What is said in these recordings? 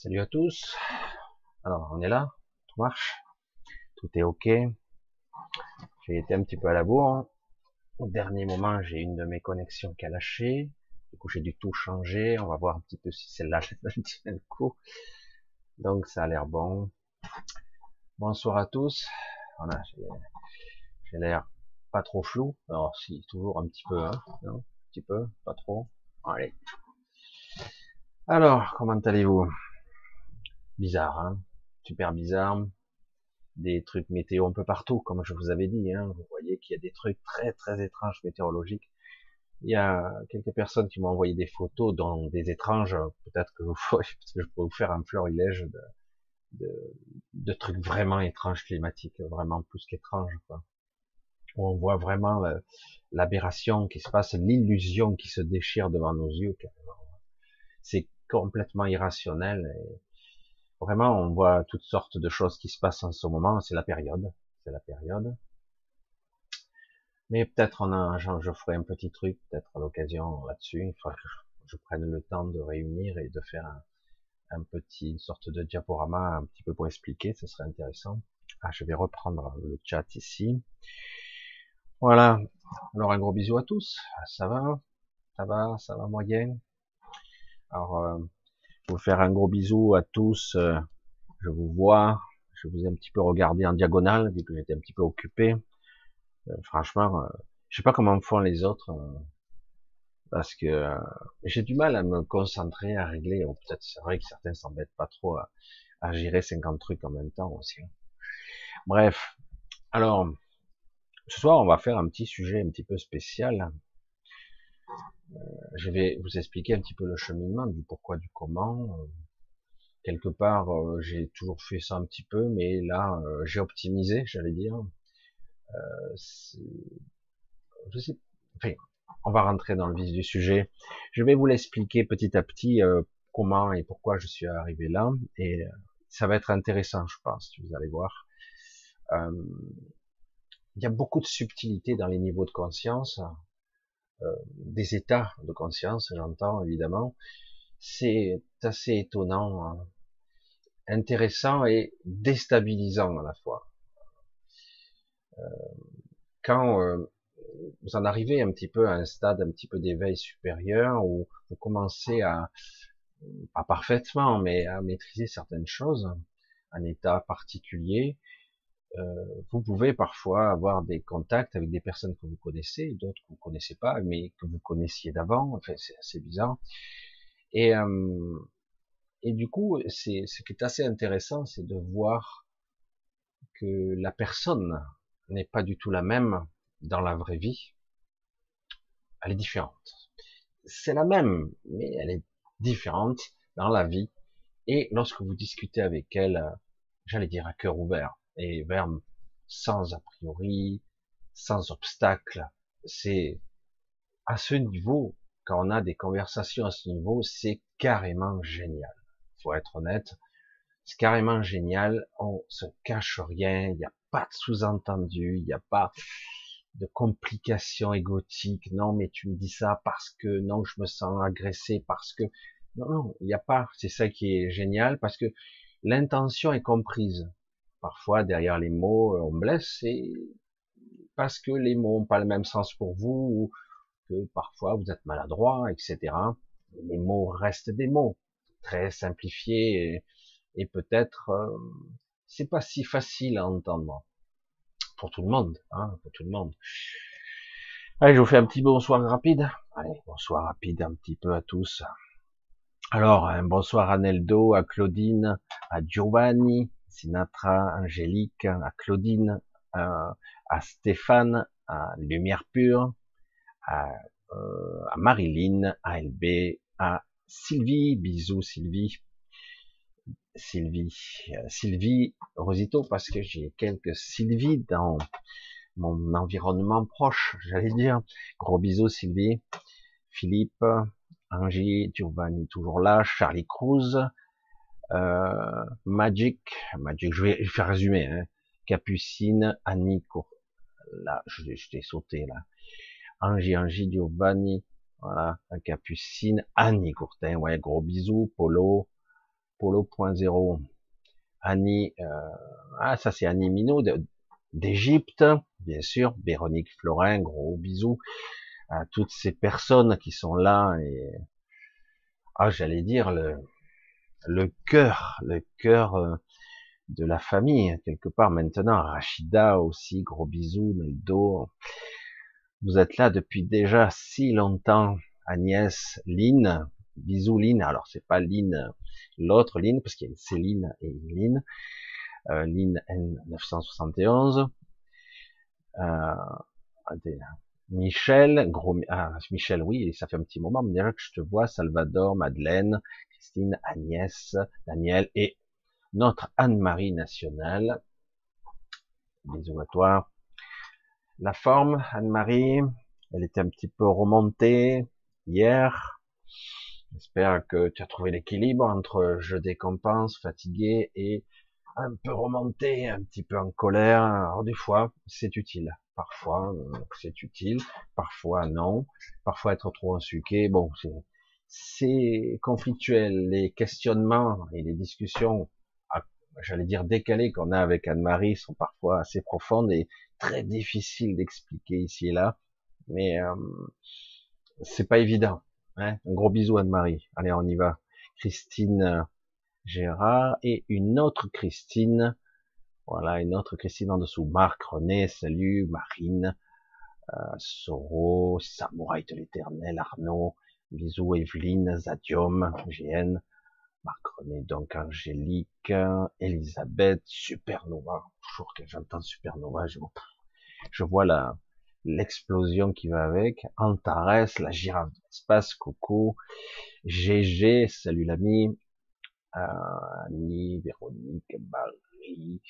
Salut à tous. Alors, on est là, tout marche, tout est ok. J'ai été un petit peu à la bourre. Au dernier moment, j'ai une de mes connexions qui a lâché. Du coup, j'ai dû tout changer. On va voir un petit peu si celle-là tient le coup. Donc, ça a l'air bon. Bonsoir à tous. Voilà, j'ai l'air pas trop flou. Alors, si, toujours un petit peu, hein, non, un petit peu, pas trop. Allez. Alors, comment allez-vous? Bizarre, hein super bizarre. Des trucs météo un peu partout, comme je vous avais dit. Hein. Vous voyez qu'il y a des trucs très très étranges météorologiques. Il y a quelques personnes qui m'ont envoyé des photos dans des étranges. Peut-être que, je pourrais vous faire un florilège de, de, de trucs vraiment étranges climatiques, vraiment plus qu'étranges. On voit vraiment l'aberration qui se passe, l'illusion qui se déchire devant nos yeux. C'est complètement irrationnel. Vraiment, on voit toutes sortes de choses qui se passent en ce moment. C'est la période. C'est la période. Mais peut-être on a, je ferai un petit truc, peut-être à l'occasion là-dessus. Il faudra que je prenne le temps de réunir et de faire un, petit, une sorte de diaporama un petit peu pour expliquer. Ce serait intéressant. Ah, je vais reprendre le chat ici. Voilà. Alors un gros bisou à tous. Ça va, ça va, ça va moyen. Alors euh, vous faire un gros bisou à tous. Euh, je vous vois. Je vous ai un petit peu regardé en diagonale, vu que j'étais un petit peu occupé. Euh, franchement, euh, je sais pas comment font les autres, parce que j'ai du mal à me concentrer, à régler. Peut-être c'est vrai que certains s'embêtent pas trop à, à, gérer 50 trucs en même temps aussi. Bref. Alors, ce soir, on va faire un petit sujet un petit peu spécial. Euh, je vais vous expliquer un petit peu le cheminement du pourquoi, du comment. Euh, quelque part, euh, j'ai toujours fait ça un petit peu, mais là, j'ai optimisé, j'allais dire. je sais, enfin, on va rentrer dans le vif du sujet. Je vais vous l'expliquer petit à petit comment et pourquoi je suis arrivé là, et ça va être intéressant, je pense. Vous allez voir. il y a beaucoup de subtilité dans les niveaux de conscience. Euh, des états de conscience, j'entends évidemment, c'est assez étonnant, hein. intéressant et déstabilisant à la fois. Euh, quand euh, vous en arrivez un petit peu à un stade un petit peu d'éveil supérieur où vous commencez à, pas parfaitement, mais à maîtriser certaines choses, un état particulier, euh, vous pouvez parfois avoir des contacts avec des personnes que vous connaissez, d'autres que vous connaissez pas, mais que vous connaissiez d'avant. Enfin, c'est assez bizarre. Et, euh, et du coup, c'est ce qui est assez intéressant, c'est de voir que la personne n'est pas du tout la même dans la vraie vie. Elle est différente. C'est la même, mais elle est différente dans la vie. Et lorsque vous discutez avec elle, j'allais dire à cœur ouvert, et verbe sans a priori, sans obstacle. C'est à ce niveau, quand on a des conversations à ce niveau, c'est carrément génial. Faut être honnête, c'est carrément génial. On se cache rien, il n'y a pas de sous-entendu, il n'y a pas de complications égotiques. Non, mais tu me dis ça parce que non, je me sens agressé parce que non, non, il n'y a pas. C'est ça qui est génial parce que l'intention est comprise. Parfois, derrière les mots, euh, on blesse, et parce que les mots n'ont pas le même sens pour vous, ou que parfois vous êtes maladroit, etc. Les mots restent des mots, très simplifiés, et, peut-être euh, c'est pas si facile à entendre pour tout le monde, hein, pour tout le monde. Allez, je vous fais un petit bonsoir rapide. Allez, bonsoir rapide un petit peu à tous. Alors, un bonsoir à Neldo, à Claudine, à Giovanni, Sinatra, Angélique, à Claudine, à, Stéphane, à Lumière Pure, à, euh, à Marilyn, à LB, à Sylvie, bisous Sylvie, Sylvie, euh, Sylvie Rosito, parce que j'ai quelques Sylvie dans mon environnement proche, j'allais dire. Gros bisous Sylvie, Philippe, Angie, Giovanni toujours là, Charlie Cruz, euh, Magic, Magic, je vais faire résumer, hein. Capucine, Annie, là, je, t'ai sauté là, Angie, Angie, Giovanni, voilà, Capucine, Annie Courtin, ouais, gros bisous, Polo, Polo.0, Annie, euh, ah ça c'est Annie Minot d'Égypte, bien sûr, Véronique Florin, gros bisous à toutes ces personnes qui sont là et ah j'allais dire le le cœur, le cœur euh, de la famille quelque part maintenant. Rachida aussi, gros bisous, Neldo. Vous êtes là depuis déjà si longtemps. Agnès, Lynn, bisous Lynn. Alors c'est pas Lynn, l'autre Lynn parce qu'il y a une Céline et une Lynn. Euh, Lynn N971. Euh, Michel, gros, ah, Michel, oui, ça fait un petit moment, mais déjà que je te vois, Salvador, Madeleine, Christine, Agnès, Daniel et notre Anne-Marie nationale. Bisous à toi. La forme, Anne-Marie, elle était un petit peu remontée hier. J'espère que tu as trouvé l'équilibre entre je décompense, fatigué et un peu remonté, un petit peu en colère. Alors des fois, c'est utile. Parfois, euh, c'est utile. Parfois, non. Parfois, être trop ensuqué. Bon, c'est conflictuel. Les questionnements et les discussions, j'allais dire décalées qu'on a avec Anne-Marie sont parfois assez profondes et très difficiles d'expliquer ici et là. Mais euh, c'est pas évident. Hein Un gros bisou Anne-Marie. Allez, on y va. Christine Gérard et une autre Christine. Voilà, une autre Christine en dessous. Marc, René, salut, Marine, euh, Soro, Samouraï de l'éternel, Arnaud, bisous, Evelyne, Zadium, GN, Marc René, donc Angélique, Elisabeth, Supernova. Toujours que j'entends Supernova, je, je vois la, l'explosion qui va avec, Antares, la girafe de l'espace, Coco, GG, salut l'ami, Annie, Véronique, Barry,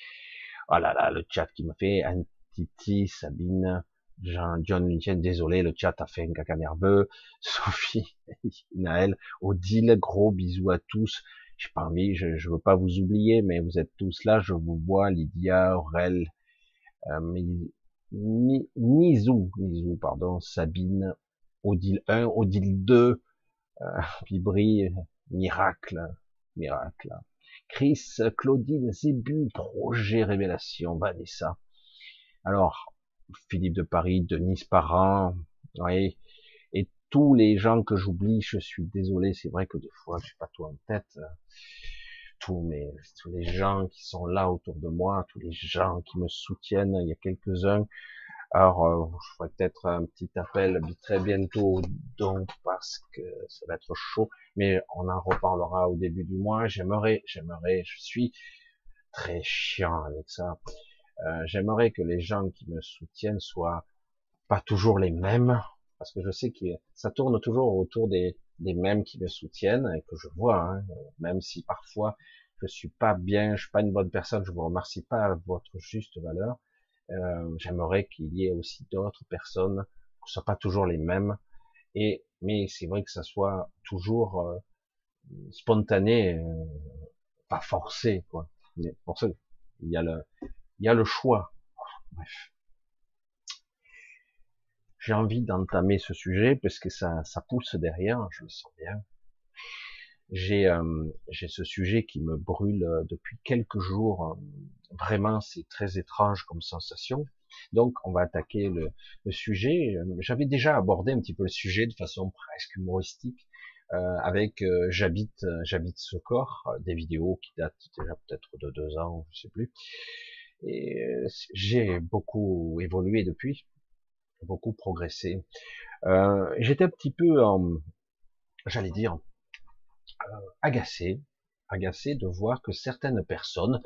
oh là là, le chat qui me fait, Antiti, Sabine, Jean, John désolé, le chat a fait un caca nerveux, Sophie, Naël, Odile, gros bisous à tous, j'ai pas envie, je, je veux pas vous oublier, mais vous êtes tous là, je vous vois, Lydia, Aurel, euh, Nizou, Nizou, pardon, Sabine, Odile 1, Odile 2, euh, Vibri, Miracle, miracle. Chris, Claudine, Zébu, projet révélation, Vanessa. Alors, Philippe de Paris, Denis Parent, oui, et tous les gens que j'oublie, je suis désolé, c'est vrai que des fois, je suis pas tout en tête. Tous les gens qui sont là autour de moi, tous les gens qui me soutiennent, il y a quelques-uns alors, euh, je ferai peut-être un petit appel très bientôt, donc parce que ça va être chaud, mais on en reparlera au début du mois. J'aimerais, j'aimerais, je suis très chiant avec ça. Euh, j'aimerais que les gens qui me soutiennent soient pas toujours les mêmes, parce que je sais que ça tourne toujours autour des, mêmes qui me soutiennent et que je vois, hein, même si parfois je suis pas bien, je suis pas une bonne personne, je vous remercie pas à votre juste valeur euh, j'aimerais qu'il y ait aussi d'autres personnes, que ce soit pas toujours les mêmes. Et mais c'est vrai que ça soit toujours euh, spontané, euh, pas forcé, quoi. Mais ça, il y a le, il y a le choix. Bref. J'ai envie d'entamer ce sujet parce que ça, ça pousse derrière, je le sens bien. J'ai euh, ce sujet qui me brûle depuis quelques jours Vraiment, c'est très étrange comme sensation. Donc, on va attaquer le, le sujet. J'avais déjà abordé un petit peu le sujet de façon presque humoristique euh, avec euh, j'habite j'habite ce corps, euh, des vidéos qui datent déjà peut-être de deux ans, je sais plus. Et euh, j'ai beaucoup évolué depuis, beaucoup progressé. J'étais un petit peu, j'allais dire, agacé, agacé de voir que certaines personnes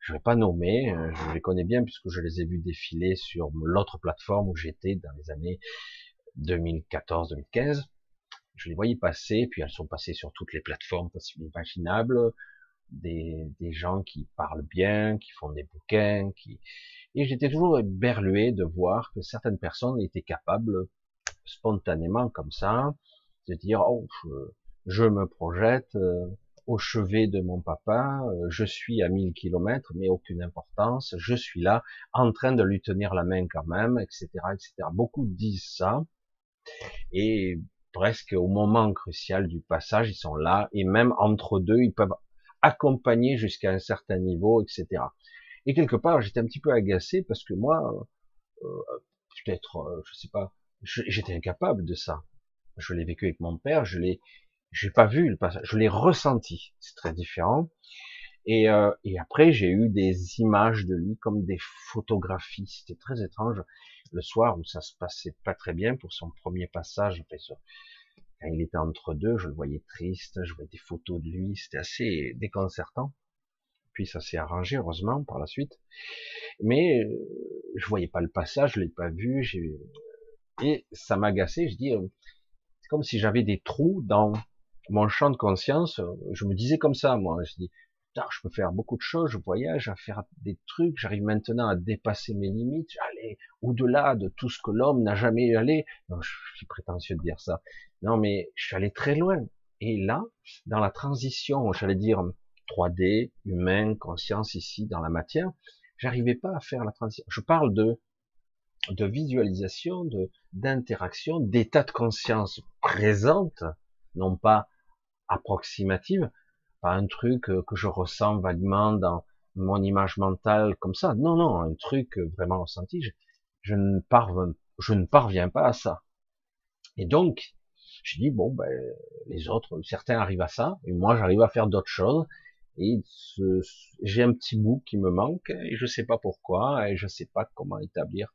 je vais pas nommer, euh, je les connais bien puisque je les ai vus défiler sur l'autre plateforme où j'étais dans les années 2014-2015. Je les voyais passer, puis elles sont passées sur toutes les plateformes possibles imaginables, des, des gens qui parlent bien, qui font des bouquins, qui et j'étais toujours berlué de voir que certaines personnes étaient capables spontanément comme ça de dire oh je, je me projette euh, au chevet de mon papa, euh, je suis à 1000 kilomètres, mais aucune importance, je suis là, en train de lui tenir la main quand même, etc., etc. Beaucoup disent ça, et presque au moment crucial du passage, ils sont là, et même entre deux, ils peuvent accompagner jusqu'à un certain niveau, etc. Et quelque part, j'étais un petit peu agacé parce que moi, euh, peut-être, euh, je sais pas, j'étais incapable de ça. Je l'ai vécu avec mon père, je l'ai, j'ai pas vu le passage, je l'ai ressenti. C'est très différent. Et, euh, et après, j'ai eu des images de lui comme des photographies. C'était très étrange. Le soir où ça se passait pas très bien pour son premier passage, quand il était entre deux, je le voyais triste, je voyais des photos de lui, c'était assez déconcertant. Puis ça s'est arrangé heureusement par la suite. Mais euh, je voyais pas le passage, je l'ai pas vu, et ça m'agaçait. Je dis, euh, c'est comme si j'avais des trous dans mon champ de conscience. Je me disais comme ça, moi. Je dis, je peux faire beaucoup de choses, je voyage, à faire des trucs, j'arrive maintenant à dépasser mes limites, aller au-delà de tout ce que l'homme n'a jamais allé. Non, je suis prétentieux de dire ça. Non, mais je suis allé très loin. Et là, dans la transition, j'allais dire 3D, humain, conscience ici, dans la matière, j'arrivais pas à faire la transition. Je parle de de visualisation, de d'interaction, d'état de conscience présente, non pas approximative, pas un truc euh, que je ressens vaguement dans mon image mentale comme ça. Non, non, un truc vraiment ressenti. Je, ne parviens, ne pas à ça. Et donc, je dis bon, ben, les autres, certains arrivent à ça, et moi j'arrive à faire d'autres choses. Et j'ai un petit bout qui me manque, et je sais pas pourquoi, et je sais pas comment établir,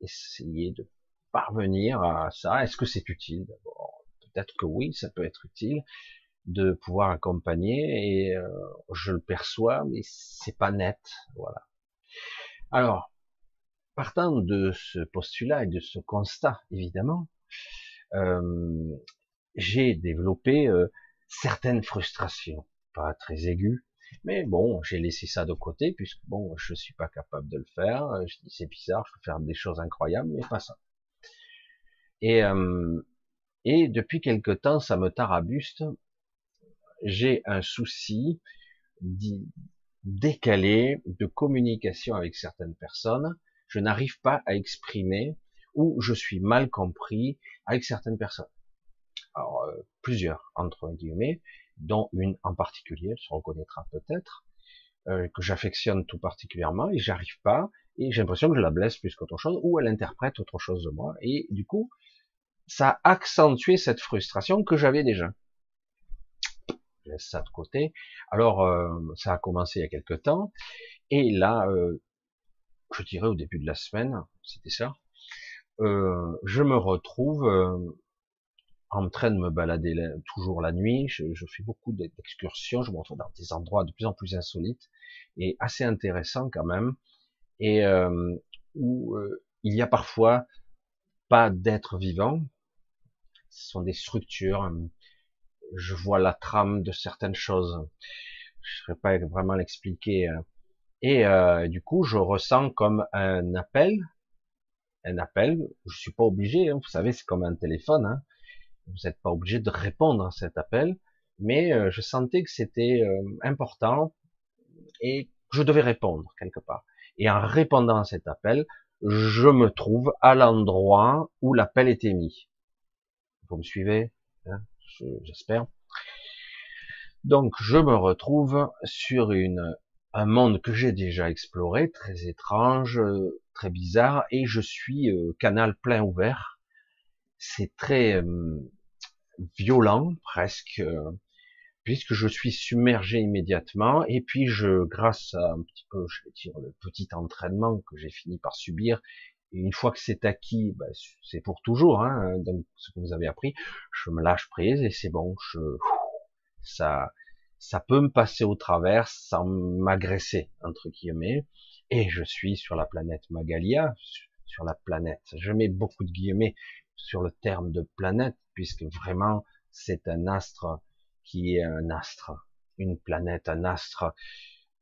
essayer de parvenir à ça. Est-ce que c'est utile Peut-être que oui, ça peut être utile de pouvoir accompagner et euh, je le perçois mais c'est pas net voilà. Alors partant de ce postulat et de ce constat évidemment euh, j'ai développé euh, certaines frustrations. Pas très aiguës mais bon j'ai laissé ça de côté puisque bon je suis pas capable de le faire. Je dis c'est bizarre je peux faire des choses incroyables mais pas ça. Et et depuis quelque temps ça me tarabuste j'ai un souci décalé de communication avec certaines personnes, je n'arrive pas à exprimer ou je suis mal compris avec certaines personnes. Alors, euh, plusieurs, entre guillemets, dont une en particulier, se reconnaîtra peut-être, euh, que j'affectionne tout particulièrement et j'arrive pas, et j'ai l'impression que je la blesse plus qu'autre chose, ou elle interprète autre chose de moi, et du coup, ça a accentué cette frustration que j'avais déjà je laisse ça de côté. Alors, euh, ça a commencé il y a quelque temps, et là, euh, je dirais au début de la semaine, c'était ça, euh, je me retrouve en train de me balader toujours la nuit. Je, fais beaucoup d'excursions, je me retrouve dans des endroits de plus en plus insolites et assez intéressants quand même, et où il y a parfois pas d'être vivant. Ce sont des structures, je vois la trame de certaines choses. Je ne saurais pas vraiment l'expliquer. Hein. Et euh, du coup, je ressens comme un appel, un appel. Je suis pas obligé, hein. vous savez, c'est comme un téléphone. Hein. Vous n'êtes pas obligé de répondre à cet appel, mais euh, je sentais que c'était euh, important et que je devais répondre quelque part. Et en répondant à cet appel, je me trouve à l'endroit où l'appel était mis. Vous me suivez hein? J'espère. Donc je me retrouve sur une un monde que j'ai déjà exploré, très étrange, très bizarre, et je suis euh, canal plein ouvert. C'est très euh, violent presque, puisque je suis submergé immédiatement, et puis je, grâce à un petit peu, je vais dire, le petit entraînement que j'ai fini par subir, une fois que c'est acquis, ben, c'est pour toujours. Hein, donc ce que vous avez appris, je me lâche prise et c'est bon. Je, ça, ça peut me passer au travers sans m'agresser entre guillemets. Et je suis sur la planète Magalia, sur la planète. Je mets beaucoup de guillemets sur le terme de planète puisque vraiment c'est un astre qui est un astre, une planète, un astre,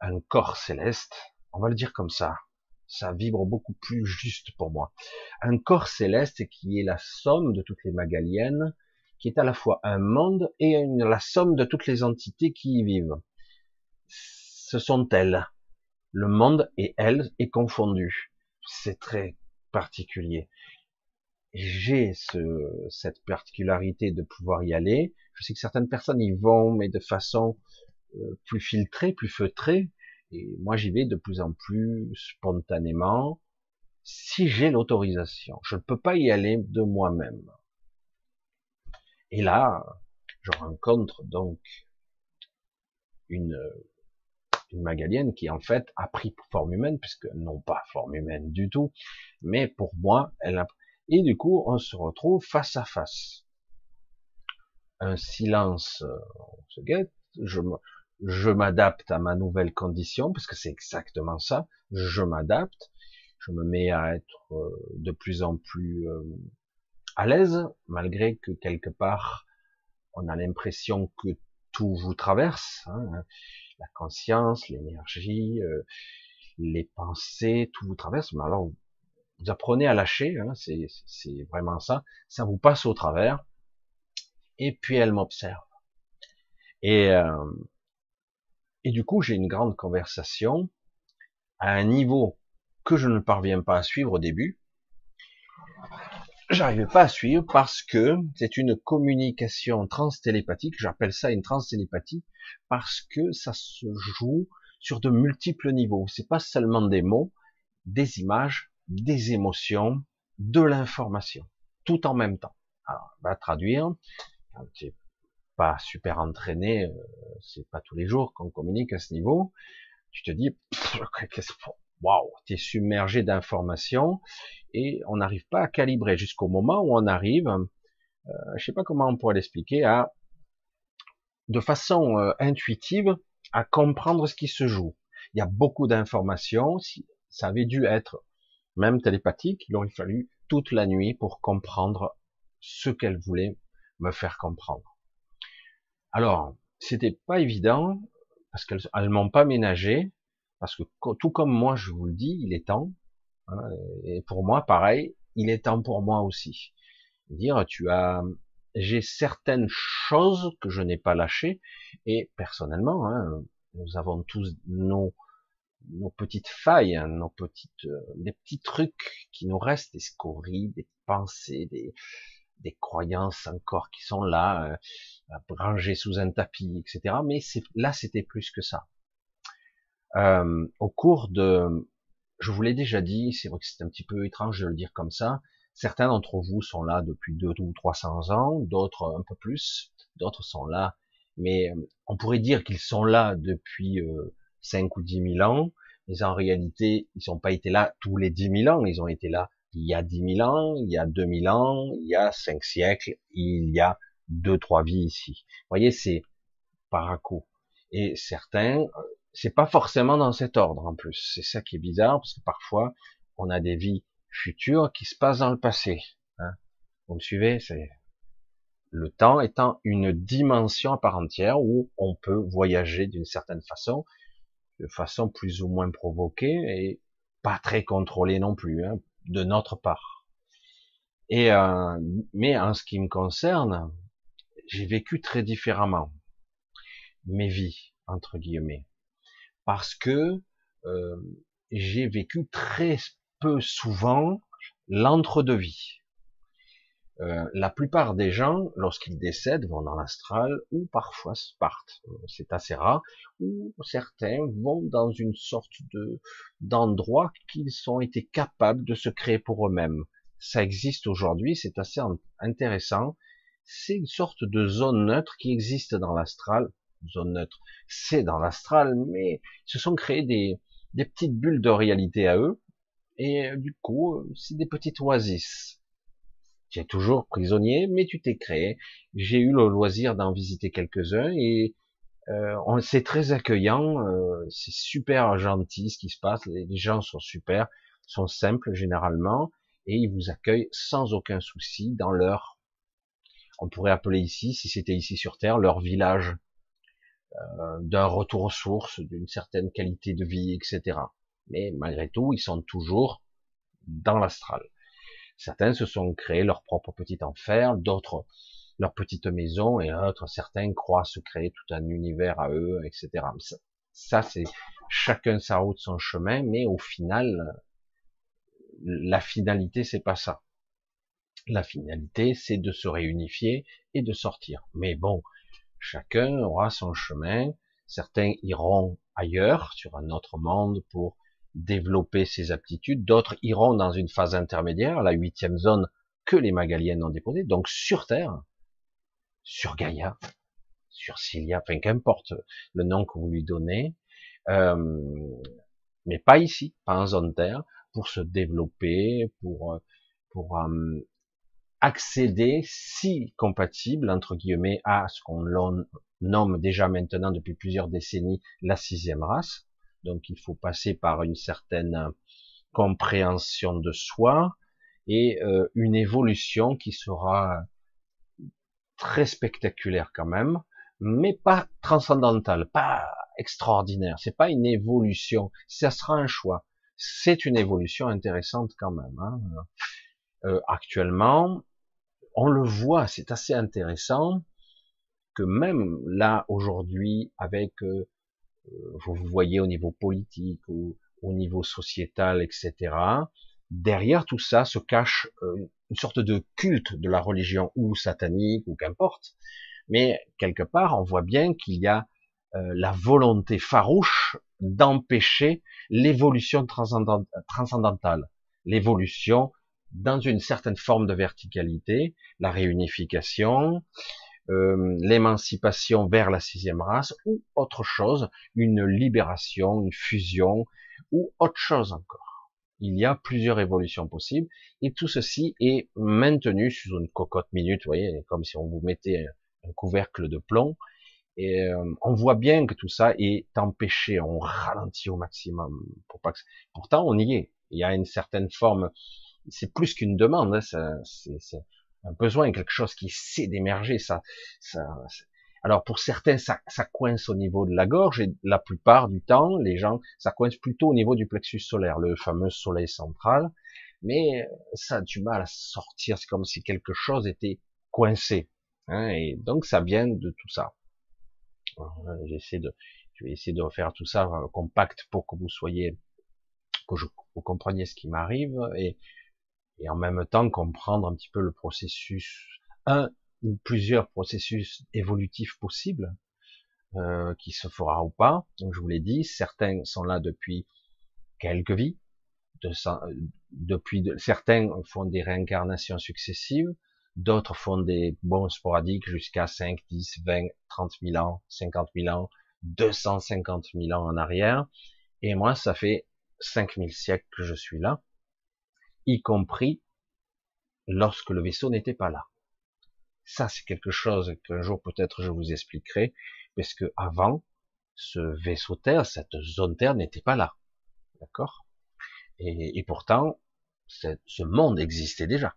un corps céleste. On va le dire comme ça ça vibre beaucoup plus juste pour moi. Un corps céleste qui est la somme de toutes les magaliennes, qui est à la fois un monde et la somme de toutes les entités qui y vivent. Ce sont elles. Le monde et elles est confondu. C'est très particulier. J'ai ce, cette particularité de pouvoir y aller. Je sais que certaines personnes y vont, mais de façon euh, plus filtré, plus feutré. Et moi, j'y vais de plus en plus spontanément, si j'ai l'autorisation. Je ne peux pas y aller de moi-même. Et là, je rencontre donc une, une Magalienne qui en fait a pris forme humaine, puisque non pas forme humaine du tout, mais pour moi, elle a... Et du coup, on se retrouve face à face. Un silence, euh, on se guette, je je m'adapte à ma nouvelle condition, parce que c'est exactement ça, je m'adapte, je me mets à être euh, de plus en plus euh, à l'aise, malgré que quelque part, on a l'impression que tout vous traverse, hein, la conscience, l'énergie, euh, les pensées, tout vous traverse, mais alors vous apprenez à lâcher, hein, c'est vraiment ça, ça vous passe au travers, et puis elle m'observe. Et, euh, et du coup, j'ai une grande conversation à un niveau que je ne parviens pas à suivre au début. J'arrivais pas à suivre parce que c'est une communication transtélépathique. J'appelle ça une transtélépathie parce que ça se joue sur de multiples niveaux. C'est pas seulement des mots, des images, des émotions, de l'information, tout en même temps. Alors, on va traduire. Pas super entraîné, euh, c'est pas tous les jours qu'on communique à ce niveau. Tu te dis, waouh, tu es submergé d'informations et on n'arrive pas à calibrer jusqu'au moment où on arrive, euh, je sais pas comment on pourrait l'expliquer, à de façon euh, intuitive à comprendre ce qui se joue. Il y a beaucoup d'informations, si ça avait dû être même télépathique, il aurait fallu toute la nuit pour comprendre ce qu'elle voulait me faire comprendre. Alors, c'était pas évident parce qu'elles m'ont pas ménagé, parce que tout comme moi, je vous le dis, il est temps. Hein, et pour moi, pareil, il est temps pour moi aussi. Dire, tu as, j'ai certaines choses que je n'ai pas lâchées, et personnellement, hein, nous avons tous nos nos petites failles, hein, nos petites, euh, des petits trucs qui nous restent, des scories, des pensées, des, des croyances encore qui sont là, rangées sous un tapis, etc. Mais là, c'était plus que ça. Euh, au cours de, je vous l'ai déjà dit, c'est vrai que c'est un petit peu étrange de le dire comme ça. Certains d'entre vous sont là depuis deux ou trois cents ans, d'autres un peu plus, d'autres sont là, mais euh, on pourrait dire qu'ils sont là depuis euh, cinq ou dix mille ans, mais en réalité, ils n'ont pas été là tous les dix mille ans, ils ont été là il y a dix mille ans, il y a deux mille ans, il y a cinq siècles, il y a deux, trois vies ici. Vous voyez, c'est par à coup. Et certains c'est pas forcément dans cet ordre en plus. C'est ça qui est bizarre parce que parfois on a des vies futures qui se passent dans le passé. Hein. Vous me suivez? C'est le temps étant une dimension à part entière où on peut voyager d'une certaine façon, de façon plus ou moins provoquée et pas très contrôlée non plus hein, de notre part. Et euh, mais en ce qui me concerne, j'ai vécu très différemment mes vies entre guillemets parce que euh, j'ai vécu très peu souvent l'entre-deux-vie. Euh, la plupart des gens, lorsqu'ils décèdent, vont dans l'astral ou parfois partent. C'est assez rare. Ou certains vont dans une sorte de d'endroit qu'ils ont été capables de se créer pour eux-mêmes. Ça existe aujourd'hui, c'est assez intéressant. C'est une sorte de zone neutre qui existe dans l'astral zone neutre, c'est dans l'astral, mais ils se sont créés des, petites bulles de réalité à eux, et euh, du coup, euh, c'est des petites oasis. Tu es toujours prisonnier, mais tu t'es créé. J'ai eu le loisir d'en visiter quelques-uns et euh, c'est très accueillant, euh, c'est super gentil ce qui se passe. Les, gens sont super, sont simples généralement et ils vous accueillent sans aucun souci dans leur, on pourrait appeler ici, si c'était ici sur Terre, leur village euh, d'un retour aux sources, d'une certaine qualité de vie, etc. Mais malgré tout, ils sont toujours dans l'astral. Certains se sont créés leur propre petit enfer, d'autres leur petite maison, et d'autres, certains croient se créer tout un univers à eux, etc. Ça, c'est chacun sa route, son chemin, mais au final, la finalité, c'est pas ça. La finalité, c'est de se réunifier et de sortir. Mais bon, Chacun aura son chemin. Certains iront ailleurs, sur un autre monde, pour développer ces aptitudes. D'autres iront dans une phase intermédiaire, la huitième zone que les Magaliennes ont déposée, donc sur Terre, sur Gaïa, sur Cilia, enfin qu'importe le nom que vous lui donnez, euh, mais pas ici, pas en zone Terre, pour se développer, pour pour euh, accéder, si compatible entre guillemets, à ce qu'on nomme déjà maintenant depuis plusieurs décennies la sixième race. Donc il faut passer par une certaine compréhension de soi et euh, une évolution qui sera très spectaculaire quand même, mais pas transcendantale, pas extraordinaire. C'est pas une évolution, ça sera un choix. C'est une évolution intéressante quand même. Hein. Euh, actuellement, on le voit, c'est assez intéressant que même là aujourd'hui, avec euh, vous voyez au niveau politique ou au niveau sociétal, etc. Derrière tout ça se cache euh, une sorte de culte de la religion ou satanique ou qu'importe. Mais quelque part, on voit bien qu'il y a euh, la volonté farouche d'empêcher l'évolution transcendantale, l'évolution dans une certaine forme de verticalité, la réunification, euh, l'émancipation vers la sixième race, ou autre chose, une libération, une fusion, ou autre chose encore. Il y a plusieurs évolutions possibles, et tout ceci est maintenu sous une cocotte minute, vous voyez, comme si on vous mettait un couvercle de plomb, et euh, on voit bien que tout ça est empêché, on ralentit au maximum. Pour pas que... Pourtant, on y est. Il y a une certaine forme c'est plus qu'une demande, hein, c'est un besoin, quelque chose qui sait d'émerger. Ça, ça, alors pour certains, ça, ça, coince au niveau de la gorge et la plupart du temps, les gens, ça coince plutôt au niveau du plexus solaire, le fameux soleil central. Mais ça a du mal à sortir. C'est comme si quelque chose était coincé. Hein, et donc ça vient de tout ça. J'essaie de, je vais essayer de refaire tout ça euh, compact pour que vous soyez, que je, vous compreniez ce qui m'arrive et et en même temps comprendre un petit peu le processus, un ou plusieurs processus évolutifs possibles, euh, qui se fera ou pas. Donc je vous l'ai dit, certains sont là depuis quelques vies, de, euh, depuis certains font des réincarnations successives, d'autres font des bons sporadiques jusqu'à 5, 10, 20, 30 000 ans, 50 000 ans, 250 000 ans en arrière. Et moi, ça fait 5000 siècles que je suis là y compris lorsque le vaisseau n'était pas là. Ça, c'est quelque chose qu'un jour peut-être je vous expliquerai, parce que avant, ce vaisseau Terre, cette zone Terre n'était pas là. D'accord? Et, pourtant, ce monde existait déjà.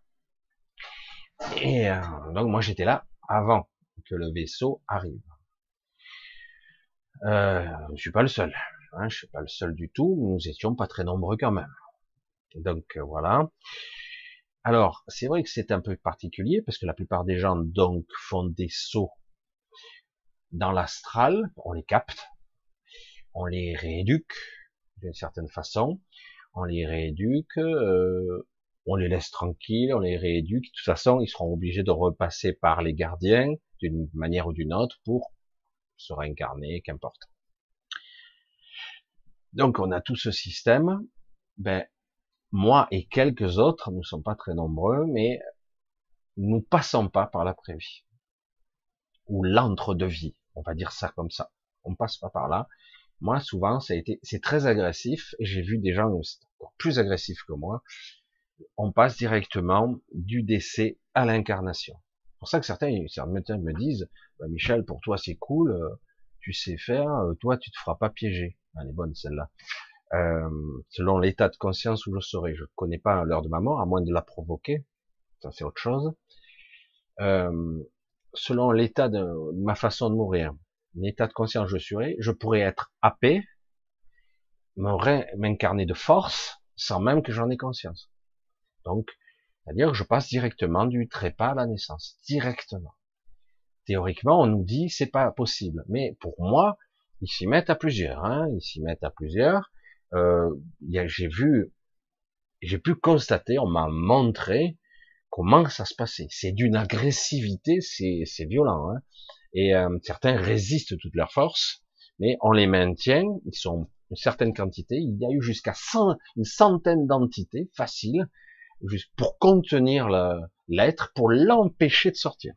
Et euh, donc moi j'étais là avant que le vaisseau arrive. Euh, je suis pas le seul. Hein, je suis pas le seul du tout. Nous étions pas très nombreux quand même. Donc euh, voilà. Alors, c'est vrai que c'est un peu particulier parce que la plupart des gens donc font des sauts dans l'astral, on les capte, on les rééduque d'une certaine façon, on les rééduque, euh, on les laisse tranquilles, on les rééduque. De toute façon, ils seront obligés de repasser par les gardiens d'une manière ou d'une autre pour se réincarner, qu'importe. Donc on a tout ce système. Ben, moi et quelques autres, nous ne sommes pas très nombreux, mais nous passons pas par la prévie ou l'entre-de-vie, on va dire ça comme ça. On passe pas par là. Moi, souvent, ça a été, c'est très agressif, j'ai vu des gens encore plus agressifs que moi. On passe directement du décès à l'incarnation. C'est pour ça que certains, certains me disent, bah, Michel, pour toi c'est cool, euh, tu sais faire, euh, toi tu te feras pas piéger. Elle est bonne celle-là. Euh, selon l'état de conscience où je serai. Je ne connais pas l'heure de ma mort, à moins de la provoquer. Ça, c'est autre chose. Euh, selon l'état de, ma façon de mourir, l'état de conscience où je serai, je pourrais être happé, m'incarner de force, sans même que j'en ai conscience. Donc, c'est-à-dire que je passe directement du trépas à la naissance, directement. Théoriquement, on nous dit c'est pas possible, mais pour moi, ils s'y mettent à plusieurs, hein, ils s'y mettent à plusieurs, euh, j'ai vu, j'ai pu constater, on m'a montré comment ça se passait. C'est d'une agressivité, c'est violent. Hein et euh, certains résistent toute leur force, mais on les maintient, ils sont une certaine quantité, il y a eu jusqu'à une centaine d'entités faciles, juste pour contenir l'être, pour l'empêcher de sortir.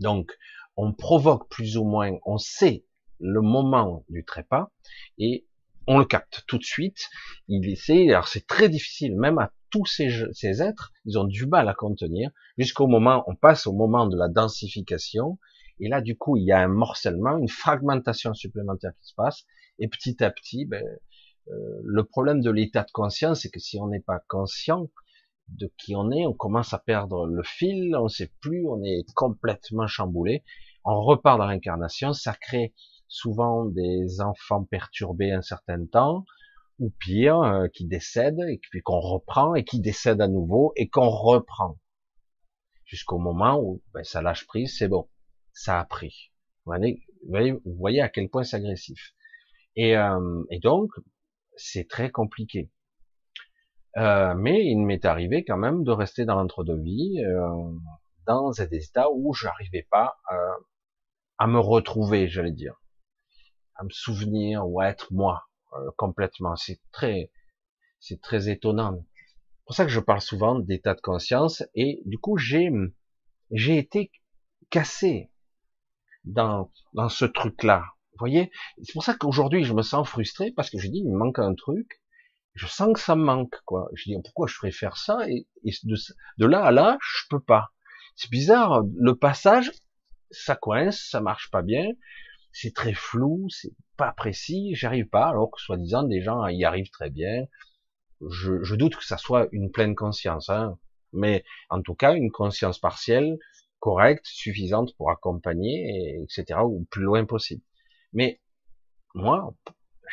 Donc, on provoque plus ou moins, on sait le moment du trépas, et on le capte tout de suite. Il essaie, alors c'est très difficile, même à tous ces, êtres, ils ont du mal à contenir, jusqu'au moment, on passe au moment de la densification, et là, du coup, il y a un morcellement, une fragmentation supplémentaire qui se passe, et petit à petit, ben, euh, le problème de l'état de conscience, c'est que si on n'est pas conscient de qui on est, on commence à perdre le fil, on ne sait plus, on est complètement chamboulé, on repart dans l'incarnation, ça crée souvent des enfants perturbés un certain temps, ou pire, euh, qui décèdent, et puis qu'on reprend, et qui décèdent à nouveau, et qu'on reprend. Jusqu'au moment où ben, ça lâche prise, c'est bon, ça a pris. Vous voyez, vous voyez à quel point c'est agressif. Et, euh, et donc, c'est très compliqué. Euh, mais il m'est arrivé quand même de rester dans l'entre-deux-vie, euh, dans des états où j'arrivais pas à me retrouver, j'allais dire, à me souvenir ou à être moi euh, complètement. C'est très, c'est très étonnant. C'est pour ça que je parle souvent d'état de conscience et du coup j'ai, j'ai été cassé dans dans ce truc-là. Vous voyez, c'est pour ça qu'aujourd'hui je me sens frustré parce que je dis il me manque un truc je sens que ça me manque, quoi. Je dis, pourquoi je ferais faire ça et, de, là à là, je peux pas. C'est bizarre, le passage, ça coince, ça marche pas bien, c'est très flou, c'est pas précis, j'arrive pas, alors que soi-disant des gens y arrivent très bien. Je, je, doute que ça soit une pleine conscience, hein, mais en tout cas une conscience partielle, correcte, suffisante pour accompagner, etc., ou plus loin possible. Mais moi,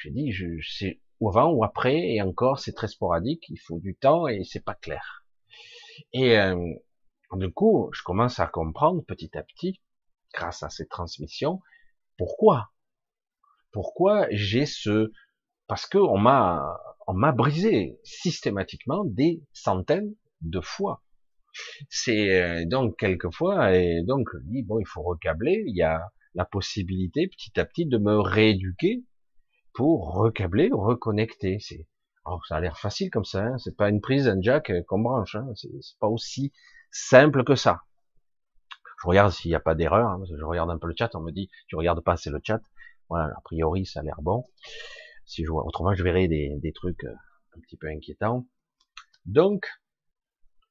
j'ai dit, je, c'est ou avant ou après, et encore c'est très sporadique, il faut du temps et c'est pas clair. Et euh, du coup, je commence à comprendre petit à petit, grâce à ces transmissions, pourquoi? Pourquoi j'ai ce, parce que on m'a, on m'a brisé systématiquement des centaines de fois. C'est euh, donc quelquefois, et donc dis bon, il faut recabler. Il y a la possibilité petit à petit de me rééduquer pour recabler, reconnecter. C'est, alors ça a l'air facile comme ça, hein c'est pas une prise, un jack euh, qu'on branche, hein c'est pas aussi simple que ça. Je regarde s'il n'y a pas d'erreur, hein, je regarde un peu le chat, on me dit, tu regardes pas, c'est le chat. Voilà, a priori ça a l'air bon. Si je vois, autrement je verrai des, des trucs euh, un petit peu inquiétants. Donc,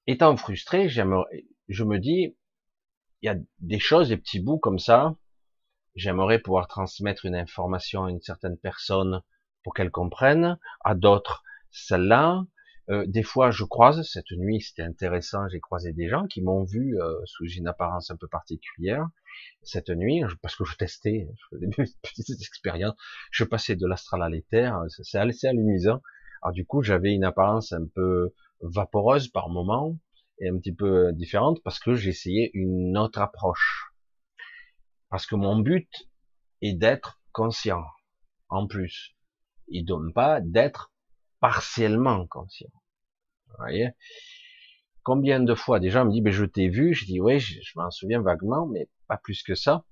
étant frustré, je me dis, il y a des choses, des petits bouts comme ça, j'aimerais pouvoir transmettre une information à une certaine personne pour qu'elle comprenne, à d'autres celle-là. Euh, des fois, je croise, cette nuit, c'était intéressant, j'ai croisé des gens qui m'ont vu euh, sous une apparence un peu particulière. Cette nuit, parce que je testais, je faisais des petites expériences, je passais de l'astral à l'éther, c'est assez amusant. Alors du coup, j'avais une apparence un peu vaporeuse par moment, et un petit peu différente, parce que j'essayais une autre approche. Parce que mon but est d'être conscient, en plus. Il donne pas d'être partiellement conscient. Voyez? Combien de fois? Des gens me disent, ben, je t'ai vu, je dis, oui, je, m'en souviens vaguement, mais pas plus que ça.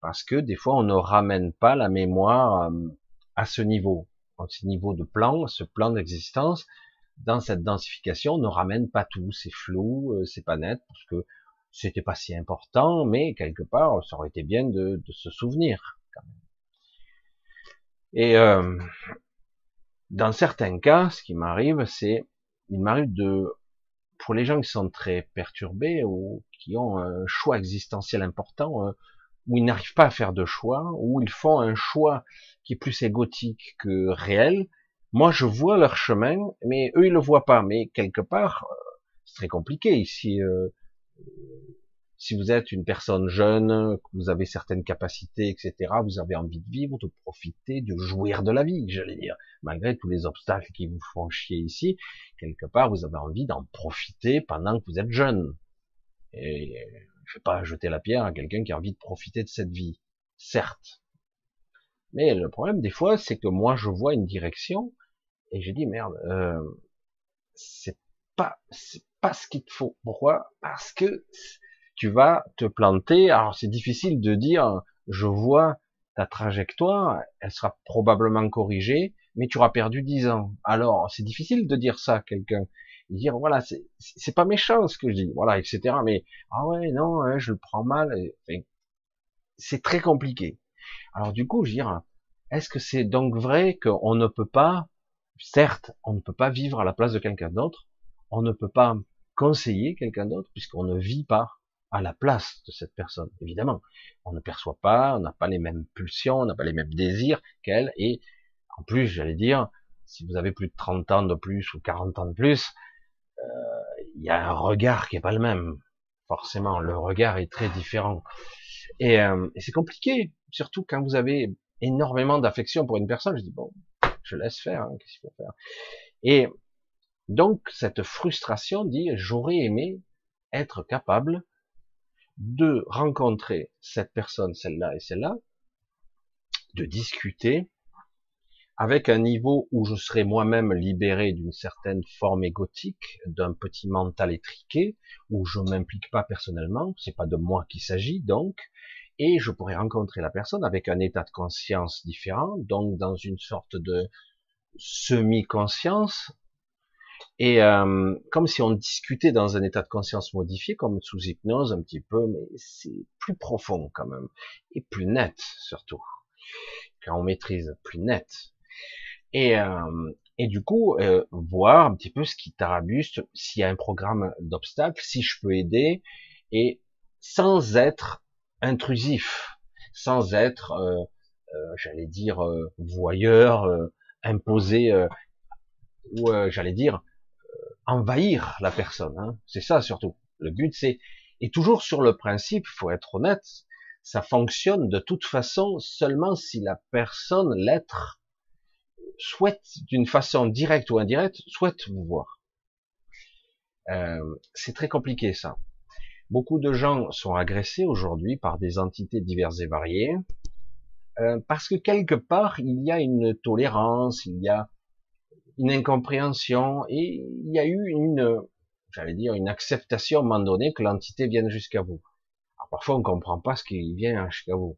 Parce que des fois, on ne ramène pas la mémoire euh, à ce niveau, à ce niveau de plan, ce plan d'existence, dans cette densification, on ne ramène pas tout, c'est flou, euh, c'est pas net, parce que c'était pas si important, mais quelque part, ça aurait été bien de, se souvenir. Quand même. Et euh, dans certains cas, ce qui m'arrive, c'est, il m'arrive de, pour les gens qui sont très perturbés ou qui ont un choix existentiel important, euh, où ils n'arrivent pas à faire de choix, où ils font un choix qui est plus égotique que réel. Moi, je vois leur chemin, mais eux, ils le voient pas. Mais quelque part, euh, c'est très compliqué ici. Euh, si vous êtes une personne jeune, que vous avez certaines capacités, etc., vous avez envie de vivre, de profiter, de jouir de la vie, j'allais dire, malgré tous les obstacles qui vous font chier ici, quelque part, vous avez envie d'en profiter pendant que vous êtes jeune. Et je vais pas jeter la pierre à quelqu'un qui a envie de profiter de cette vie, certes. Mais le problème des fois, c'est que moi, je vois une direction et je dis merde, euh, c'est pas, pas ce qu'il te faut. Pourquoi? Parce que tu vas te planter. Alors c'est difficile de dire, je vois ta trajectoire, elle sera probablement corrigée, mais tu auras perdu 10 ans. Alors, c'est difficile de dire ça à quelqu'un. Dire, voilà, c'est pas méchant ce que je dis, voilà, etc. Mais, ah ouais, non, hein, je le prends mal. c'est très compliqué. Alors, du coup, je dire, est-ce que c'est donc vrai qu'on ne peut pas, certes, on ne peut pas vivre à la place de quelqu'un d'autre, on ne peut pas conseiller quelqu'un d'autre puisqu'on ne vit pas? À la place de cette personne. Évidemment, on ne perçoit pas, on n'a pas les mêmes pulsions, on n'a pas les mêmes désirs qu'elle, et en plus, j'allais dire, si vous avez plus de 30 ans de plus ou 40 ans de plus, euh, il y a un regard qui est pas le même. Forcément, le regard est très différent. Et, euh, et c'est compliqué, surtout quand vous avez énormément d'affection pour une personne. Je dis bon, je laisse faire, hein, qu'est-ce qu'il faut faire? Et donc cette frustration dit j'aurais aimé être capable de rencontrer cette personne, celle-là et celle-là, de discuter avec un niveau où je serais moi-même libéré d'une certaine forme égotique, d'un petit mental étriqué, où je m'implique pas personnellement, c'est pas de moi qu'il s'agit donc, et je pourrais rencontrer la personne avec un état de conscience différent, donc dans une sorte de semi-conscience, et euh, comme si on discutait dans un état de conscience modifié, comme sous hypnose un petit peu, mais c'est plus profond quand même, et plus net surtout, quand on maîtrise, plus net. Et, euh, et du coup, euh, voir un petit peu ce qui tarabuste, s'il y a un programme d'obstacles, si je peux aider, et sans être intrusif, sans être, euh, euh j'allais dire, voyeur, imposé, ou j'allais dire, envahir la personne. Hein. C'est ça surtout. Le but, c'est et toujours sur le principe, faut être honnête, ça fonctionne de toute façon seulement si la personne, l'être, souhaite d'une façon directe ou indirecte, souhaite vous voir. Euh, c'est très compliqué ça. Beaucoup de gens sont agressés aujourd'hui par des entités diverses et variées, euh, parce que quelque part il y a une tolérance, il y a une incompréhension et il y a eu une, j'allais dire, une acceptation à un moment donné que l'entité vienne jusqu'à vous. Alors parfois on comprend pas ce qui vient jusqu'à vous.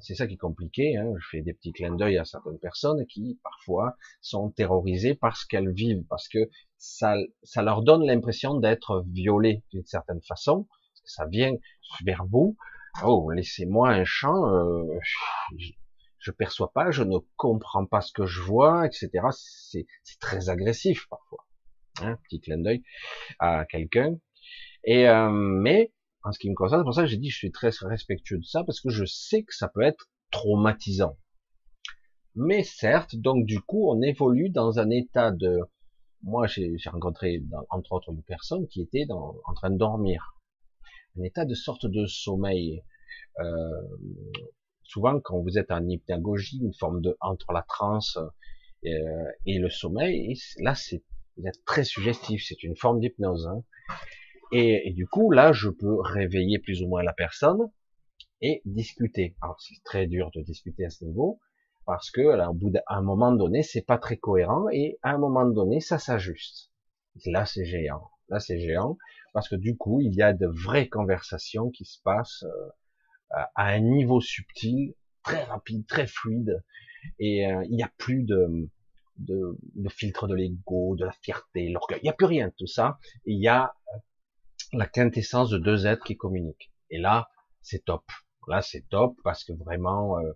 C'est ça qui est compliqué. Hein. Je fais des petits clins d'œil à certaines personnes qui parfois sont terrorisées parce qu'elles vivent, parce que ça, ça leur donne l'impression d'être violées d'une certaine façon, ça vient vers vous. Oh, laissez-moi un champ. Euh, je perçois pas, je ne comprends pas ce que je vois, etc. C'est très agressif parfois. Hein, petit clin d'œil à quelqu'un. Et euh, mais en ce qui me concerne, c'est pour ça que j'ai dit je suis très respectueux de ça parce que je sais que ça peut être traumatisant. Mais certes, donc du coup, on évolue dans un état de. Moi, j'ai rencontré entre autres une personne qui était en train de dormir, un état de sorte de sommeil. Euh, souvent quand vous êtes en hypnagogie, une forme de entre la transe euh, et le sommeil, là c'est très suggestif, c'est une forme d'hypnose. Hein. Et, du coup là je peux réveiller plus ou moins la personne et discuter. Alors c'est très dur de discuter à ce niveau parce que là, au bout d'un moment donné c'est pas très cohérent et à un moment donné ça s'ajuste. Là c'est géant, là c'est géant parce que du coup il y a de vraies conversations qui se passent. Euh, à un niveau subtil, très rapide, très fluide, et euh, il n'y a plus de, de, de filtre de l'ego, de la fierté, l'orgueil, il n'y a plus rien de tout ça, il y a euh, la quintessence de deux êtres qui communiquent. Et là, c'est top. Là, c'est top parce que vraiment, euh,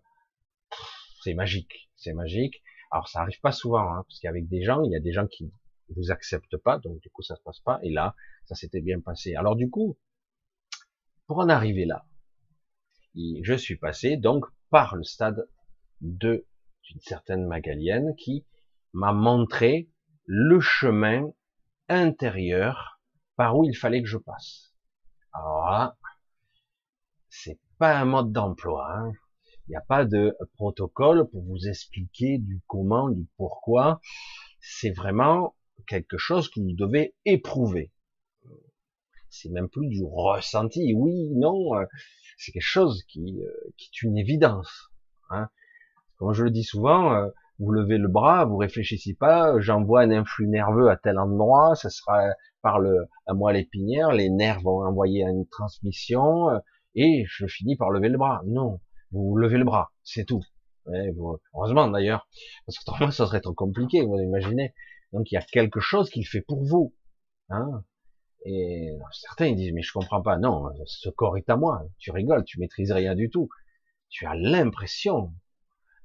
c'est magique, c'est magique. Alors, ça arrive pas souvent, hein, parce qu'avec des gens, il y a des gens qui vous acceptent pas, donc du coup, ça se passe pas. Et là, ça s'était bien passé. Alors, du coup, pour en arriver là, je suis passé donc par le stade de d'une certaine Magalienne qui m'a montré le chemin intérieur par où il fallait que je passe. Alors là, c'est pas un mode d'emploi. Hein. Il n'y a pas de protocole pour vous expliquer du comment, du pourquoi. C'est vraiment quelque chose que vous devez éprouver. C'est même plus du ressenti. Oui, non, euh, c'est quelque chose qui, euh, qui est une évidence. Hein. Comme je le dis souvent, euh, vous levez le bras, vous réfléchissez pas, j'envoie un influx nerveux à tel endroit, ça sera par le, la moelle épinière, les nerfs vont envoyer une transmission, euh, et je finis par lever le bras. Non, vous levez le bras, c'est tout. heureusement d'ailleurs, parce que autrement ça serait trop compliqué, vous imaginez. Donc il y a quelque chose qu'il fait pour vous. Hein et certains ils disent mais je comprends pas. Non, ce corps est à moi. Tu rigoles, tu maîtrises rien du tout. Tu as l'impression.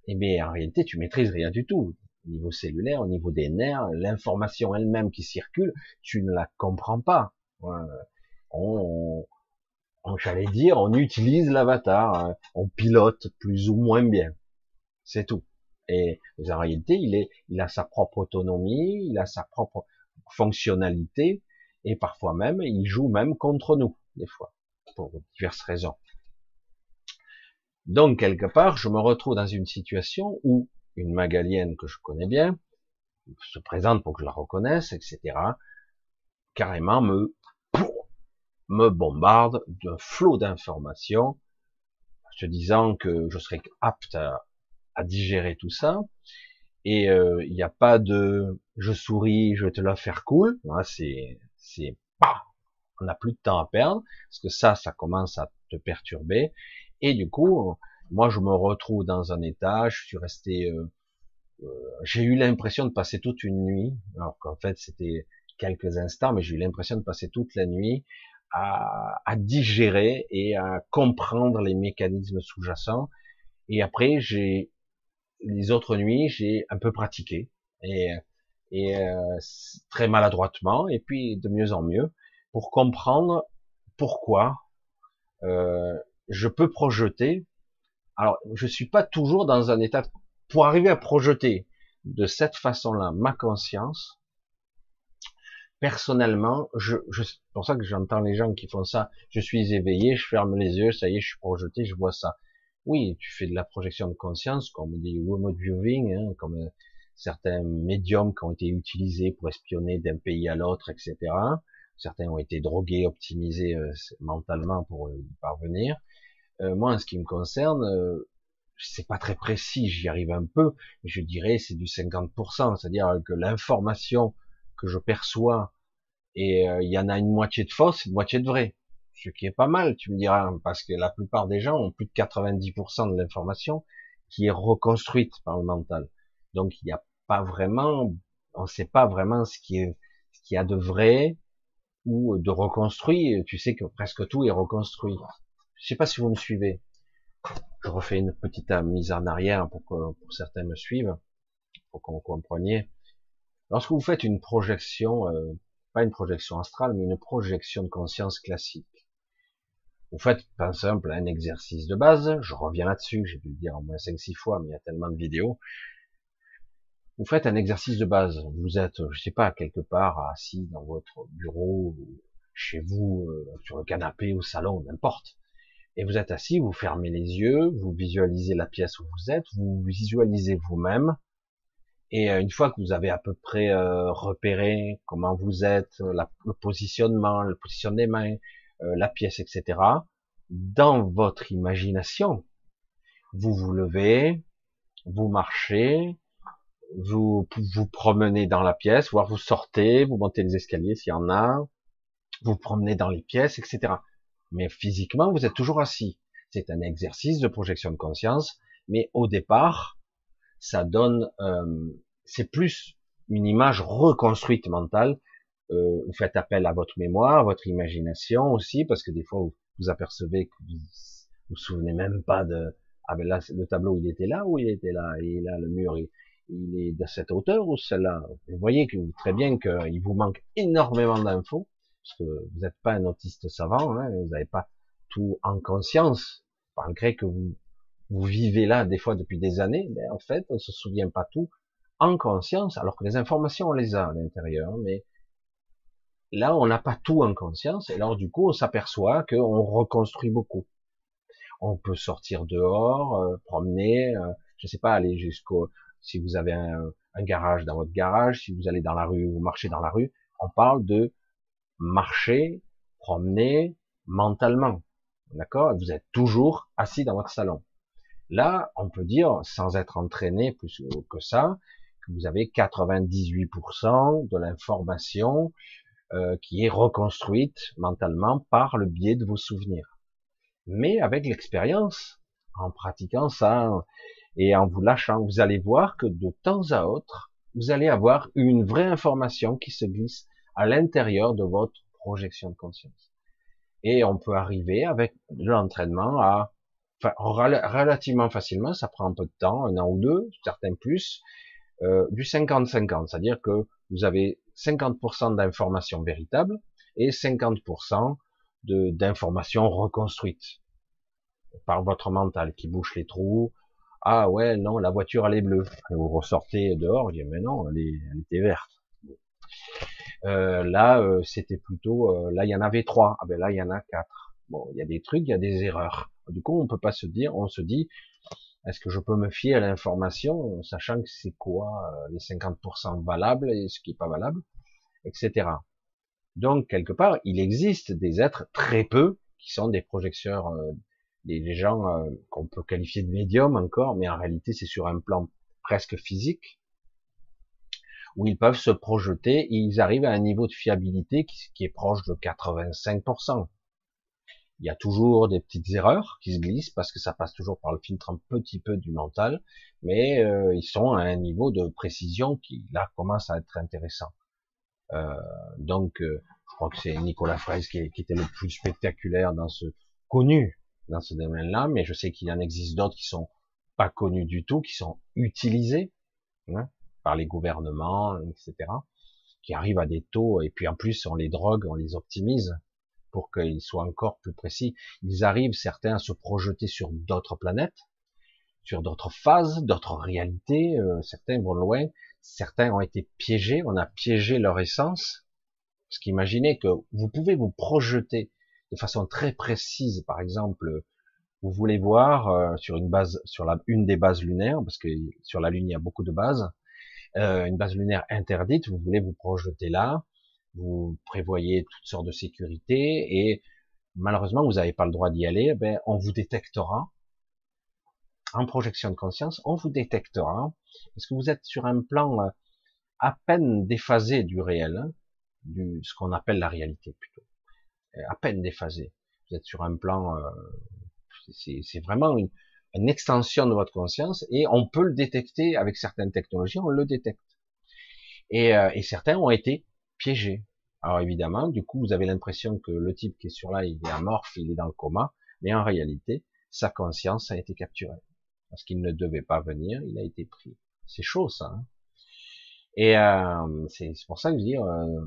Eh bien en réalité tu maîtrises rien du tout. Au niveau cellulaire, au niveau des nerfs, l'information elle-même qui circule, tu ne la comprends pas. On, j'allais dire, on utilise l'avatar, hein. on pilote plus ou moins bien. C'est tout. Et en réalité, il est, il a sa propre autonomie, il a sa propre fonctionnalité, et parfois même, il joue même contre nous, des fois, pour diverses raisons. Donc, quelque part, je me retrouve dans une situation où une magalienne que je connais bien se présente pour que je la reconnaisse, etc., carrément me me bombarde d'un flot d'informations, se disant que je serais apte à, digérer tout ça. Et euh, il n'y a pas de je souris, je vais te la faire cool. C'est c'est pas. On n'a plus de temps à perdre parce que ça, ça commence à te perturber. Et du coup, moi, je me retrouve dans un état. Je suis resté. Euh, euh, j'ai eu l'impression de passer toute une nuit, alors qu'en fait c'était quelques instants, mais j'ai eu l'impression de passer toute la nuit à, digérer et à comprendre les mécanismes sous-jacents. Et après, j'ai les autres nuits, j'ai un peu pratiqué et, euh, très maladroitement, et puis de mieux en mieux pour comprendre pourquoi euh, je peux projeter. Alors, je suis pas toujours dans un état pour arriver à projeter de cette façon-là ma conscience personnellement, je, je c'est pour ça que j'entends les gens qui font ça. Je suis éveillé, je ferme les yeux, ça y est, je suis projeté, je vois ça. Oui, tu fais de la projection de conscience, comme dit remote viewing, hein, comme euh, certains médiums qui ont été utilisés pour espionner d'un pays à l'autre, etc. Certains ont été drogués, optimisés euh, mentalement pour y parvenir. Euh, moi, en ce qui me concerne, euh, c'est pas très précis, j'y arrive un peu, je dirais c'est du 50%, c'est-à-dire que l'information que je perçois, et euh, il y en a une moitié de fausse, une moitié de vraie. Ce qui est pas mal, tu me diras, parce que la plupart des gens ont plus de 90% de l'information qui est reconstruite par le mental. Donc il n'y a pas vraiment, on ne sait pas vraiment ce qui est, ce qu'il y a de vrai ou de reconstruit. Tu sais que presque tout est reconstruit. Je sais pas si vous me suivez. Je refais une petite mise en arrière pour que pour certains me suivent, pour qu'on compreniez. Lorsque vous faites une projection, euh, pas une projection astrale, mais une projection de conscience classique, vous faites par exemple un exercice de base, je reviens là-dessus, j'ai dû le dire au moins 5-6 fois, mais il y a tellement de vidéos. Vous faites un exercice de base, vous êtes, je sais pas, quelque part assis dans votre bureau, chez vous, euh, sur le canapé, au salon, n'importe. Et vous êtes assis, vous fermez les yeux, vous visualisez la pièce où vous êtes, vous visualisez vous-même, et euh, une fois que vous avez à peu près euh, repéré comment vous êtes, le positionnement, le positionnement des mains, euh, la pièce, etc., dans votre imagination, vous vous levez, vous marchez, vous vous promenez dans la pièce, voire vous sortez, vous montez les escaliers s'il y en a, vous promenez dans les pièces, etc. Mais physiquement, vous êtes toujours assis. C'est un exercice de projection de conscience, mais au départ, ça donne c'est plus une image reconstruite mentale. Euh, vous faites appel à votre mémoire, à votre imagination aussi, parce que des fois vous, vous apercevez que vous vous souvenez même pas de ah ben là le tableau il était là ou il était là et là le mur il, est de cette hauteur ou celle-là? Vous voyez que très bien qu'il vous manque énormément d'infos parce que vous n'êtes pas un autiste savant, hein, vous n'avez pas tout en conscience malgré que vous vous vivez là des fois depuis des années, mais en fait on se souvient pas tout en conscience, alors que les informations, on les a à l'intérieur, mais là, on n'a pas tout en conscience, et alors du coup, on s'aperçoit qu'on reconstruit beaucoup. On peut sortir dehors, euh, promener, euh, je sais pas, aller jusqu'au, si vous avez un, garage dans votre garage, si vous allez dans la rue, vous marchez dans la rue, on parle de marcher, promener mentalement. D'accord? Vous êtes toujours assis dans votre salon. Là, on peut dire, sans être entraîné plus que ça, vous avez 98% de l'information euh, qui est reconstruite mentalement par le biais de vos souvenirs. Mais avec l'expérience, en pratiquant ça et en vous lâchant, vous allez voir que de temps à autre, vous allez avoir une vraie information qui se glisse à l'intérieur de votre projection de conscience. Et on peut arriver avec l'entraînement à, enfin, relativement facilement, ça prend un peu de temps, un an ou deux, certains plus, euh, du 50-50, c'est-à-dire que vous avez 50% d'informations véritables et 50% d'informations reconstruites par votre mental qui bouche les trous. Ah ouais, non, la voiture elle est bleue. vous ressortez dehors, vous dites mais non, elle, était verte. Euh, là, euh, c'était plutôt, euh, là il y en avait trois. Ah ben là il y en a quatre. Bon, il y a des trucs, il y a des erreurs. Du coup, on peut pas se dire, on se dit, est-ce que je peux me fier à l'information, sachant que c'est quoi les 50% valables et ce qui est pas valable, etc. Donc quelque part, il existe des êtres très peu qui sont des projecteurs, des, gens qu'on peut qualifier de médiums encore, mais en réalité c'est sur un plan presque physique où ils peuvent se projeter et ils arrivent à un niveau de fiabilité qui, est proche de 85%. Il y a toujours des petites erreurs qui se glissent parce que ça passe toujours par le filtre un petit peu du mental, mais euh, ils sont à un niveau de précision qui là commence à être intéressant. Euh, donc, euh, je crois que c'est Nicolas Fraisse qui, était le plus spectaculaire dans ce connu dans ce domaine-là, mais je sais qu'il en existe d'autres qui sont pas connus du tout, qui sont utilisés. Hein par les gouvernements, etc., qui arrivent à des taux, et puis en plus on les drogue, on les optimise pour qu'ils soient encore plus précis. Ils arrivent, certains, à se projeter sur d'autres planètes, sur d'autres phases, d'autres réalités, euh, certains vont loin, certains ont été piégés, on a piégé leur essence, parce qu'imaginez que vous pouvez vous projeter de façon très précise, par exemple, vous voulez voir euh, sur une base, sur la, une des bases lunaires, parce que sur la Lune il y a beaucoup de bases, euh, une base lunaire interdite, vous voulez vous projeter là, vous prévoyez toutes sortes de sécurités et malheureusement vous n'avez pas le droit d'y aller, ben, on vous détectera. En projection de conscience, on vous détectera parce que vous êtes sur un plan euh, à peine déphasé du réel, hein, du ce qu'on appelle la réalité plutôt, à peine déphasé. Vous êtes sur un plan, c'est vraiment une, une extension de votre conscience et on peut le détecter avec certaines technologies, on le détecte. Et, euh, et certains ont été piégés. Alors évidemment, du coup, vous avez l'impression que le type qui est sur là, il est amorphe, il est dans le coma, mais en réalité, sa conscience a été capturée. Parce qu'il ne devait pas venir, il a été pris. C'est chaud ça. Hein et euh, c'est pour ça que je dis, euh,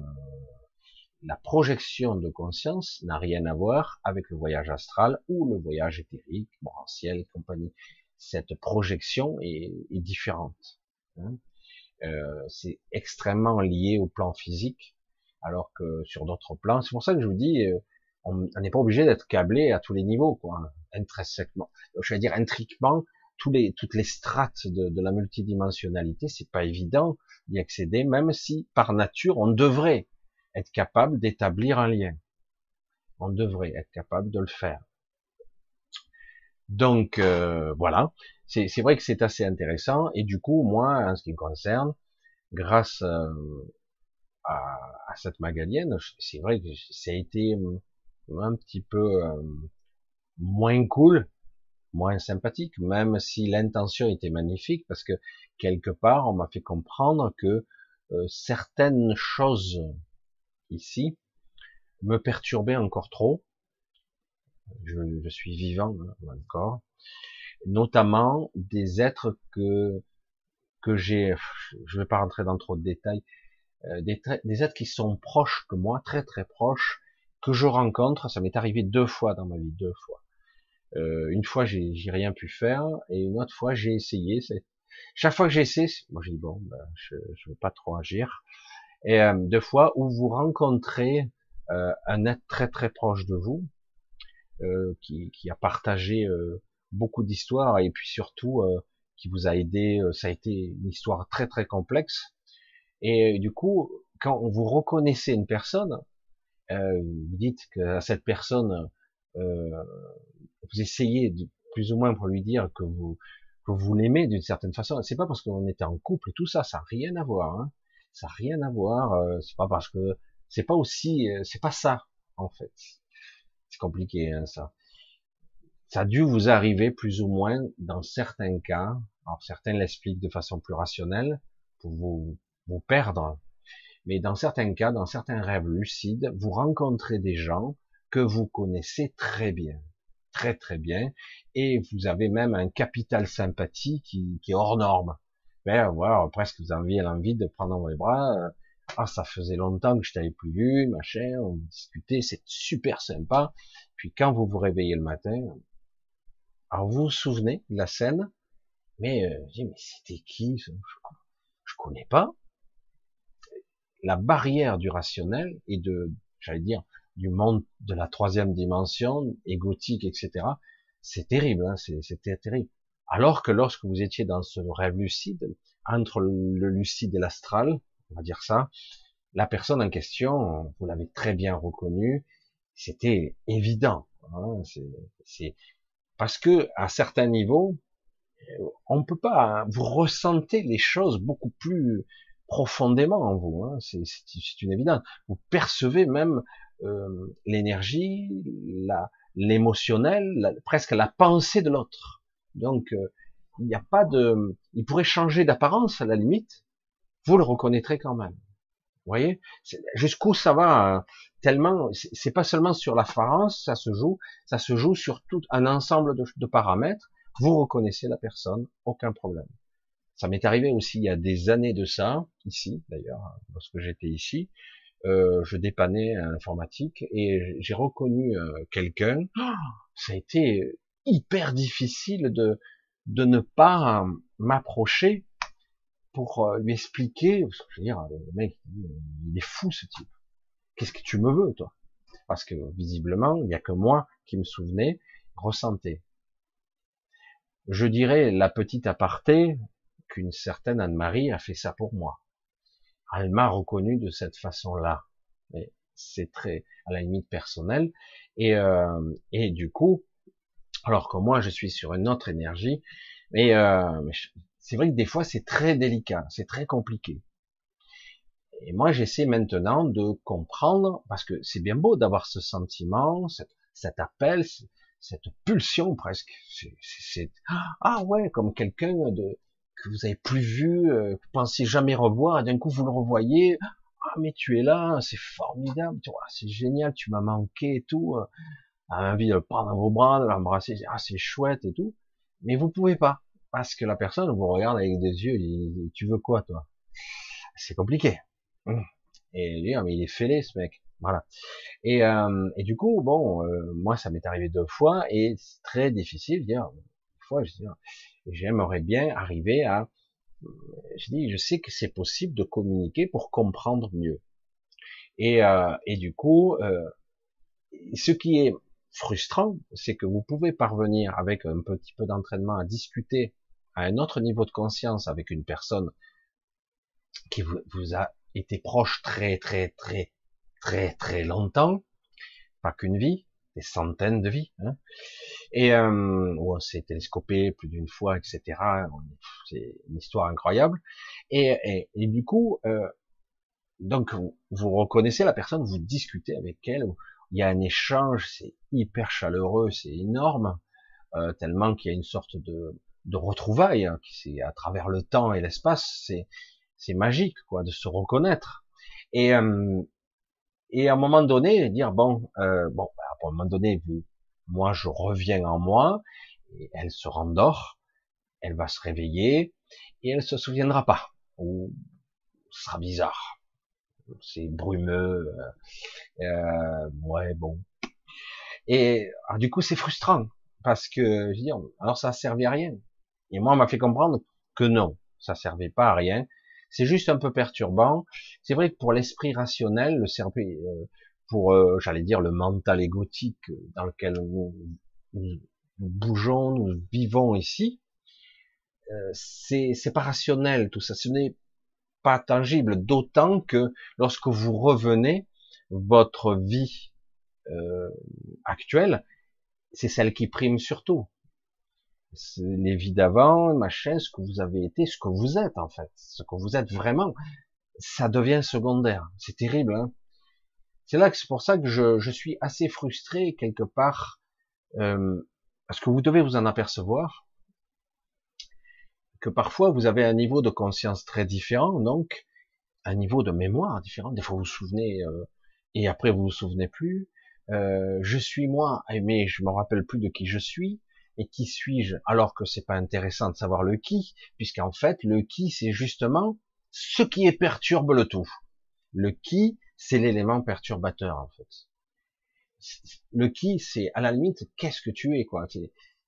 la projection de conscience n'a rien à voir avec le voyage astral ou le voyage éthérique, morantiel, compagnie. Cette projection est, différente. Hein. Euh, c'est extrêmement lié au plan physique, alors que sur d'autres plans, c'est pour ça que je vous dis, euh, on n'est pas obligé d'être câblé à tous les niveaux, quoi, intrinsèquement. Je veux dire intriquement, tous les, toutes les strates de, de la multidimensionnalité, c'est pas évident d'y accéder, même si par nature on devrait être capable d'établir un lien. On devrait être capable de le faire. Donc euh, voilà, c'est vrai que c'est assez intéressant et du coup moi en ce qui me concerne, grâce euh, à, cette magalienne, c'est vrai que ça a été euh, un petit peu moins cool, moins sympathique, même si l'intention était magnifique parce que quelque part on m'a fait comprendre que certaines choses ici me perturbait encore trop. Je, suis vivant hein, encore, notamment des êtres que que j'ai, je vais pas rentrer dans trop de détails, euh, des, des, êtres qui sont proches de moi, très très proches, que je rencontre. Ça m'est arrivé deux fois dans ma vie, deux fois. Euh, une fois j'ai rien pu faire et une autre fois j'ai essayé. Chaque fois que j'ai essayé, moi j'ai dit bon, ben, je ne veux pas trop agir et euh, deux fois où vous rencontrez euh, un être très très proche de vous, euh, qui, qui, a partagé euh, beaucoup d'histoires et puis surtout qui vous a aidé. ça a été une histoire très très complexe. Et du coup, quand vous reconnaissez une personne, vous dites que cette personne, vous essayez de, plus ou moins pour lui dire que vous que vous l'aimez d'une certaine façon. C'est pas parce qu'on était en couple, tout ça, ça n'a rien à voir. Hein. Ça n'a rien à voir. Euh, c'est pas parce que c'est pas aussi, euh, c'est pas ça en fait. C'est compliqué hein, ça. Ça a dû vous arriver plus ou moins dans certains cas. Alors certains l'expliquent de façon plus rationnelle pour vous, vous perdre. Mais dans certains cas, dans certains rêves lucides, vous rencontrez des gens que vous connaissez très bien, très très bien, et vous avez même un capital sympathie qui, qui est hors norme. Ben presque vous avez l'envie de prendre dans vos bras. Ah, ça faisait longtemps que je t'avais plus vu, machin, on discutait, c'est super sympa. Puis quand vous vous réveillez le matin, alors vous vous souvenez de la scène, mais euh, mais c'était qui je, je connais pas. La barrière du rationnel et de, j'allais dire, du monde de la troisième dimension, égotique, etc. C'est terrible, hein, c'était terrible. Alors que lorsque vous étiez dans ce rêve lucide, entre le lucide et l'astral, on va dire ça, la personne en question, vous l'avez très bien reconnu, c'était évident. Hein, c'est parce que à certains niveaux, on ne peut pas. Hein, vous ressentez les choses beaucoup plus profondément en vous. Hein, c'est une évidence. Vous percevez même euh, l'énergie, l'émotionnel, presque la pensée de l'autre. Donc, euh, il n'y a pas de, il pourrait changer d'apparence à la limite, vous le reconnaîtrez quand même. Vous voyez? Jusqu'où ça va hein, tellement, c'est pas seulement sur l'apparence, ça se joue, ça se joue sur tout un ensemble de, paramètres. Vous reconnaissez la personne, aucun problème. Ça m'est arrivé aussi il y a des années de ça, ici d'ailleurs, lorsque j'étais ici, euh, je dépannais à l'informatique et j'ai reconnu euh, quelqu'un. ça a été hyper difficile de de ne pas m'approcher pour euh, lui expliquer. Je veux dire, le mec, il est fou ce type. Qu'est-ce que tu me veux, toi? Parce que visiblement, il n'y a que moi qui me souvenais, ressentais. Je dirais la petite aparté qu'une certaine Anne-Marie a fait ça pour moi elle m'a reconnu de cette façon-là. Mais c'est très, à la limite, personnel. Et, euh, et du coup, alors que moi, je suis sur une autre énergie, mais, euh, c'est vrai que des fois, c'est très délicat, c'est très compliqué. Et moi, j'essaie maintenant de comprendre, parce que c'est bien beau d'avoir ce sentiment, cet, appel, cette pulsion presque. C'est, ah ouais, comme quelqu'un de, que vous avez plus vu, euh, que vous pensiez jamais revoir, et d'un coup vous le revoyez, ah mais tu es là, c'est formidable, c'est génial, tu m'as manqué et tout, euh, envie de le prendre dans vos bras, de l'embrasser, ah c'est chouette et tout, mais vous pouvez pas, parce que la personne vous regarde avec des yeux, tu veux quoi toi? C'est compliqué. Hum. Et lui, ah, mais il est fêlé ce mec, voilà. Et, euh, et du coup, bon, euh, moi ça m'est arrivé deux fois et c'est très difficile dire, une fois, je dis, j'aimerais bien arriver à, je dis, je sais que c'est possible de communiquer pour comprendre mieux. Et, euh, et du coup, euh, ce qui est frustrant, c'est que vous pouvez parvenir avec un petit peu d'entraînement à discuter à un autre niveau de conscience avec une personne qui vous, a été proche très très très très très longtemps, pas qu'une vie, des centaines de vies, hein, et euh, on s'est télescopé plus d'une fois, etc. C'est une histoire incroyable. Et, et, du coup, euh, donc vous, reconnaissez la personne, vous discutez avec elle, il y a un échange, c'est hyper chaleureux, c'est énorme, euh, tellement qu'il y a une sorte de, de retrouvaille hein, c'est à travers le temps et l'espace, c'est c'est magique quoi de se reconnaître. Et euh, et à un moment donné dire bon euh, bon bah, à un moment donné moi je reviens en moi, elle se rendort, elle va se réveiller, et elle se souviendra pas, ou ce sera bizarre, c'est brumeux, euh, euh ouais bon. Et alors, du coup c'est frustrant, parce que je veux dire, alors ça servait à rien. Et moi on m'a fait comprendre que non, ça servait pas à rien. C'est juste un peu perturbant. C'est vrai que pour l'esprit rationnel, le cerveau, euh, pour, euh, j'allais dire, le mental égotique dans lequel nous, bougeons, nous vivons ici, euh, c'est pas rationnel tout ça, ce n'est pas tangible, d'autant que lorsque vous revenez, votre vie euh, actuelle, c'est celle qui prime surtout. Les vies d'avant, machin, ce que vous avez été, ce que vous êtes en fait, ce que vous êtes vraiment, ça devient secondaire. C'est terrible, hein c'est là que c'est pour ça que je, je, suis assez frustré quelque part. Euh, Parce que vous devez vous en apercevoir que parfois vous avez un niveau de conscience très différent, donc un niveau de mémoire différent. Des fois vous vous souvenez euh, et après vous vous souvenez plus. Euh, je suis moi, mais je me rappelle plus de qui je suis et qui suis-je? Alors que c'est pas intéressant de savoir le qui, puisqu'en fait le qui c'est justement ce qui est perturbe le tout. Le qui c'est l'élément perturbateur en fait. Le qui c'est à la limite qu'est-ce que tu es quoi?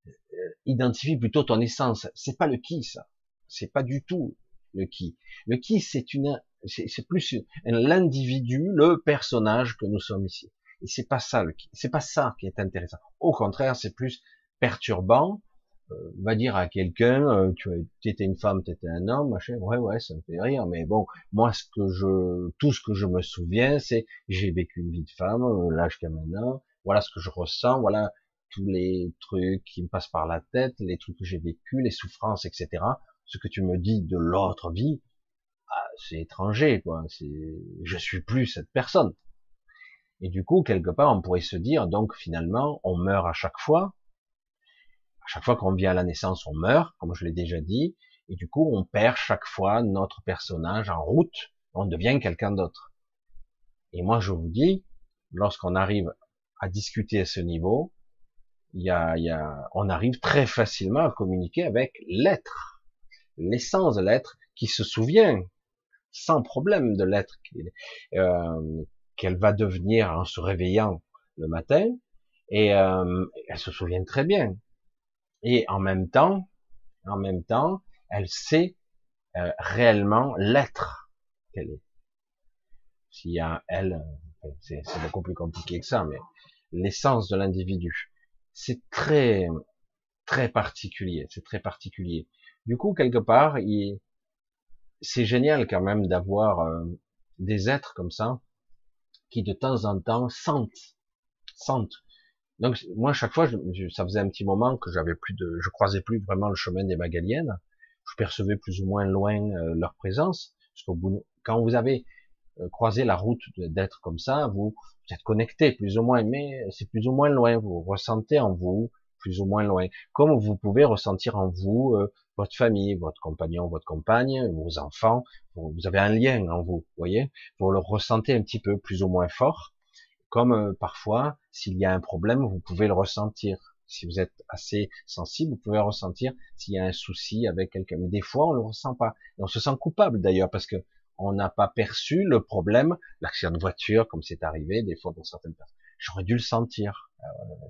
Euh, identifie plutôt ton essence. C'est pas le qui, ça. C'est pas du tout le qui. Le qui, c'est une, c'est plus l'individu, le personnage que nous sommes ici. Et c'est pas ça le qui. C'est pas ça qui est intéressant. Au contraire, c'est plus perturbant. Euh, va dire à quelqu'un, euh, tu étais une femme, tu étais un homme, machin. Ouais, ouais, ça me fait rire. Mais bon, moi, ce que je, tout ce que je me souviens, c'est j'ai vécu une vie de femme, l'âge qu'à maintenant. Voilà ce que je ressens. Voilà tous les trucs qui me passent par la tête, les trucs que j'ai vécu, les souffrances, etc. Ce que tu me dis de l'autre vie, ah, c'est étranger, quoi. C'est, je suis plus cette personne. Et du coup, quelque part, on pourrait se dire, donc finalement, on meurt à chaque fois. À chaque fois qu'on vient à la naissance, on meurt, comme je l'ai déjà dit. Et du coup, on perd chaque fois notre personnage en route. On devient quelqu'un d'autre. Et moi, je vous dis, lorsqu'on arrive à discuter à ce niveau, y a, y a, on arrive très facilement à communiquer avec l'être, l'essence de l'être qui se souvient sans problème de l'être euh, qu'elle va devenir en se réveillant le matin, et euh, elle se souvient très bien. Et en même temps, en même temps, elle sait euh, réellement l'être qu'elle est. S'il y a elle, c'est beaucoup plus compliqué que ça, mais l'essence de l'individu c'est très très particulier, c'est très particulier. Du coup, quelque part, c'est génial quand même d'avoir euh, des êtres comme ça qui de temps en temps sentent, sentent. Donc moi, chaque fois, ça faisait un petit moment que j'avais plus de, je croisais plus vraiment le chemin des Magaliennes. Je percevais plus ou moins loin euh, leur présence. Parce qu'au bout, quand vous avez euh, croisé la route d'être comme ça, vous, vous êtes connecté plus ou moins, mais c'est plus ou moins loin. Vous ressentez en vous plus ou moins loin. Comme vous pouvez ressentir en vous euh, votre famille, votre compagnon, votre compagne, vos enfants. Vous, avez un lien en vous, voyez. Vous le ressentez un petit peu plus ou moins fort. Comme euh, parfois, s'il y a un problème, vous pouvez le ressentir. Si vous êtes assez sensible, vous pouvez ressentir s'il y a un souci avec quelqu'un. Mais des fois, on le ressent pas. Et on se sent coupable d'ailleurs parce que on n'a pas perçu le problème, l'accident de voiture, comme c'est arrivé des fois pour certaines personnes. J'aurais dû le sentir. Euh,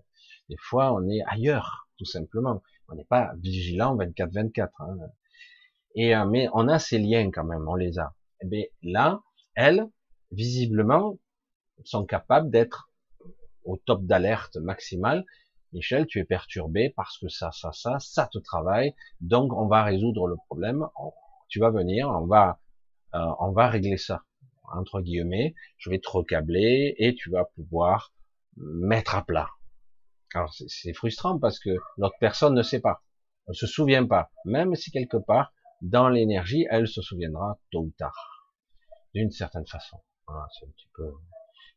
des fois, on est ailleurs, tout simplement. On n'est pas vigilant 24-24. Hein. Et euh, mais on a ces liens quand même, on les a. Et eh bien là, elles, visiblement, sont capables d'être au top d'alerte maximale. Michel, tu es perturbé parce que ça, ça, ça, ça te travaille. Donc, on va résoudre le problème. Tu vas venir, on va euh, on va régler ça entre guillemets, je vais te recabler et tu vas pouvoir mettre à plat. Alors c'est frustrant parce que l'autre personne ne sait pas, elle se souvient pas, même si quelque part dans l'énergie, elle se souviendra tôt ou tard, d'une certaine façon. c'est un petit peu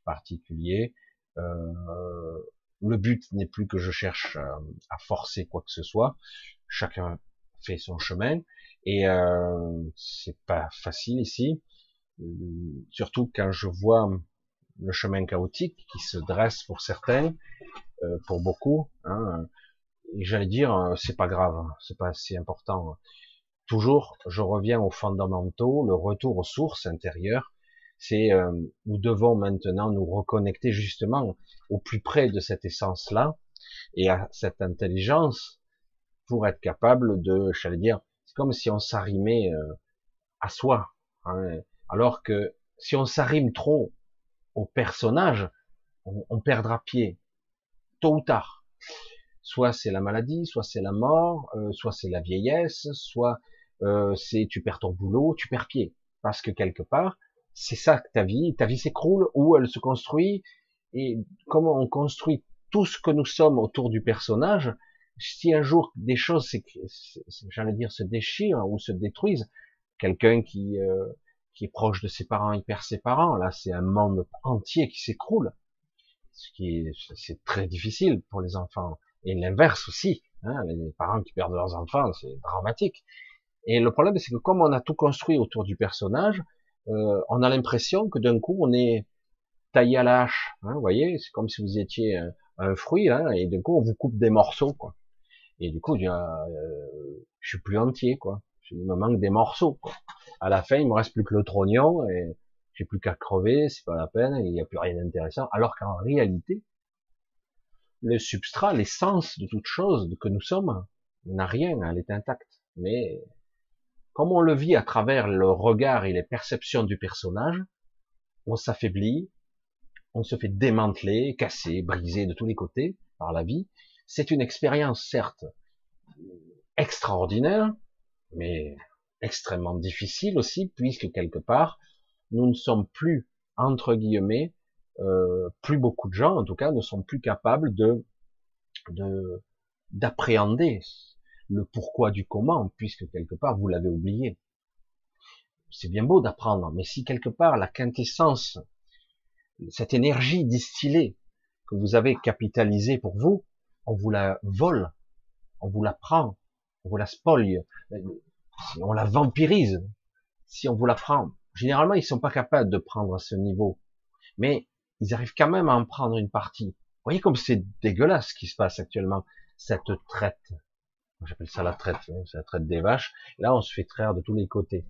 particulier. Euh, le but n'est plus que je cherche euh, à forcer quoi que ce soit. Chacun fait son chemin. Et euh, c'est pas facile ici, surtout quand je vois le chemin chaotique qui se dresse pour certains, euh, pour beaucoup. Hein, j'allais dire, euh, c'est pas grave, hein, c'est pas si important. Toujours, je reviens aux fondamentaux, le retour aux sources intérieures. C'est euh, nous devons maintenant nous reconnecter justement au plus près de cette essence-là et à cette intelligence pour être capable de, j'allais dire, comme si on s'arrimait euh, à soi. Hein. Alors que si on s'arrime trop au personnage, on, perdra pied, tôt ou tard. Soit c'est la maladie, soit c'est la mort, euh, soit c'est la vieillesse, soit euh, c'est tu perds ton boulot, tu perds pied. Parce que quelque part, c'est ça que ta vie, ta vie s'écroule ou elle se construit. Et comment on construit tout ce que nous sommes autour du personnage, si un jour des choses, j'allais dire, se déchirent ou se détruisent, quelqu'un qui euh, qui est proche de ses parents, il perd ses parents, là c'est un monde entier qui s'écroule, ce qui est c'est très difficile pour les enfants. Et l'inverse aussi. Hein, les parents qui perdent leurs enfants, c'est dramatique. Et le problème, c'est que comme on a tout construit autour du personnage, euh, on a l'impression que d'un coup, on est taillé à la hache. Hein, vous voyez, c'est comme si vous étiez un, fruit, hein, et d'un coup, on vous coupe des morceaux, quoi. Et du coup, je, euh, je suis plus entier, quoi. Il me manque des morceaux. À la fin, il me reste plus que le trognon et j'ai plus qu'à crever, c'est pas la peine, il n'y a plus rien d'intéressant. Alors qu'en réalité, le substrat, l'essence de toute chose que nous sommes, n'a rien, elle est intacte. Mais comme on le vit à travers le regard et les perceptions du personnage, on s'affaiblit, on se fait démanteler, casser, briser de tous les côtés par la vie. C'est une expérience, certes, extraordinaire, mais extrêmement difficile aussi, puisque quelque part, nous ne sommes plus, entre guillemets, euh, plus beaucoup de gens, en tout cas, ne sont plus capables de d'appréhender le pourquoi du comment, puisque quelque part vous l'avez oublié. C'est bien beau d'apprendre, mais si quelque part la quintessence, cette énergie distillée que vous avez capitalisée pour vous, on vous la vole, on vous la prend, on vous la spolie, on la vampirise, si on vous la prend. Généralement, ils sont pas capables de prendre à ce niveau, mais ils arrivent quand même à en prendre une partie. Vous voyez comme c'est dégueulasse ce qui se passe actuellement, cette traite. J'appelle ça la traite, hein, c'est la traite des vaches. Là, on se fait traire de tous les côtés.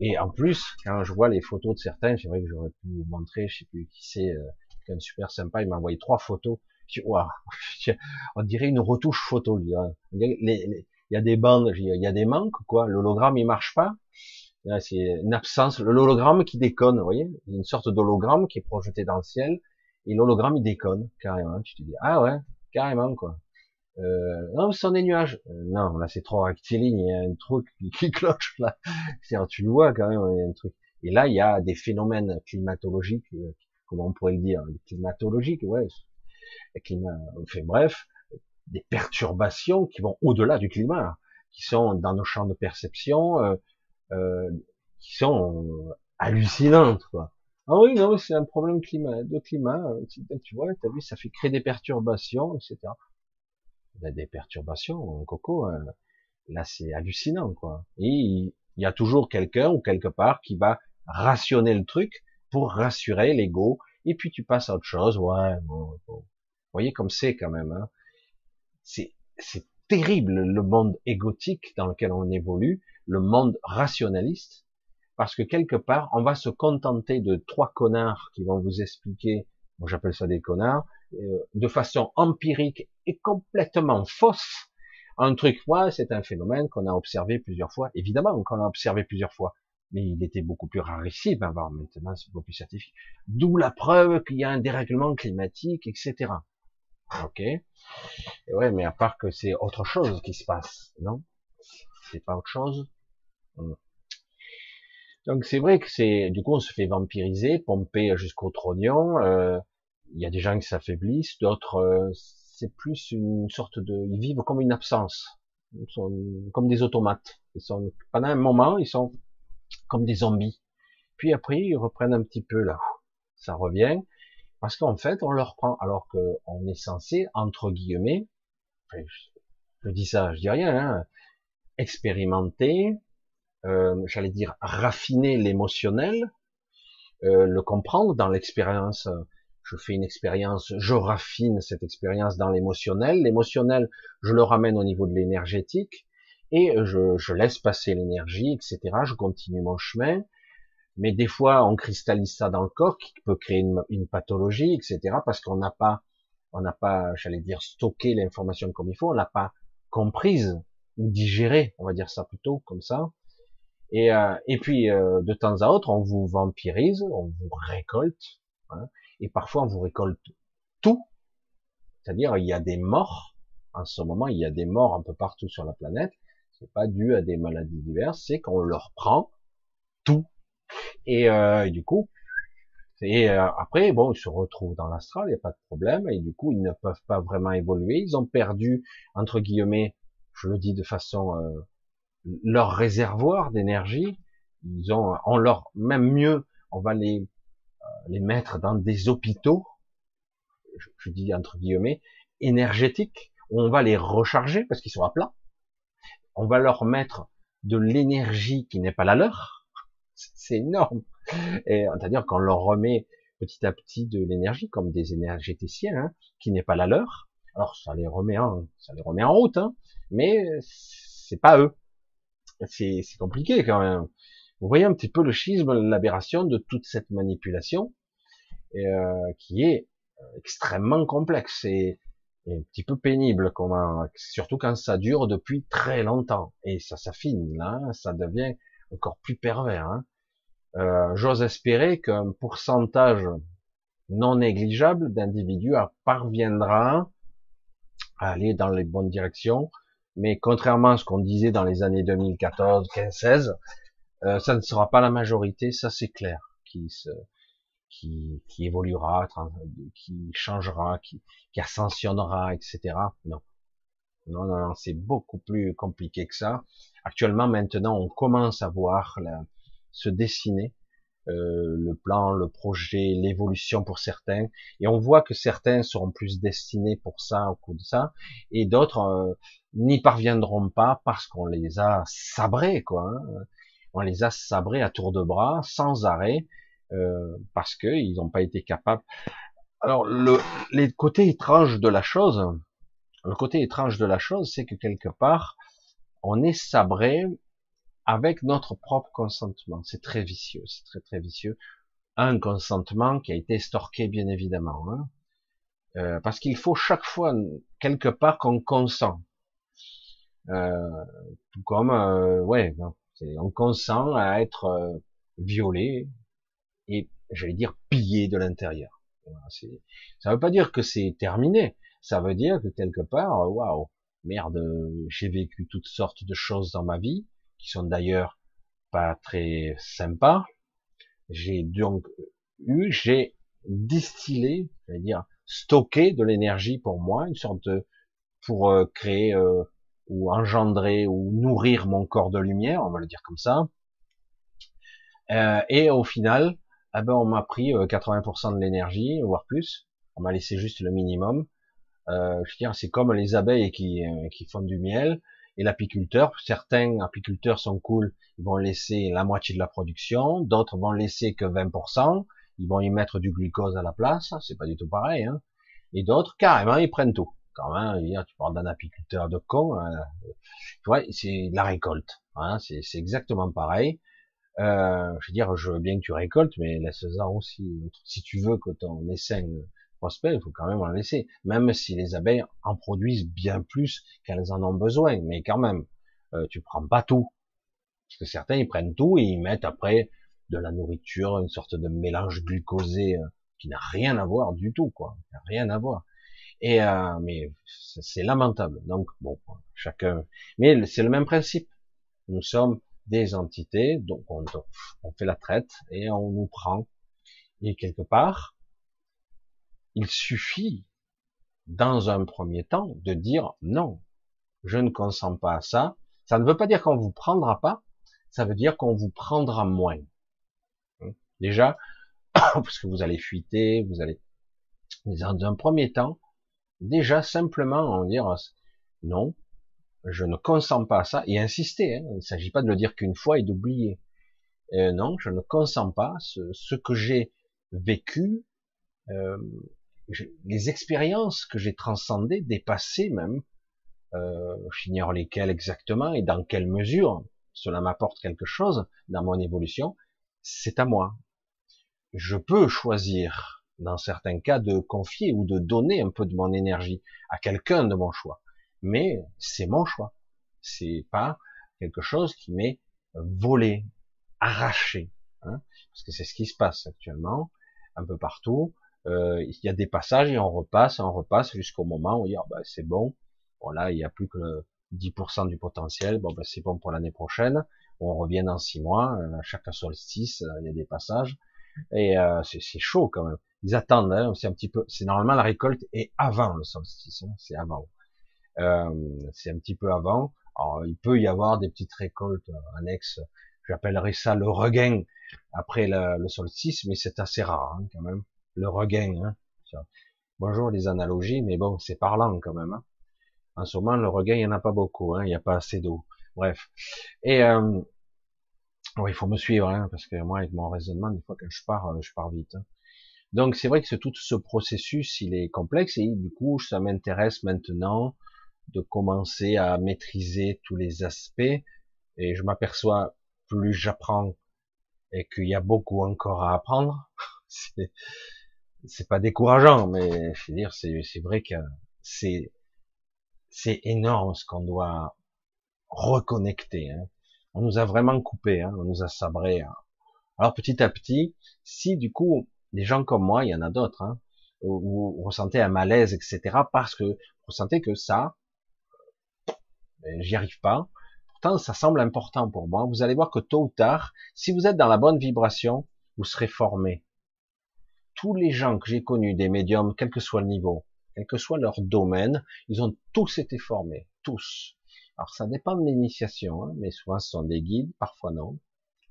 Et en plus, quand je vois les photos de certains, c'est vrai que j'aurais pu vous montrer, je sais plus qui c'est, euh, quelqu'un super sympa, il m'a envoyé trois photos. Je dis, on dirait une retouche photo, il y a des bandes, il y a des manques, quoi. L'hologramme, il marche pas. C'est une absence, l'hologramme qui déconne, vous voyez. Il y a une sorte d'hologramme qui est projeté dans le ciel, et l'hologramme, il déconne, carrément. Tu te dis, ah ouais, carrément, quoi. Euh, non, ce sont des nuages. Euh, non, là c'est trop rectiligne, il y a un truc qui, cloche là. tu le vois quand même, il y a un truc. Et là, il y a des phénomènes climatologiques, euh, comment on pourrait le dire, climatologiques, ouais. Climat, enfin bref, des perturbations qui vont au-delà du climat, qui sont dans nos champs de perception, euh, euh, qui sont hallucinantes, quoi. Ah oui, non, c'est un problème climat, de climat. Tu vois, t'as vu, ça fait créer des perturbations, etc des perturbations, coco, hein. là c'est hallucinant quoi. Et il y a toujours quelqu'un ou quelque part qui va rationner le truc pour rassurer l'ego, et puis tu passes à autre chose. Ouais, bon, Vous voyez comme c'est quand même. Hein. C'est terrible le monde égotique dans lequel on évolue, le monde rationaliste, parce que quelque part on va se contenter de trois connards qui vont vous expliquer, moi j'appelle ça des connards, euh, de façon empirique et complètement fausse un truc, ouais, c'est un phénomène qu'on a observé plusieurs fois, évidemment qu'on a observé plusieurs fois, mais il était beaucoup plus rarissime avant, maintenant c'est beaucoup plus scientifique. D'où la preuve qu'il y a un dérèglement climatique, etc. Ok. Et ouais, mais à part que c'est autre chose qui se passe, non? C'est pas autre chose? Hmm. Donc c'est vrai que c'est, du coup, on se fait vampiriser, pomper jusqu'au trognon, euh, il y a des gens qui s'affaiblissent, d'autres euh, c'est plus une sorte de, ils vivent comme une absence, ils sont comme des automates. Ils sont pendant un moment, ils sont comme des zombies. Puis après, ils reprennent un petit peu là, ça revient, parce qu'en fait, on leur prend, alors qu'on est censé entre guillemets, je, dis ça, je dis rien, hein, expérimenter, euh, j'allais dire raffiner l'émotionnel, euh, le comprendre dans l'expérience je fais une expérience, je raffine cette expérience dans l'émotionnel. L'émotionnel, je le ramène au niveau de l'énergétique et je, laisse passer l'énergie, etc. Je continue mon chemin. Mais des fois, on cristallise ça dans le corps, qui peut créer une, pathologie, etc. Parce qu'on n'a pas, on n'a pas, j'allais dire, stocké l'information comme il faut, on l'a pas comprise ou digérée, on va dire ça plutôt comme ça. Et, euh, et puis, euh, de temps à autre, on vous vampirise, on vous récolte. Hein, et parfois on vous récolte tout, c'est-à-dire il y a des morts, en ce moment il y a des morts un peu partout sur la planète, c'est pas dû à des maladies diverses, c'est qu'on leur prend tout, et, euh, du coup, et euh, après bon ils se retrouvent dans l'astral, il n'y a pas de problème, et du coup ils ne peuvent pas vraiment évoluer, ils ont perdu entre guillemets, je le dis de façon euh, leur réservoir d'énergie, ils ont, on leur, même mieux, on va les les mettre dans des hôpitaux, je, dis entre guillemets, énergétiques, on va les recharger parce qu'ils sont à plat. On va leur mettre de l'énergie qui n'est pas la leur. C'est énorme. c'est-à-dire qu'on leur remet petit à petit de l'énergie, comme des énergéticiens, hein, qui n'est pas la leur. Alors ça les remet en, ça les remet en route, hein, mais c'est pas eux. C'est compliqué quand même. Vous voyez un petit peu le schisme, l'aberration de toute cette manipulation, euh, qui est extrêmement complexe et, un petit peu pénible, comment, surtout quand ça dure depuis très longtemps et ça s'affine là, ça devient encore plus pervers. Hein. Euh, J'ose espérer qu'un pourcentage non négligeable d'individus parviendra à aller dans les bonnes directions, mais contrairement à ce qu'on disait dans les années 2014, 15, 16, euh, ça ne sera pas la majorité, ça c'est clair, qui se, qui, qui évoluera, qui changera, qui, qui ascensionnera, etc. Non, non, non, non c'est beaucoup plus compliqué que ça. Actuellement, maintenant, on commence à voir se dessiner euh, le plan, le projet, l'évolution pour certains, et on voit que certains seront plus destinés pour ça au coup de ça, et d'autres euh, n'y parviendront pas parce qu'on les a sabrés, quoi. Hein. On les a sabrés à tour de bras, sans arrêt, euh, parce qu'ils n'ont pas été capables. Alors, le, les côtés de la chose, le côté étrange de la chose, c'est que quelque part, on est sabré avec notre propre consentement. C'est très vicieux, c'est très très vicieux. Un consentement qui a été estorqué, bien évidemment, hein. euh, parce qu'il faut chaque fois quelque part qu'on consent. Euh, tout comme, euh, ouais, on consent à être euh, violé et, j'allais dire, pillé de l'intérieur. ça veut pas dire que c'est terminé. Ça veut dire que quelque part, waouh, merde, j'ai vécu toutes sortes de choses dans ma vie qui sont d'ailleurs pas très sympas. J'ai donc eu, j'ai distillé, je dire, stocké de l'énergie pour moi, une sorte de, pour euh, créer euh, ou engendrer ou nourrir mon corps de lumière, on va le dire comme ça. Euh, et au final, eh ben on m'a pris 80% de l'énergie, voire plus. On m'a laissé juste le minimum. Je veux dire, c'est comme les abeilles qui, qui font du miel et l'apiculteur. Certains apiculteurs sont cool, ils vont laisser la moitié de la production, d'autres vont laisser que 20%, ils vont y mettre du glucose à la place, c'est pas du tout pareil, hein. Et d'autres, carrément, ils prennent tout. Quand même, tu parles d'un apiculteur de con, euh, tu vois, c'est la récolte, hein, c'est exactement pareil. Euh, je veux dire, je veux bien que tu récoltes, mais laisse-en aussi. Si tu veux que ton essaim il faut quand même en laisser. Même si les abeilles en produisent bien plus qu'elles en ont besoin, mais quand même, euh, tu prends pas tout. Parce que certains, ils prennent tout et ils mettent après de la nourriture, une sorte de mélange glucosé euh, qui n'a rien à voir du tout, quoi. Rien à voir. Et euh, mais c'est lamentable. Donc bon, chacun. Mais c'est le même principe. Nous sommes des entités, donc on, on fait la traite et on nous prend. Et quelque part, il suffit, dans un premier temps, de dire non, je ne consens pas à ça. Ça ne veut pas dire qu'on vous prendra pas, ça veut dire qu'on vous prendra moins. Déjà, parce que vous allez fuiter, vous allez, dans un premier temps, déjà simplement en dire non, je ne consens pas à ça et insister. Hein. Il ne s'agit pas de le dire qu'une fois et d'oublier. Euh, non, je ne consens pas. Ce, que j'ai vécu, euh, les expériences que j'ai transcendées, dépassées même, euh, j'ignore lesquelles exactement et dans quelle mesure cela m'apporte quelque chose dans mon évolution, c'est à moi. Je peux choisir, dans certains cas, de confier ou de donner un peu de mon énergie à quelqu'un de mon choix, mais c'est mon choix. C'est pas quelque chose qui m'est volé, arraché, hein, parce que c'est ce qui se passe actuellement un peu partout. Euh, il y a des passages et on repasse, on repasse jusqu'au moment où il y a, bah, c'est bon. Voilà, il n'y a plus que 10% du potentiel. Bon, bah, c'est bon pour l'année prochaine. On revient dans six mois. Euh, chaque solstice, euh, il y a des passages et euh, c'est, chaud quand même. Ils attendent. Hein, c'est un petit peu. C'est normalement la récolte est avant le solstice. Hein, c'est avant. Euh, c'est un petit peu avant. Alors, il peut y avoir des petites récoltes annexes. J'appellerais ça le regain après le, le solstice, mais c'est assez rare hein, quand même le regain. Hein. Bonjour les analogies, mais bon, c'est parlant quand même. Hein. En ce moment, le regain, il n'y en a pas beaucoup, hein, il n'y a pas assez d'eau. Bref. Et euh, il faut me suivre, hein, parce que moi, avec mon raisonnement, des fois, quand je pars, euh, je pars vite. Hein. Donc, c'est vrai que tout ce processus, il est complexe, et du coup, ça m'intéresse maintenant de commencer à maîtriser tous les aspects, et je m'aperçois, plus j'apprends, et qu'il y a beaucoup encore à apprendre, c'est pas décourageant, mais je veux dire, c'est vrai que c'est c'est énorme ce qu'on doit reconnecter. Hein. On nous a vraiment coupé, hein, on nous a sabré. Hein. Alors petit à petit, si du coup, des gens comme moi, il y en a d'autres, hein, vous, ressentez un malaise, etc., parce que vous ressentez que ça, ben, j'y arrive pas. Pourtant, ça semble important pour moi. Vous allez voir que tôt ou tard, si vous êtes dans la bonne vibration, vous serez formé. Tous les gens que j'ai connus, des médiums, quel que soit le niveau, quel que soit leur domaine, ils ont tous été formés, tous. Alors ça dépend de l'initiation, hein, mais souvent ce sont des guides, parfois non.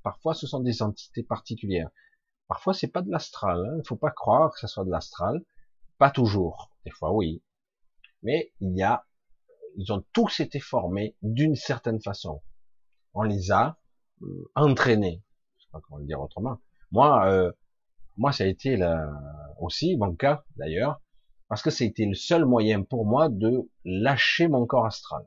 Parfois ce sont des entités particulières. Parfois c'est pas de l'astral, hein. il ne faut pas croire que ce soit de l'astral. Pas toujours, des fois oui. Mais il y a, ils ont tous été formés d'une certaine façon. On les a euh, entraînés. Je sais pas comment le dire autrement. Moi, euh, moi ça a été là aussi mon cas d'ailleurs parce que c'était le seul moyen pour moi de lâcher mon corps astral.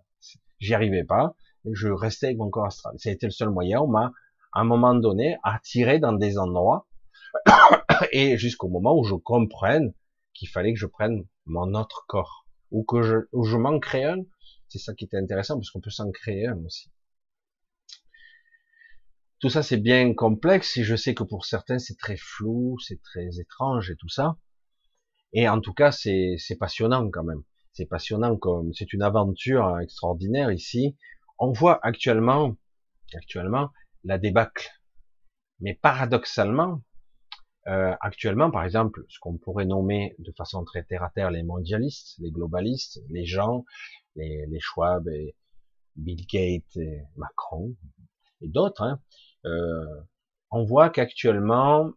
J'y arrivais pas, je restais avec mon corps astral. C'était le seul moyen. On m'a, à un moment donné, attiré dans des endroits, et jusqu'au moment où je comprenne qu'il fallait que je prenne mon autre corps, ou que je, ou je m'en crée un. C'est ça qui était intéressant, parce qu'on peut s'en créer un aussi. Tout ça, c'est bien complexe, et je sais que pour certains, c'est très flou, c'est très étrange et tout ça. Et en tout cas, c'est passionnant quand même. C'est passionnant comme c'est une aventure extraordinaire ici. On voit actuellement, actuellement, la débâcle. Mais paradoxalement, euh, actuellement, par exemple, ce qu'on pourrait nommer de façon très terre à terre les mondialistes, les globalistes, les gens, les, Schwab Bill Gates Macron et d'autres, hein, euh, on voit qu'actuellement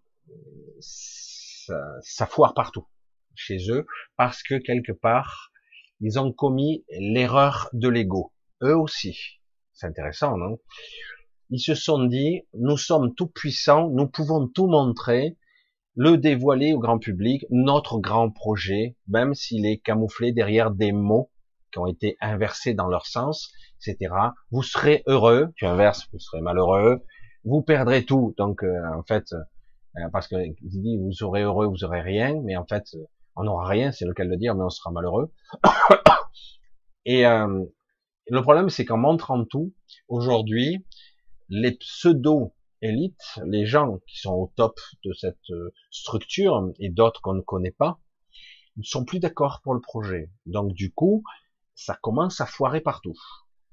ça, ça foire partout chez eux parce que quelque part, ils ont commis l'erreur de l'ego. Eux aussi. C'est intéressant, non? Ils se sont dit, nous sommes tout puissants, nous pouvons tout montrer, le dévoiler au grand public, notre grand projet, même s'il est camouflé derrière des mots qui ont été inversés dans leur sens, etc. Vous serez heureux, tu inverses, vous serez malheureux, vous perdrez tout. Donc, euh, en fait, euh, parce que dit, vous serez heureux, vous aurez rien, mais en fait, on n'aura rien, c'est le cas de le dire, mais on sera malheureux. Et euh, le problème, c'est qu'en montrant tout, aujourd'hui, les pseudo-élites, les gens qui sont au top de cette euh, structure et d'autres qu'on ne connaît pas, ne sont plus d'accord pour le projet. Donc du coup, ça commence à foirer partout.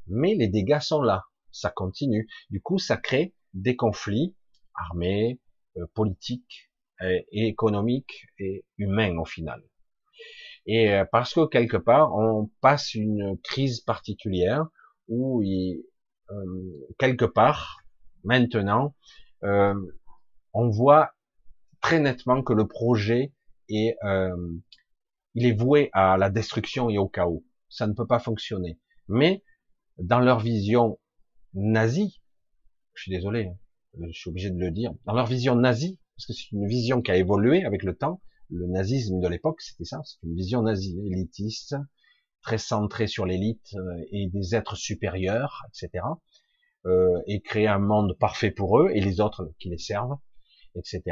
Mais les dégâts sont là, ça continue. Du coup, ça crée des conflits armés, euh, politiques, et économique et humain au final. Et euh, parce que quelque part, on passe une crise particulière où il, euh, quelque part, maintenant, euh, on voit très nettement que le projet est, il est voué à la destruction et au chaos. Ça ne peut pas fonctionner. Mais dans leur vision nazie, je suis désolé, hein, je suis obligé de le dire, dans leur vision nazie, parce que c'est une vision qui a évolué avec le temps. Le nazisme de l'époque, c'était ça, c'est une vision nazie, élitiste, très centrée sur l'élite euh, et des êtres supérieurs, etc. Euh, et créer un monde parfait pour eux et les autres qui les servent, etc.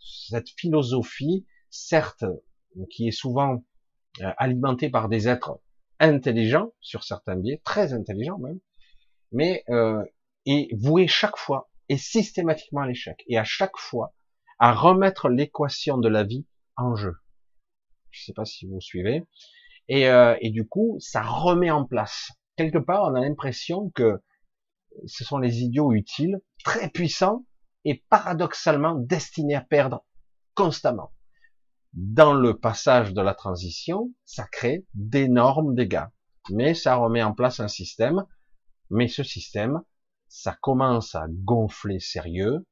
Cette philosophie, certes, qui est souvent euh, alimentée par des êtres intelligents sur certains biais, très intelligents même, mais euh, est vouée chaque fois et systématiquement à l'échec. Et à chaque fois, à remettre l'équation de la vie en jeu. Je ne sais pas si vous suivez. Et, euh, et du coup, ça remet en place. Quelque part, on a l'impression que ce sont les idiots utiles, très puissants, et paradoxalement destinés à perdre constamment. Dans le passage de la transition, ça crée d'énormes dégâts. Mais ça remet en place un système. Mais ce système, ça commence à gonfler sérieux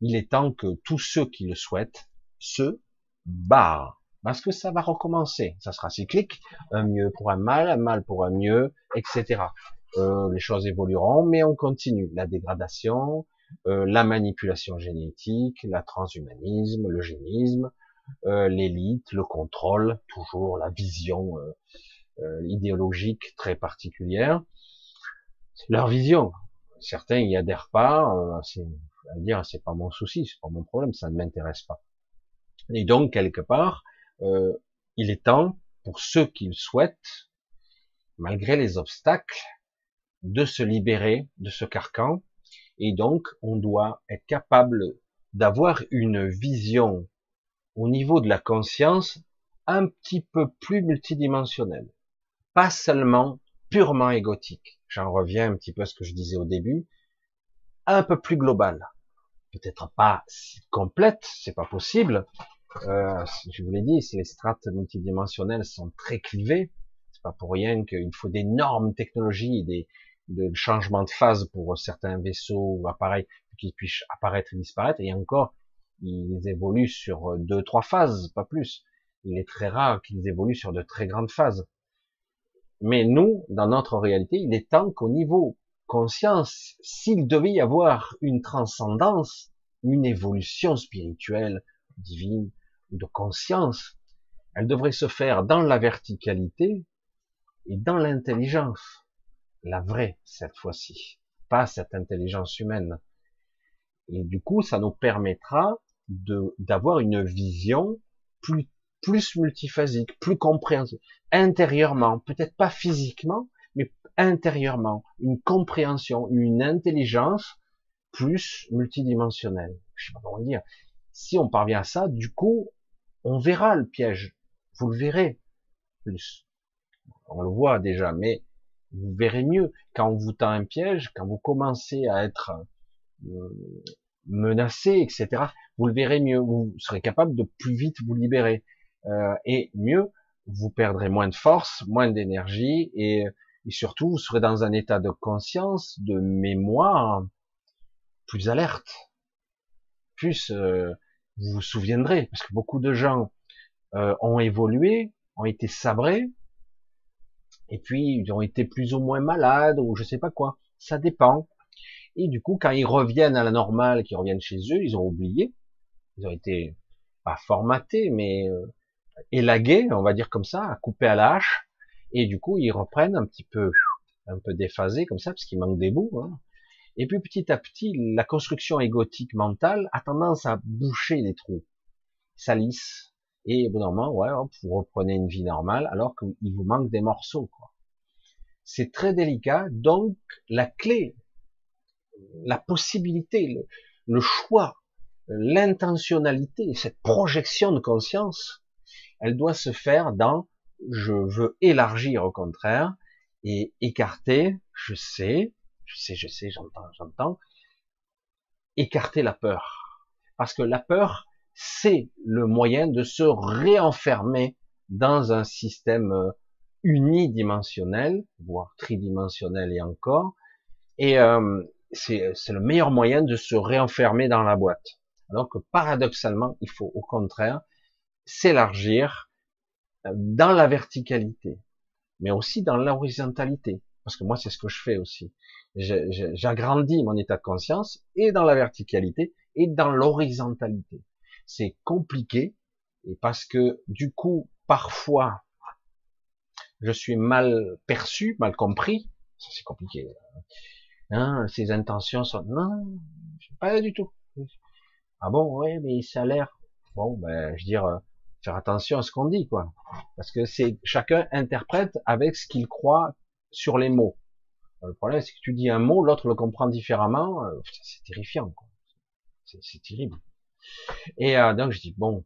il est temps que tous ceux qui le souhaitent se barrent. parce que ça va recommencer. Ça sera cyclique, un mieux pour un mal, un mal pour un mieux, etc. Euh, les choses évolueront, mais on continue. La dégradation, euh, la manipulation génétique, la transhumanisme, le génisme, euh, l'élite, le contrôle, toujours la vision euh, euh, idéologique très particulière. Leur vision. Certains y adhèrent pas. c'est à dire, c'est pas mon souci, c'est pas mon problème, ça ne m'intéresse pas. Et donc quelque part, il est temps pour ceux qui le souhaitent, malgré les obstacles, de se libérer de ce carcan. Et donc, on doit être capable d'avoir une vision au niveau de la conscience un petit peu plus multidimensionnelle. Pas seulement purement égotique. J'en reviens un petit peu à ce que je disais au début. Un peu plus global. Peut-être pas si complète, c'est pas possible. Euh, je vous l'ai dit, les strates multidimensionnelles sont très clivées, c'est pas pour rien qu'il faut d'énormes technologies, des, de changement de phase pour certains vaisseaux ou appareils qui puissent apparaître et disparaître. Et encore, ils évoluent sur deux, trois phases, pas plus. Il est très rare qu'ils évoluent sur de très grandes phases. Mais nous, dans notre réalité, il est temps qu'au niveau conscience, s'il devait y avoir une transcendance, une évolution spirituelle, divine, de conscience, elle devrait se faire dans la verticalité et dans l'intelligence la vraie cette fois-ci, pas cette intelligence humaine. Et du coup, ça nous permettra d'avoir une vision plus plus multiphasique, plus compréhensible, intérieurement, peut-être pas physiquement, mais intérieurement, une compréhension, une intelligence plus multidimensionnelle. Je sais pas comment dire. Si on parvient à ça, du coup, on verra le piège. Vous le verrez plus. On le voit déjà, mais vous verrez mieux quand on vous tend un piège, quand vous commencez à être euh, menacé, etc. Vous le verrez mieux, vous serez capable de plus vite vous libérer et mieux, vous perdrez moins de force, moins d'énergie et, et, surtout vous serez dans un état de conscience, de mémoire plus alerte, plus euh, vous vous souviendrez parce que beaucoup de gens ont évolué, ont été sabrés, et puis ils ont été plus ou moins malades ou je sais pas quoi. Ça dépend. Et du coup, quand ils reviennent à la normale, qu'ils reviennent chez eux, ils ont oublié. Ils ont été pas formatés, mais euh, élagués, on va dire comme ça, à couper à la hache. Et du coup, ils reprennent un petit peu, un peu déphasés comme ça, parce qu'il manque des bouts. Hein. Et puis petit à petit, la construction égotique mentale a tendance à boucher les trous. Ça lisse, et au bout d'un moment, ouais, vous reprenez une vie normale alors qu'il vous manque des morceaux. C'est très délicat. Donc la clé, la possibilité, le choix, l'intentionnalité, cette projection de conscience, elle doit se faire dans je veux élargir au contraire et écarter, je sais, je sais, je sais, j'entends, j'entends, écarter la peur. Parce que la peur, c'est le moyen de se réenfermer dans un système euh, unidimensionnel, voire tridimensionnel et encore, et euh, c'est le meilleur moyen de se réenfermer dans la boîte. Alors que paradoxalement, il faut au contraire s'élargir euh, dans la verticalité, mais aussi dans l'horizontalité, parce que moi c'est ce que je fais aussi. J'agrandis mon état de conscience et dans la verticalité et dans l'horizontalité c'est compliqué, et parce que du coup, parfois, je suis mal perçu, mal compris, ça c'est compliqué. Hein, ses intentions sont non, pas du tout. Ah bon, ouais, mais ça a l'air. Bon, ben, je veux dire, euh, faire attention à ce qu'on dit, quoi, parce que c'est chacun interprète avec ce qu'il croit sur les mots. Le problème, c'est que tu dis un mot, l'autre le comprend différemment. Euh, c'est terrifiant, C'est terrible. Et euh, donc je dis bon,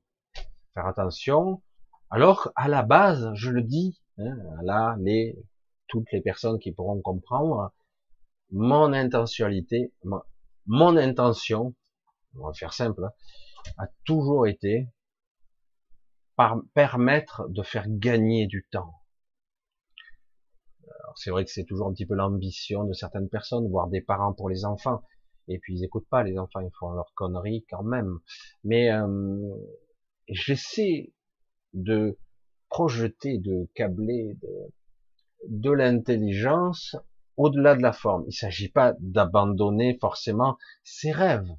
faire attention. Alors à la base, je le dis, hein, là les toutes les personnes qui pourront comprendre, mon intentionnalité, mon, intention, on va faire simple, hein, a toujours été permettre de faire gagner du temps. C'est vrai que c'est toujours un petit peu l'ambition de certaines personnes, voire des parents pour les enfants et puis ils écoutent pas les enfants, ils font leurs conneries quand même. Mais euh, j'essaie de projeter, de câbler de, de l'intelligence au-delà de la forme. Il ne s'agit pas d'abandonner forcément ses rêves,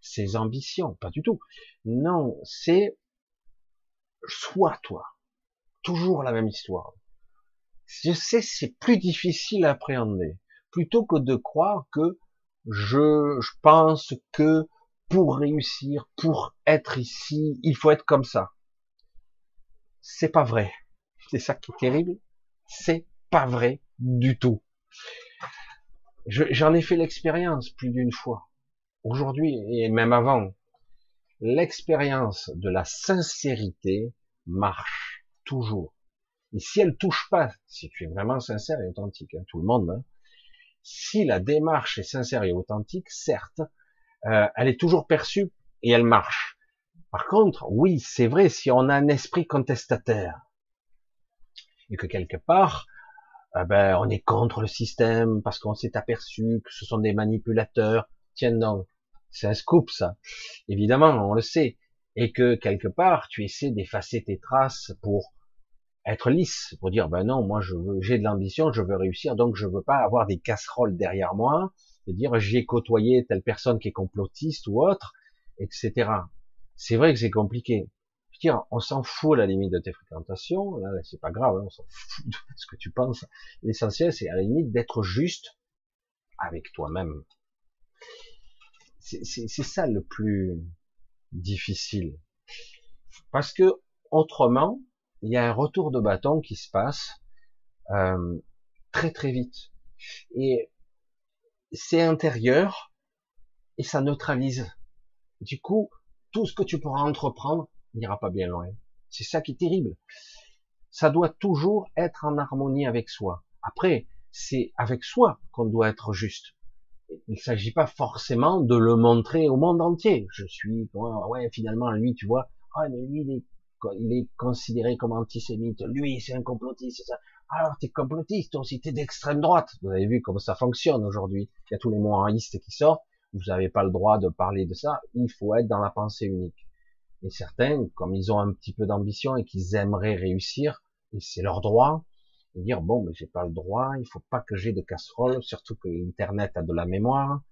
ses ambitions, pas du tout. Non, c'est sois toi. Toujours la même histoire. Je sais, c'est plus difficile à appréhender. Plutôt que de croire que je, je pense que pour réussir, pour être ici, il faut être comme ça. C'est pas vrai. C'est ça qui est terrible. C'est pas vrai du tout. J'en ai fait l'expérience plus d'une fois. Aujourd'hui et même avant, l'expérience de la sincérité marche toujours. Et si elle touche pas, si tu es vraiment sincère et authentique, hein, tout le monde, hein, si la démarche est sincère et authentique, certes, euh, elle est toujours perçue et elle marche. Par contre, oui, c'est vrai, si on a un esprit contestataire et que quelque part, eh ben, on est contre le système parce qu'on s'est aperçu que ce sont des manipulateurs. Tiens non, c'est un scoop ça. Évidemment, on le sait. Et que quelque part, tu essaies d'effacer tes traces pour être lisse, pour dire ben non, moi je veux, j'ai de l'ambition, je veux réussir, donc je veux pas avoir des casseroles derrière moi, de dire j'ai côtoyé telle personne qui est complotiste ou autre, etc. C'est vrai que c'est compliqué. Je veux on s'en fout à la limite de tes fréquentations, là, c'est pas grave, hein, on s'en fout de ce que tu penses. L'essentiel, c'est à la limite d'être juste avec toi-même. C'est ça le plus difficile. Parce que autrement, il y a un retour de bâton qui se passe euh, très très vite. Et c'est intérieur et ça neutralise. Du coup, tout ce que tu pourras entreprendre n'ira pas bien loin. C'est ça qui est terrible. Ça doit toujours être en harmonie avec soi. Après, c'est avec soi qu'on doit être juste. Il s'agit pas forcément de le montrer au monde entier. Je suis, ouais, finalement, lui, tu vois, ah, mais lui, il est, il est considéré comme antisémite. Lui, c'est un complotiste, c'est ça. Alors, t'es complotiste aussi, t'es d'extrême droite. Vous avez vu comment ça fonctionne aujourd'hui. Il y a tous les mots qui sortent. Vous n'avez pas le droit de parler de ça. Il faut être dans la pensée unique. Et certains, comme ils ont un petit peu d'ambition et qu'ils aimeraient réussir, et c'est leur droit, dire bon, mais j'ai pas le droit, il faut pas que j'ai de casserole, surtout que Internet a de la mémoire,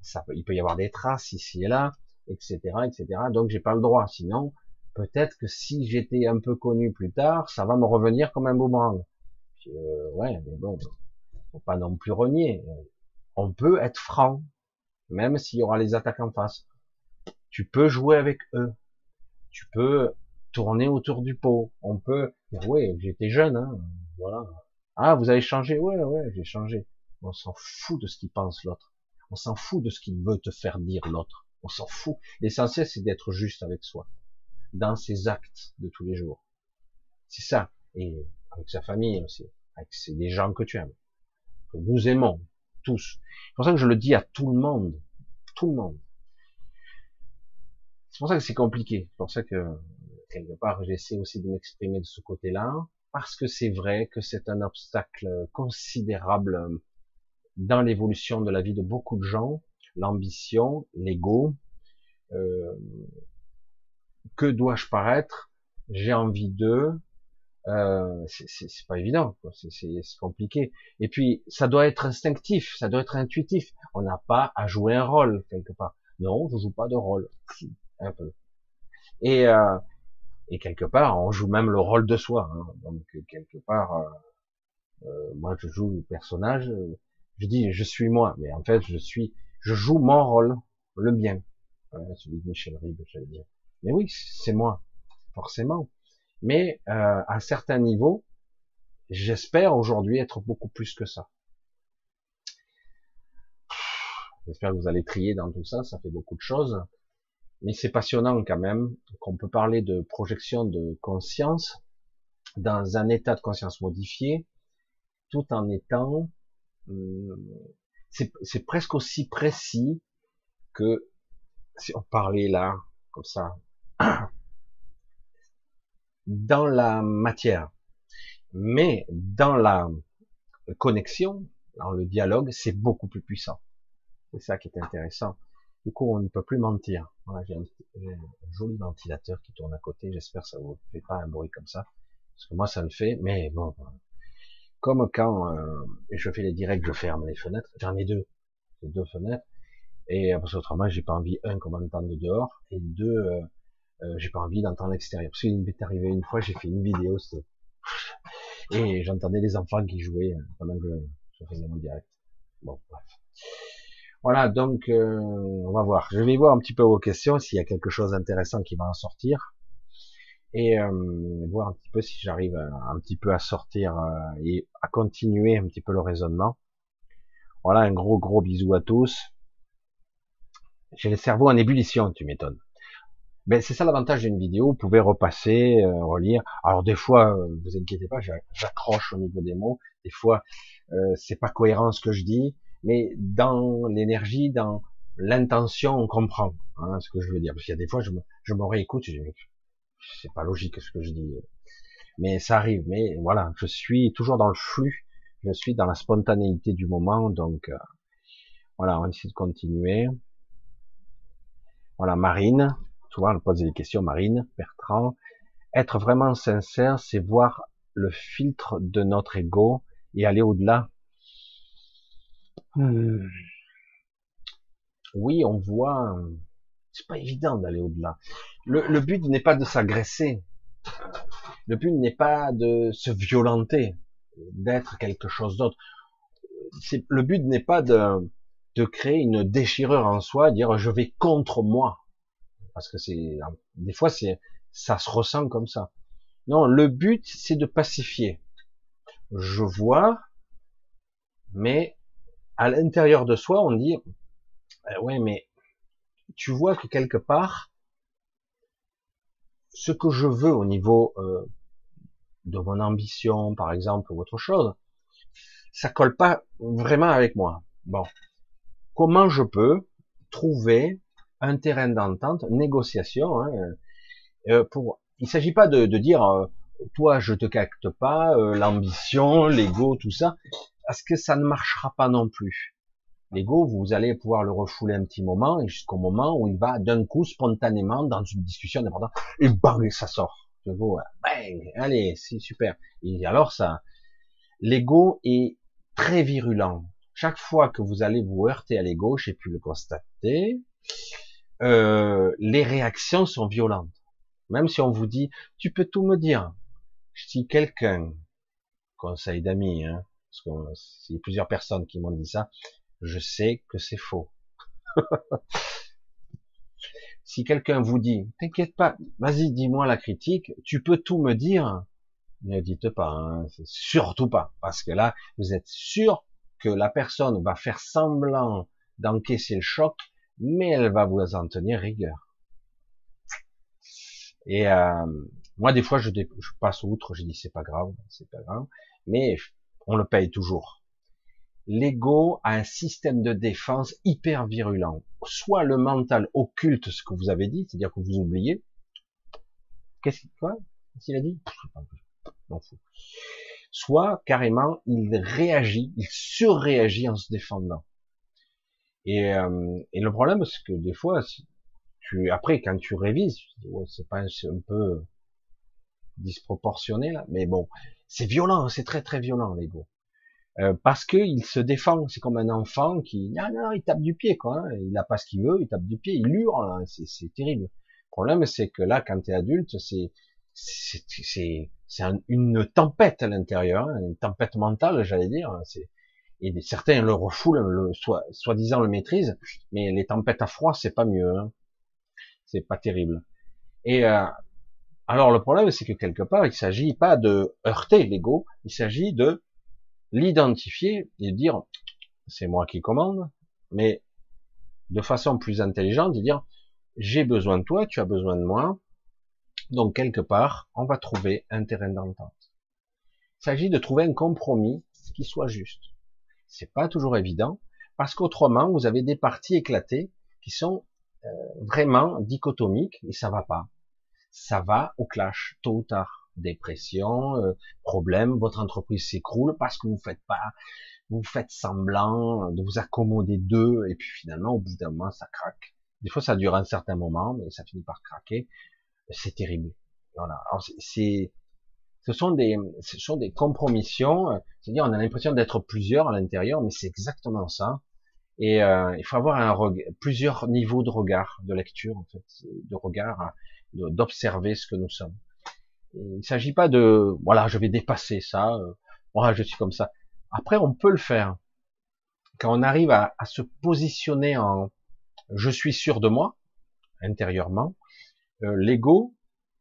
ça il peut y avoir des traces ici et là, etc., etc. Donc j'ai pas le droit. Sinon, peut-être que si j'étais un peu connu plus tard, ça va me revenir comme un boomerang. Euh, ouais, mais bon, faut pas non plus renier. On peut être franc, même s'il y aura les attaques en face. Tu peux jouer avec eux. Tu peux tourner autour du pot. On peut dire, ouais, j'étais jeune, hein, voilà. Ah, vous avez changé? Ouais, ouais, j'ai changé. On s'en fout de ce qu'il pense l'autre. On s'en fout de ce qu'il veut te faire dire l'autre. On s'en fout. L'essentiel, c'est d'être juste avec soi. Dans ses actes de tous les jours. C'est ça. Et avec sa famille aussi, avec les gens que tu aimes, que nous aimons tous. C'est pour ça que je le dis à tout le monde, tout le monde. C'est pour ça que c'est compliqué. C'est pour ça que quelque part j'essaie aussi de m'exprimer de ce côté-là, parce que c'est vrai que c'est un obstacle considérable dans l'évolution de la vie de beaucoup de gens, l'ambition, l'ego. Euh, que dois-je paraître? J'ai envie d'eux, euh, c'est pas évident, c'est compliqué. Et puis, ça doit être instinctif, ça doit être intuitif. On n'a pas à jouer un rôle quelque part. Non, je joue pas de rôle, un peu. Et, euh, et quelque part, on joue même le rôle de soi. Hein. Donc quelque part, euh, euh moi je joue le personnage. Je dis je suis moi, mais en fait je suis, je joue mon rôle, le bien, celui de Michel Ribes, j'allais dire. Mais oui, c'est moi, forcément mais euh, à certains niveaux, j'espère aujourd'hui être beaucoup plus que ça. J'espère que vous allez trier dans tout ça, ça fait beaucoup de choses, mais c'est passionnant quand même qu'on peut parler de projection de conscience dans un état de conscience modifié, tout en étant, hum, c'est presque aussi précis que si on parlait là, comme ça, dans la matière. Mais dans la connexion, dans le dialogue, c'est beaucoup plus puissant. C'est ça qui est intéressant. Du coup, on ne peut plus mentir. Voilà, j'ai un, un, joli ventilateur qui tourne à côté. J'espère que ça vous fait pas un bruit comme ça. Parce que moi, ça le fait. Mais bon, comme quand euh, je fais les directs, je ferme les fenêtres. J'en ai deux, deux fenêtres. Et parce qu'autrement, j'ai pas envie un qu'on m'entende dehors et deux, euh, euh, j'ai pas envie d'entendre l'extérieur. Parce qu'il m'est arrivé une fois, j'ai fait une vidéo, c'était et j'entendais les enfants qui jouaient pendant que je faisais mon direct. Bon, bref. Voilà, donc euh, on va voir. Je vais voir un petit peu vos questions, s'il y a quelque chose d'intéressant qui va en sortir, et euh, voir un petit peu si j'arrive un petit peu à sortir euh, et à continuer un petit peu le raisonnement. Voilà, un gros gros bisou à tous. J'ai le cerveau en ébullition, tu m'étonnes. Ben c'est ça l'avantage d'une vidéo, vous pouvez repasser, relire. Alors des fois, vous inquiétez pas, j'accroche au niveau des mots. Des fois, c'est pas cohérent ce que je dis mais dans l'énergie, dans l'intention, on comprend hein, ce que je veux dire. Parce qu'il y a des fois, je me, je me réécoute, c'est pas logique ce que je dis, mais ça arrive. Mais voilà, je suis toujours dans le flux, je suis dans la spontanéité du moment, donc euh, voilà, on va essayer de continuer. Voilà, Marine, souvent on pose des questions, Marine, Bertrand. Être vraiment sincère, c'est voir le filtre de notre ego et aller au-delà Hmm. Oui, on voit. C'est pas évident d'aller au-delà. Le, but n'est pas de s'agresser. Le but n'est pas de se violenter, d'être quelque chose d'autre. Le but n'est pas de, de créer une déchirure en soi, dire je vais contre moi, parce que c'est des fois c'est ça se ressent comme ça. Non, le but c'est de pacifier. Je vois, mais à l'intérieur de soi, on dit, eh ouais, mais tu vois que quelque part, ce que je veux au niveau euh, de mon ambition, par exemple, ou autre chose, ça colle pas vraiment avec moi. Bon, comment je peux trouver un terrain d'entente, négociation, hein, euh, pour. Il s'agit pas de, de dire, euh, toi, je te capte pas, l'ambition, l'ego, tout ça parce que ça ne marchera pas non plus. L'ego, vous allez pouvoir le refouler un petit moment, et jusqu'au moment où il va d'un coup, spontanément, dans une discussion n'importe et bang, ça sort. L'ego, bang, allez, c'est super. Et alors ça, l'ego est très virulent. Chaque fois que vous allez vous heurter à l'ego, j'ai pu le constater, euh, les réactions sont violentes. Même si on vous dit, tu peux tout me dire. Si quelqu'un, conseil d'amis, hein, parce que c'est plusieurs personnes qui m'ont dit ça, je sais que c'est faux. si quelqu'un vous dit, t'inquiète pas, vas-y, dis-moi la critique, tu peux tout me dire, ne dites pas, hein, surtout pas, parce que là, vous êtes sûr que la personne va faire semblant d'encaisser le choc, mais elle va vous en tenir rigueur. Et euh, moi, des fois, je, je passe outre, je dis c'est pas grave, c'est pas grave, mais on le paye toujours. L'ego a un système de défense hyper virulent. Soit le mental occulte ce que vous avez dit, c'est-à-dire que vous oubliez. Qu'est-ce qu'il a dit? Soit carrément il réagit, il surréagit en se défendant. Et, euh, et le problème, c'est que des fois, tu, après, quand tu révises, c'est pas un peu disproportionné là, mais bon, c'est violent, c'est très très violent l'ego. Euh, parce qu'il se défend, c'est comme un enfant qui, non, non, il tape du pied, quoi. Hein. Il n'a pas ce qu'il veut, il tape du pied, il hurle, hein. c'est terrible. Le problème, c'est que là, quand tu es adulte, c'est c'est une tempête à l'intérieur, hein, une tempête mentale, j'allais dire. Et certains le refoulent, le, soi-disant le maîtrisent, mais les tempêtes à froid, c'est pas mieux. Hein. C'est pas terrible. Et euh, alors le problème, c'est que quelque part, il s'agit pas de heurter l'ego, il s'agit de l'identifier et dire c'est moi qui commande, mais de façon plus intelligente, de dire j'ai besoin de toi, tu as besoin de moi, donc quelque part, on va trouver un terrain d'entente. Il s'agit de trouver un compromis qui soit juste. C'est pas toujours évident, parce qu'autrement, vous avez des parties éclatées qui sont euh, vraiment dichotomiques et ça va pas ça va au clash, tôt ou tard. Dépression, euh, problème, votre entreprise s'écroule parce que vous faites pas, vous faites semblant de vous accommoder d'eux, et puis finalement, au bout d'un moment, ça craque. Des fois, ça dure un certain moment, mais ça finit par craquer. C'est terrible. Voilà. Alors, c'est, ce sont des, ce sont des compromissions. C'est-à-dire, on a l'impression d'être plusieurs à l'intérieur, mais c'est exactement ça. Et euh, il faut avoir un plusieurs niveaux de regard, de lecture, en fait, de regard, d'observer ce que nous sommes. il ne s'agit pas de, voilà, je vais dépasser ça. Euh, voilà, je suis comme ça. Après, on peut le faire quand on arrive à, à se positionner en, je suis sûr de moi intérieurement. Euh, L'ego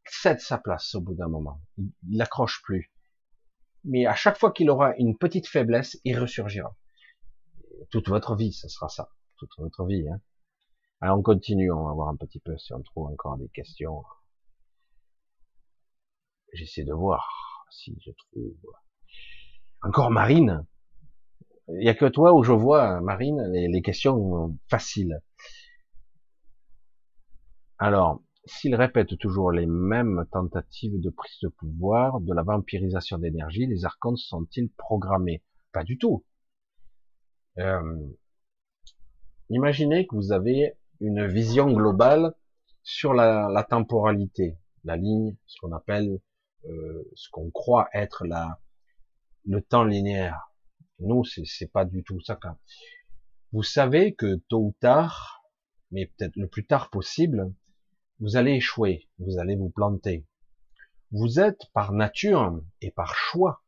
cède sa place au bout d'un moment. Il n'accroche plus. Mais à chaque fois qu'il aura une petite faiblesse, il ressurgira toute votre vie, ce sera ça, toute votre vie. Hein. Alors on continue, on va voir un petit peu si on trouve encore des questions. J'essaie de voir si je trouve. Encore Marine. Il n'y a que toi où je vois, Marine, les, questions faciles. Alors, s'il répète toujours les mêmes tentatives de prise de pouvoir, de la vampirisation d'énergie, les archontes sont-ils programmés? Pas du tout. Euh, imaginez que vous avez une vision globale sur la, temporalité, la ligne, ce qu'on appelle, euh, ce qu'on croit être la, le temps linéaire. Nous, c'est pas du tout ça. Vous savez que tôt ou tard, mais peut-être le plus tard possible, vous allez échouer, vous allez vous planter. Vous êtes par nature et par choix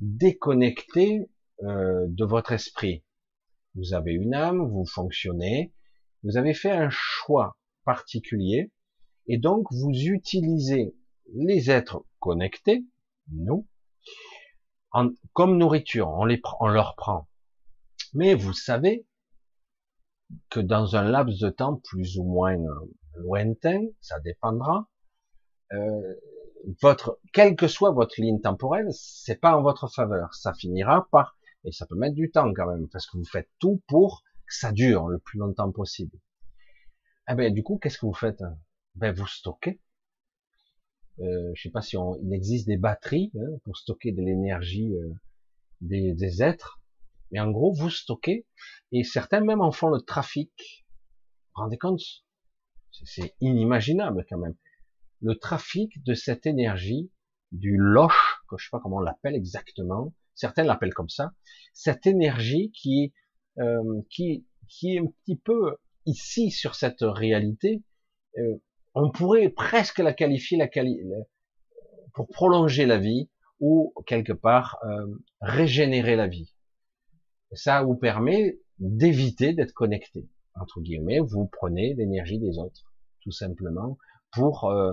déconnecté euh, de votre esprit. Vous avez une âme, vous fonctionnez, vous avez fait un choix particulier, et donc vous utilisez les êtres connectés, nous, comme nourriture, on, les, on leur prend. Mais vous savez que dans un laps de temps plus ou moins lointain, ça dépendra, euh, votre, quelle que soit votre ligne temporelle, c'est pas en votre faveur. Ça finira par et ça peut mettre du temps quand même, parce que vous faites tout pour ça dure le plus longtemps possible. Eh ben, du coup, qu'est-ce que vous faites? Ben, vous stockez. Euh, je sais pas si on, il existe des batteries hein, pour stocker de l'énergie euh, des, des, êtres, mais en gros, vous stockez, et certains même en font le trafic. Vous vous rendez compte? C'est inimaginable quand même. Le trafic de cette énergie, du loche, que je sais pas comment on l'appelle exactement, certains l'appellent comme ça, cette énergie qui, euh, qui, qui est un petit peu ici sur cette réalité, euh, on pourrait presque la qualifier la pour prolonger la vie ou quelque part euh, régénérer la vie. Ça vous permet d'éviter d'être connecté. Entre guillemets, vous prenez l'énergie des autres, tout simplement, pour euh,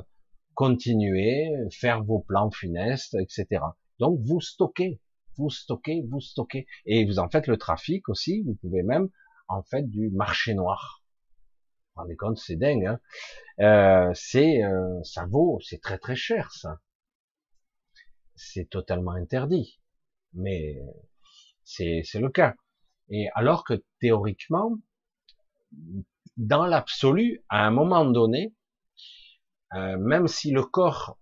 continuer, faire vos plans funestes, etc. Donc vous stockez vous stockez, vous stockez, et vous en faites le trafic aussi, vous pouvez même en fait du marché noir. Vous vous rendez compte, c'est dingue, hein euh, c'est, euh, ça vaut, c'est très très cher ça. C'est totalement interdit, mais c'est, le cas. Et alors que théoriquement, dans l'absolu, à un moment donné, euh, même si le corps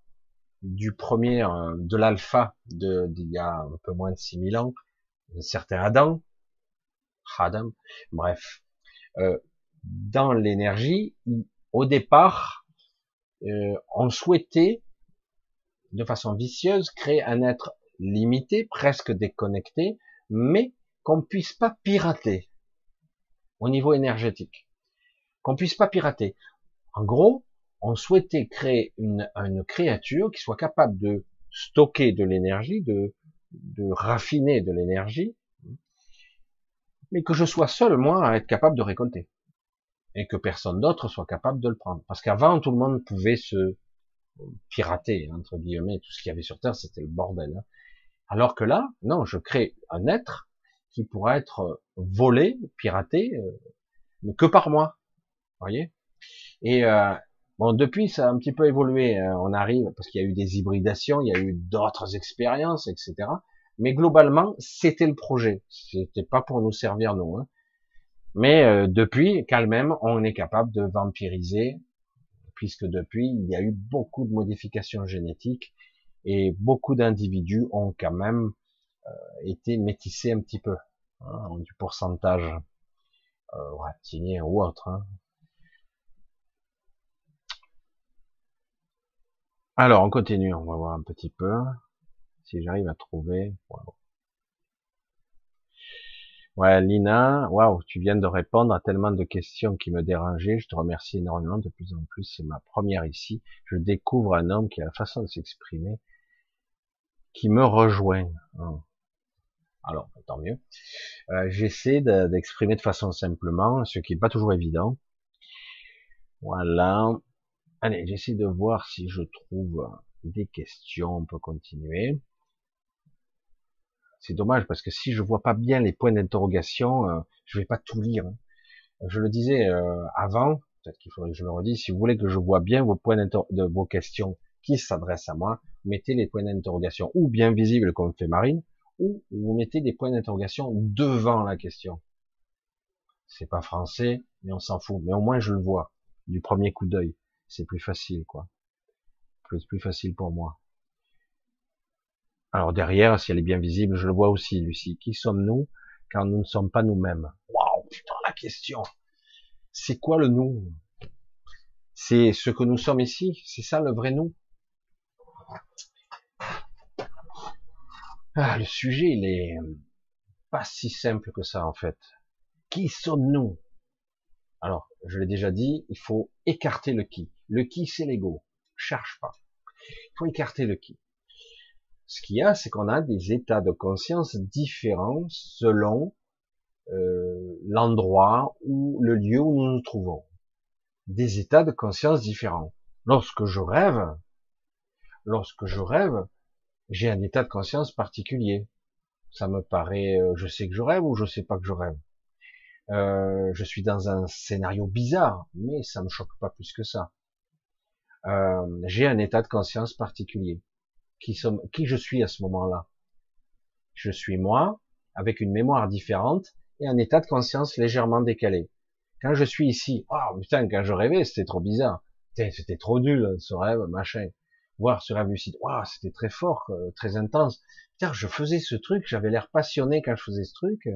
du premier, euh, de l'alpha d'il y a un peu moins de 6000 ans, un certain Adam, Adam, bref, euh, dans l'énergie, au départ, euh, on souhaitait, de façon vicieuse, créer un être limité, presque déconnecté, mais qu'on puisse pas pirater au niveau énergétique, qu'on puisse pas pirater. En gros, on souhaitait créer une, créature qui soit capable de stocker de l'énergie, de, de raffiner de l'énergie, mais que je sois seul, moi, à être capable de récolter. Et que personne d'autre soit capable de le prendre. Parce qu'avant, tout le monde pouvait se pirater, entre guillemets, tout ce qu'il y avait sur Terre, c'était le bordel. Hein. Alors que là, non, je crée un être qui pourra être volé, piraté, euh, mais que par moi. voyez? Et euh, Bon, depuis, ça a un petit peu évolué. Hein. On arrive, parce qu'il y a eu des hybridations, il y a eu d'autres expériences, etc. Mais globalement, c'était le projet. C'était pas pour nous servir, nous. Hein. Mais euh, depuis, quand même, on est capable de vampiriser, puisque depuis, il y a eu beaucoup de modifications génétiques et beaucoup d'individus ont quand même euh, été métissés un petit peu, hein, du pourcentage euh, ou autre. Hein. Alors, on continue, on va voir un petit peu si j'arrive à trouver. Ouais, Lina, waouh, tu viens de répondre à tellement de questions qui me dérangeaient. Je te remercie énormément. De plus en plus, c'est ma première ici. Je découvre un homme qui a la façon de s'exprimer, qui me rejoint. Oh. Alors, tant mieux. Euh, J'essaie d'exprimer de façon simplement, ce qui n'est pas toujours évident. Voilà. Allez, j'essaie de voir si je trouve des questions. On peut continuer. C'est dommage parce que si je vois pas bien les points d'interrogation, euh, je vais pas tout lire. Hein. Je le disais euh, avant, peut-être qu'il faudrait que je le redise. Si vous voulez que je vois bien vos points de vos questions qui s'adressent à moi, mettez les points d'interrogation ou bien visibles comme fait Marine, ou vous mettez des points d'interrogation devant la question. C'est pas français, mais on s'en fout. Mais au moins je le vois du premier coup d'œil. C'est plus facile, quoi. Plus plus facile pour moi. Alors derrière, si elle est bien visible, je le vois aussi, Lucie. Qui sommes-nous quand nous ne sommes pas nous-mêmes? Waouh, putain, la question. C'est quoi le nous? C'est ce que nous sommes ici? C'est ça le vrai nous? Ah, le sujet, il est pas si simple que ça en fait. Qui sommes-nous? Alors, je l'ai déjà dit, il faut écarter le qui. Le qui, c'est l'ego. Cherche pas. Il faut écarter le qui. Ce qu'il y a, c'est qu'on a des états de conscience différents selon euh, l'endroit ou le lieu où nous nous trouvons. Des états de conscience différents. Lorsque je rêve, lorsque je rêve, j'ai un état de conscience particulier. Ça me paraît, euh, je sais que je rêve ou je sais pas que je rêve. Euh, je suis dans un scénario bizarre, mais ça me choque pas plus que ça. Euh, j'ai un état de conscience particulier qui, qui je suis à ce moment-là. Je suis moi, avec une mémoire différente et un état de conscience légèrement décalé. Quand je suis ici, oh putain, quand je rêvais, c'était trop bizarre. C'était trop nul, ce rêve, machin. Voir ce rêve lucide, wow, c'était très fort, très intense. Putain, je faisais ce truc, j'avais l'air passionné quand je faisais ce truc.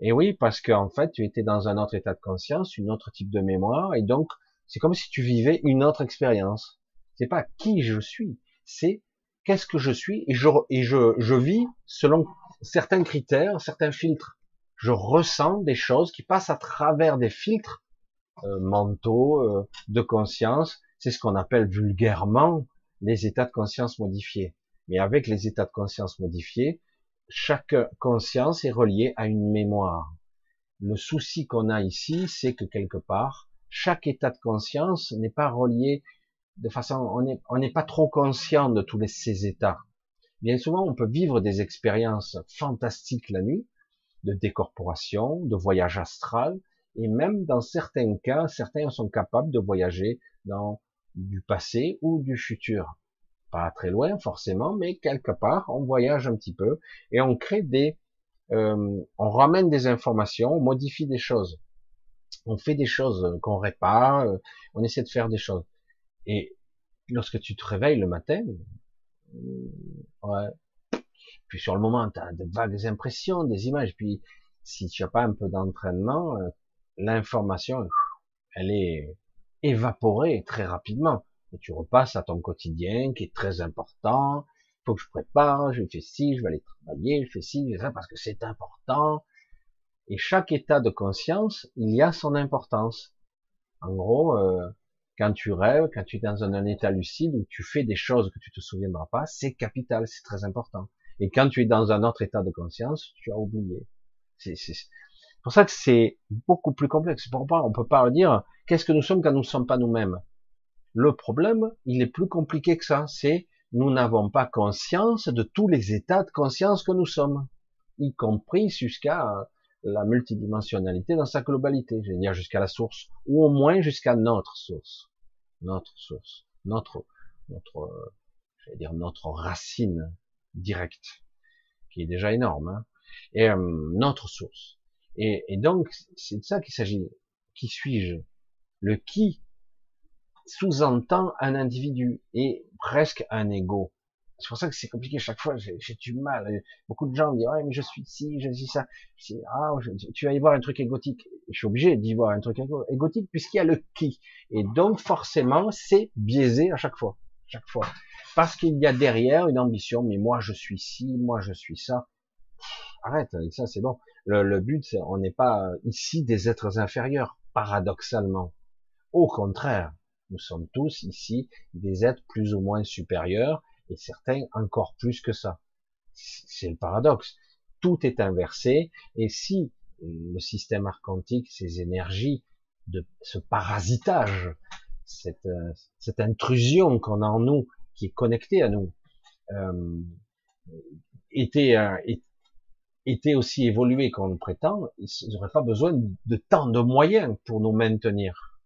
Et oui, parce qu'en fait, tu étais dans un autre état de conscience, une autre type de mémoire, et donc, c'est comme si tu vivais une autre expérience. C'est pas qui je suis, c'est qu'est-ce que je suis et je, et je, je vis selon certains critères, certains filtres. Je ressens des choses qui passent à travers des filtres euh, mentaux, euh, de conscience. C'est ce qu'on appelle vulgairement les états de conscience modifiés. Mais avec les états de conscience modifiés, chaque conscience est reliée à une mémoire. Le souci qu'on a ici, c'est que quelque part, chaque état de conscience n'est pas relié de façon, on n'est pas trop conscient de tous ces états. Bien souvent, on peut vivre des expériences fantastiques la nuit, de décorporation, de voyage astral, et même dans certains cas, certains sont capables de voyager dans du passé ou du futur. Pas très loin forcément, mais quelque part, on voyage un petit peu et on crée des, euh, on ramène des informations, on modifie des choses, on fait des choses qu'on répare, euh, on essaie de faire des choses. Et lorsque tu te réveilles le matin, euh, ouais, puis sur le moment, tu as de vagues impressions, des images, puis si tu n'as pas un peu d'entraînement, euh, l'information, elle est évaporée très rapidement. Et tu repasses à ton quotidien qui est très important. Faut que je prépare, je fais ci, je vais aller travailler, je fais ci, je fais ça parce que c'est important. Et chaque état de conscience, il y a son importance. En gros, euh, quand tu rêves, quand tu es dans un, état lucide où tu fais des choses que tu te souviendras pas, c'est capital, c'est très important. Et quand tu es dans un autre état de conscience, tu as oublié. C'est pour ça que c'est beaucoup plus complexe. Pourquoi on peut pas dire qu'est-ce que nous sommes quand nous ne sommes pas nous-mêmes? Le problème, il est plus compliqué que ça. C'est nous n'avons pas conscience de tous les états de conscience que nous sommes, y compris jusqu'à la multidimensionnalité dans sa globalité, je veux dire jusqu'à la source, ou au moins jusqu'à notre source, notre source, notre, notre, je vais dire notre racine directe, qui est déjà énorme, hein, et euh, notre source. Et, et donc c'est de ça qu'il s'agit. Qui suis-je? Le qui sous-entend un individu et presque un ego. C'est pour ça que c'est compliqué chaque fois, j'ai du mal. Beaucoup de gens me disent, ouais, mais je suis ci, je suis ça. Ah, tu vas y voir un truc égotique. Je suis obligé d'y voir un truc égotique puisqu'il y a le qui. Et donc, forcément, c'est biaisé à chaque fois. chaque fois. Parce qu'il y a derrière une ambition, mais moi je suis ci, moi je suis ça. arrête ça, c'est bon. Le, le but, on n'est pas ici des êtres inférieurs, paradoxalement. Au contraire, nous sommes tous ici des êtres plus ou moins supérieurs, et certains encore plus que ça. C'est le paradoxe. Tout est inversé, et si le système archontique, ces énergies, de ce parasitage, cette, euh, cette intrusion qu'on a en nous, qui est connectée à nous, euh, était, euh, était aussi évolué qu'on le prétend, ils n'auraient pas besoin de tant de moyens pour nous maintenir.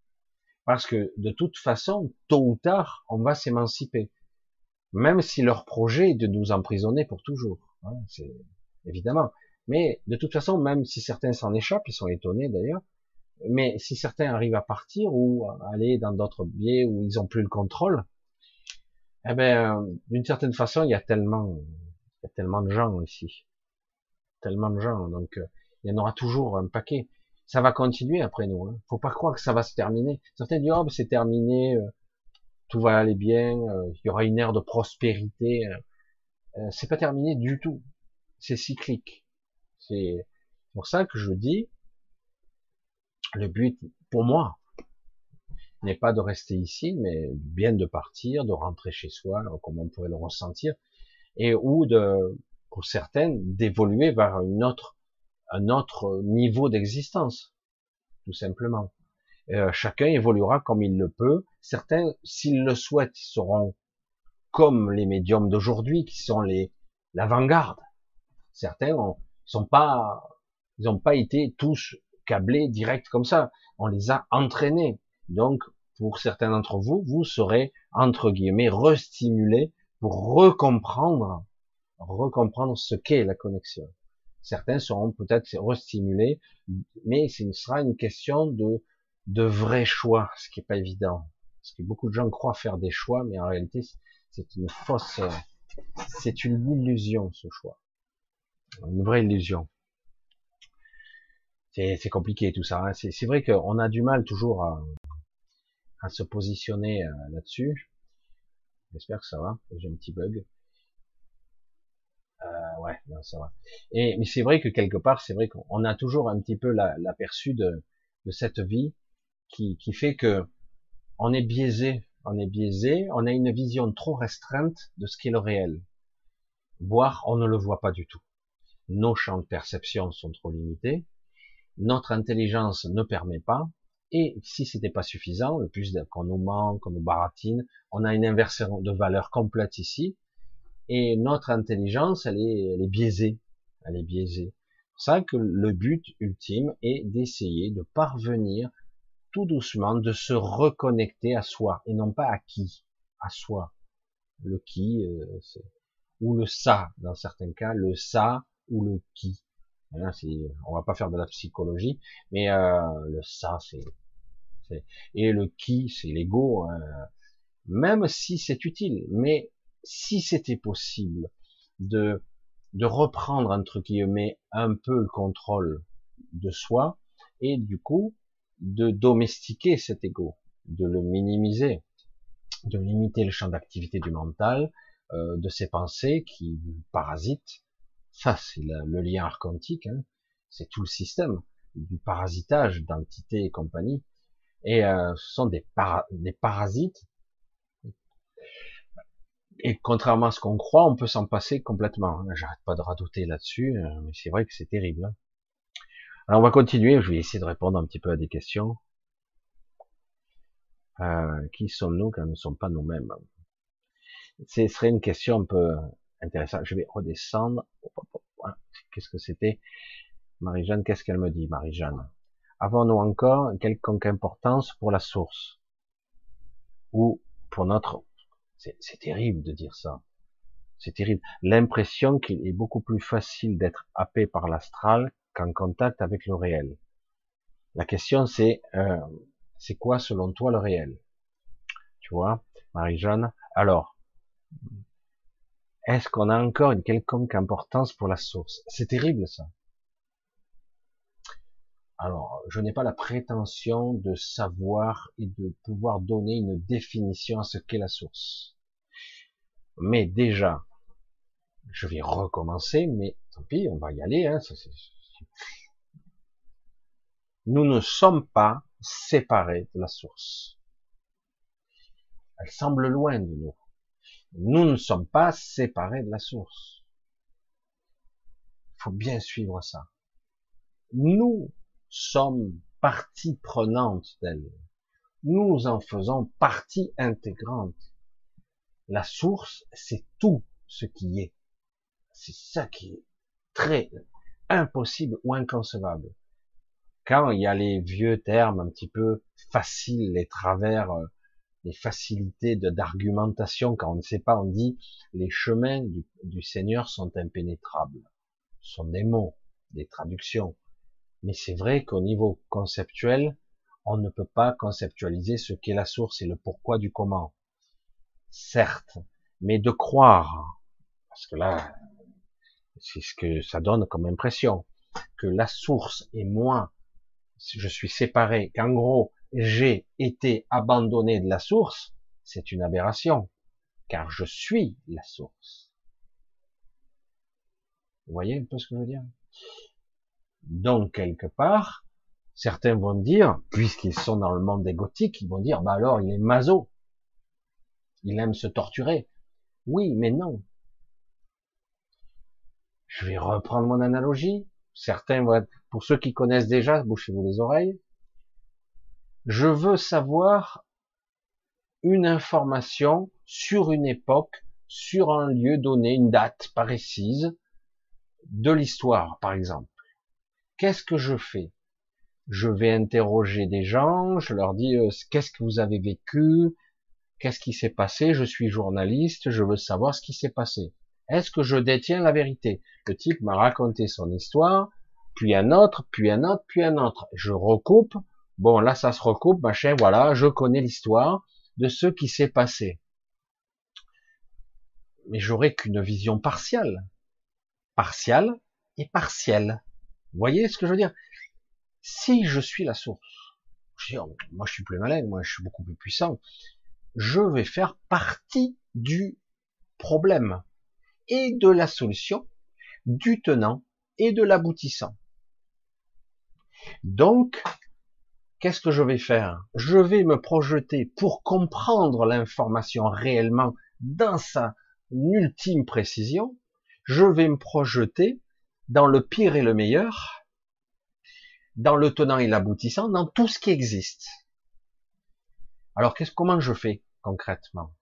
Parce que de toute façon, tôt ou tard, on va s'émanciper. Même si leur projet est de nous emprisonner pour toujours. Hein, c'est évidemment. Mais de toute façon, même si certains s'en échappent, ils sont étonnés d'ailleurs, mais si certains arrivent à partir ou à aller dans d'autres biais où ils ont plus le contrôle, eh ben, d'une certaine façon, il y a tellement, il y a tellement de gens ici, tellement de gens, donc euh, il y en aura toujours un paquet. Ça va continuer après nous. Hein. Faut pas croire que ça va se terminer. Certains disent oh ben, c'est terminé, euh, tout va aller bien, euh, il y aura une ère de prospérité. c'est pas terminé du tout. C'est cyclique. C'est pour ça que je dis le but, pour moi, n'est pas de rester ici, mais bien de partir, de rentrer chez soi, comme on pourrait le ressentir, et ou de, pour certaines, d'évoluer vers une un autre niveau d'existence, tout simplement. Euh, chacun évoluera comme il le peut. Certains, s'ils le souhaitent, seront comme les médiums d'aujourd'hui, qui sont les l'avant-garde. Certains ont, sont pas, ils n'ont pas été tous câblés direct comme ça. On les a entraînés. Donc, pour certains d'entre vous, vous serez, entre guillemets, restimulés pour recomprendre, recomprendre ce qu'est la connexion. Certains seront peut-être restimulés, mais ce sera une question de, de vrai choix, ce qui est pas évident. Parce que beaucoup de gens croient faire des choix, mais en réalité, c'est une fausse, c'est une illusion, ce choix. Une vraie illusion c'est compliqué tout ça. Hein. C'est vrai qu'on a du mal toujours à, se positionner euh, là-dessus. J'espère que ça va. J'ai un petit bug. Euh, ouais, non, ça va. Et mais c'est vrai que quelque part, c'est vrai qu'on a toujours un petit peu l'aperçu de, de cette vie qui, qui fait que on est biaisé, on est biaisé, on a une vision trop restreinte de ce qu'est le réel, voire on ne le voit pas du tout. Nos champs de perception sont trop limités, notre intelligence ne permet pas, et si c'était pas suffisant, le plus qu'on nous ment, qu'on nous baratine, on a une inversion de valeur complète ici, et notre intelligence, elle est, elle est biaisée, elle est biaisée. C'est pour ça que le but ultime est d'essayer de parvenir tout doucement de se reconnecter à soi et non pas à qui, à soi. Le qui, euh, ou le ça dans certains cas, le ça ou le qui. Hein, on va pas faire de la psychologie, mais euh, le ça, c'est, et le qui, c'est l'ego. Hein. même si c'est utile, mais si c'était possible de de reprendre entre guillemets un peu le contrôle de soi et du coup de domestiquer cet ego, de le minimiser, de limiter le champ d'activité du mental, euh, de ses pensées qui parasitent, ça, c'est le lien archontique, hein. c'est tout le système du parasitage d'entités et compagnie. Et euh, ce sont des, des parasites. Et contrairement à ce qu'on croit, on peut s'en passer complètement. J'arrête pas de radoter là-dessus, euh, mais c'est vrai que c'est terrible. Hein. Alors on va continuer, je vais essayer de répondre un petit peu à des questions. Euh, qui sommes-nous quand nous ne sommes pas nous-mêmes? Ce serait une question un peu intéressant. Je vais redescendre. Qu'est-ce que c'était? Marie-Jeanne, qu'est-ce qu'elle me dit, Marie-Jeanne? Avons-nous encore quelconque importance pour la source? Ou pour notre... C'est terrible de dire ça. C'est terrible. L'impression qu'il est beaucoup plus facile d'être happé par l'astral qu'en contact avec le réel. La question c'est, euh, c'est quoi selon toi le réel? Tu vois, Marie-Jeanne? Alors, est-ce qu'on a encore une quelconque importance pour la source? C'est terrible ça. Alors, je n'ai pas la prétention de savoir et de pouvoir donner une définition à ce qu'est la source. Mais déjà, je vais recommencer, mais tant pis, on va y aller. Hein, Nous ne sommes pas séparés de la source. Elle semble loin de nous. Nous ne sommes pas séparés de la source. Il faut bien suivre ça. Nous sommes partie prenante d'elle. Nous en faisons partie intégrante. La source, c'est tout ce qui est. C'est ça qui est très impossible ou inconcevable. Quand il y a les vieux termes un petit peu faciles, les travers, euh, les facilités d'argumentation, quand on ne sait pas, on dit les chemins du, du Seigneur sont impénétrables. Ce sont des mots, des traductions. Mais c'est vrai qu'au niveau conceptuel, on ne peut pas conceptualiser ce qu'est la source et le pourquoi du comment. Certes, mais de croire, parce que là, c'est ce que ça donne comme impression, que la source et moi, je suis séparé, qu'en gros, j'ai été abandonné de la source, c'est une aberration, car je suis la source. Vous voyez un peu ce que je veux dire? Donc, quelque part, certains vont dire, puisqu'ils sont dans le monde des gothiques, ils vont dire, bah alors, il est maso. Il aime se torturer. Oui, mais non. Je vais reprendre mon analogie. Certains vont pour ceux qui connaissent déjà, bouchez-vous les oreilles. Je veux savoir une information sur une époque, sur un lieu donné, une date précise de l'histoire, par exemple. Qu'est-ce que je fais? Je vais interroger des gens, je leur dis euh, qu'est-ce que vous avez vécu, qu'est-ce qui s'est passé, je suis journaliste, je veux savoir ce qui s'est passé. Est-ce que je détiens la vérité? Le type m'a raconté son histoire, puis un autre, puis un autre, puis un autre. Je recoupe. Bon, là, ça se recoupe, machin, voilà, je connais l'histoire de ce qui s'est passé. Mais j'aurai qu'une vision partielle. Partielle et partielle. Vous voyez ce que je veux dire? Si je suis la source, je dis, oh, moi je suis plus malin, moi je suis beaucoup plus puissant, je vais faire partie du problème et de la solution, du tenant et de l'aboutissant. Donc, qu'est-ce que je vais faire? Je vais me projeter pour comprendre l'information réellement dans sa ultime précision. Je vais me projeter dans le pire et le meilleur, dans le tenant et l'aboutissant, dans tout ce qui existe. Alors, qu'est-ce, comment je fais concrètement?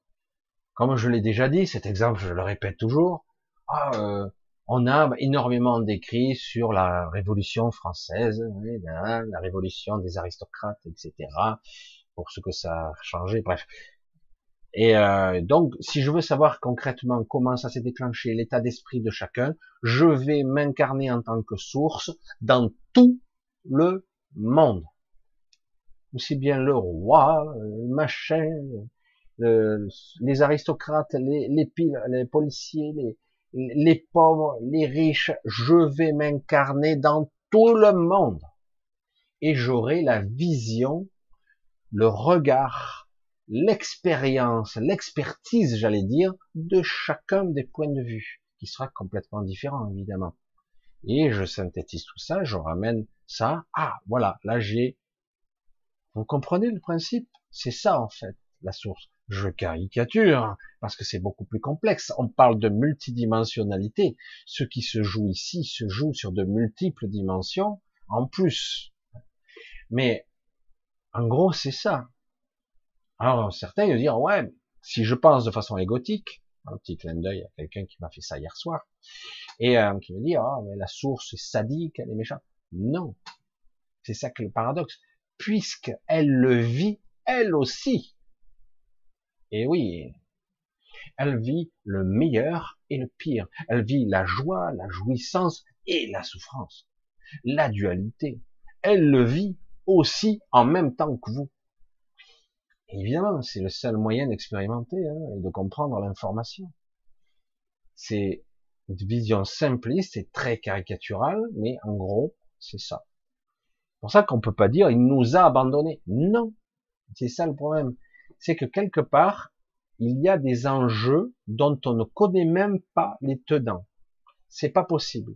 Comme je l'ai déjà dit, cet exemple, je le répète toujours, ah, euh, on a énormément d'écrits sur la Révolution française, la révolution des aristocrates, etc., pour ce que ça a changé, bref. Et euh, donc, si je veux savoir concrètement comment ça s'est déclenché, l'état d'esprit de chacun, je vais m'incarner en tant que source dans tout le monde. Aussi bien le roi, le machin, les aristocrates, les, les, les policiers, les, les pauvres, les riches, je vais m'incarner dans tout le monde. Et j'aurai la vision, le regard, l'expérience, l'expertise, j'allais dire, de chacun des points de vue, qui sera complètement différent, évidemment. Et je synthétise tout ça, je ramène ça. Ah, voilà, là j'ai... Vous comprenez le principe? C'est ça, en fait, la source. Je caricature, parce que c'est beaucoup plus complexe. On parle de multidimensionnalité. Ce qui se joue ici se joue sur de multiples dimensions, en plus. Mais, en gros, c'est ça. Alors certains vont dire ouais, si je pense de façon égotique, un petit clin d'œil à quelqu'un qui m'a fait ça hier soir, et euh, qui me dit ah mais la source est sadique, elle est méchante. Non, c'est ça que le paradoxe, puisque elle le vit elle aussi. Et oui, elle vit le meilleur et le pire. Elle vit la joie, la jouissance et la souffrance, la dualité. Elle le vit aussi en même temps que vous évidemment, c'est le seul moyen d'expérimenter hein, et de comprendre l'information. C'est une vision simpliste et très caricaturale, mais en gros, c'est ça. C'est pour ça qu'on peut pas dire il nous a abandonnés. Non, c'est ça le problème. C'est que quelque part, il y a des enjeux dont on ne connaît même pas les tenants. C'est pas possible.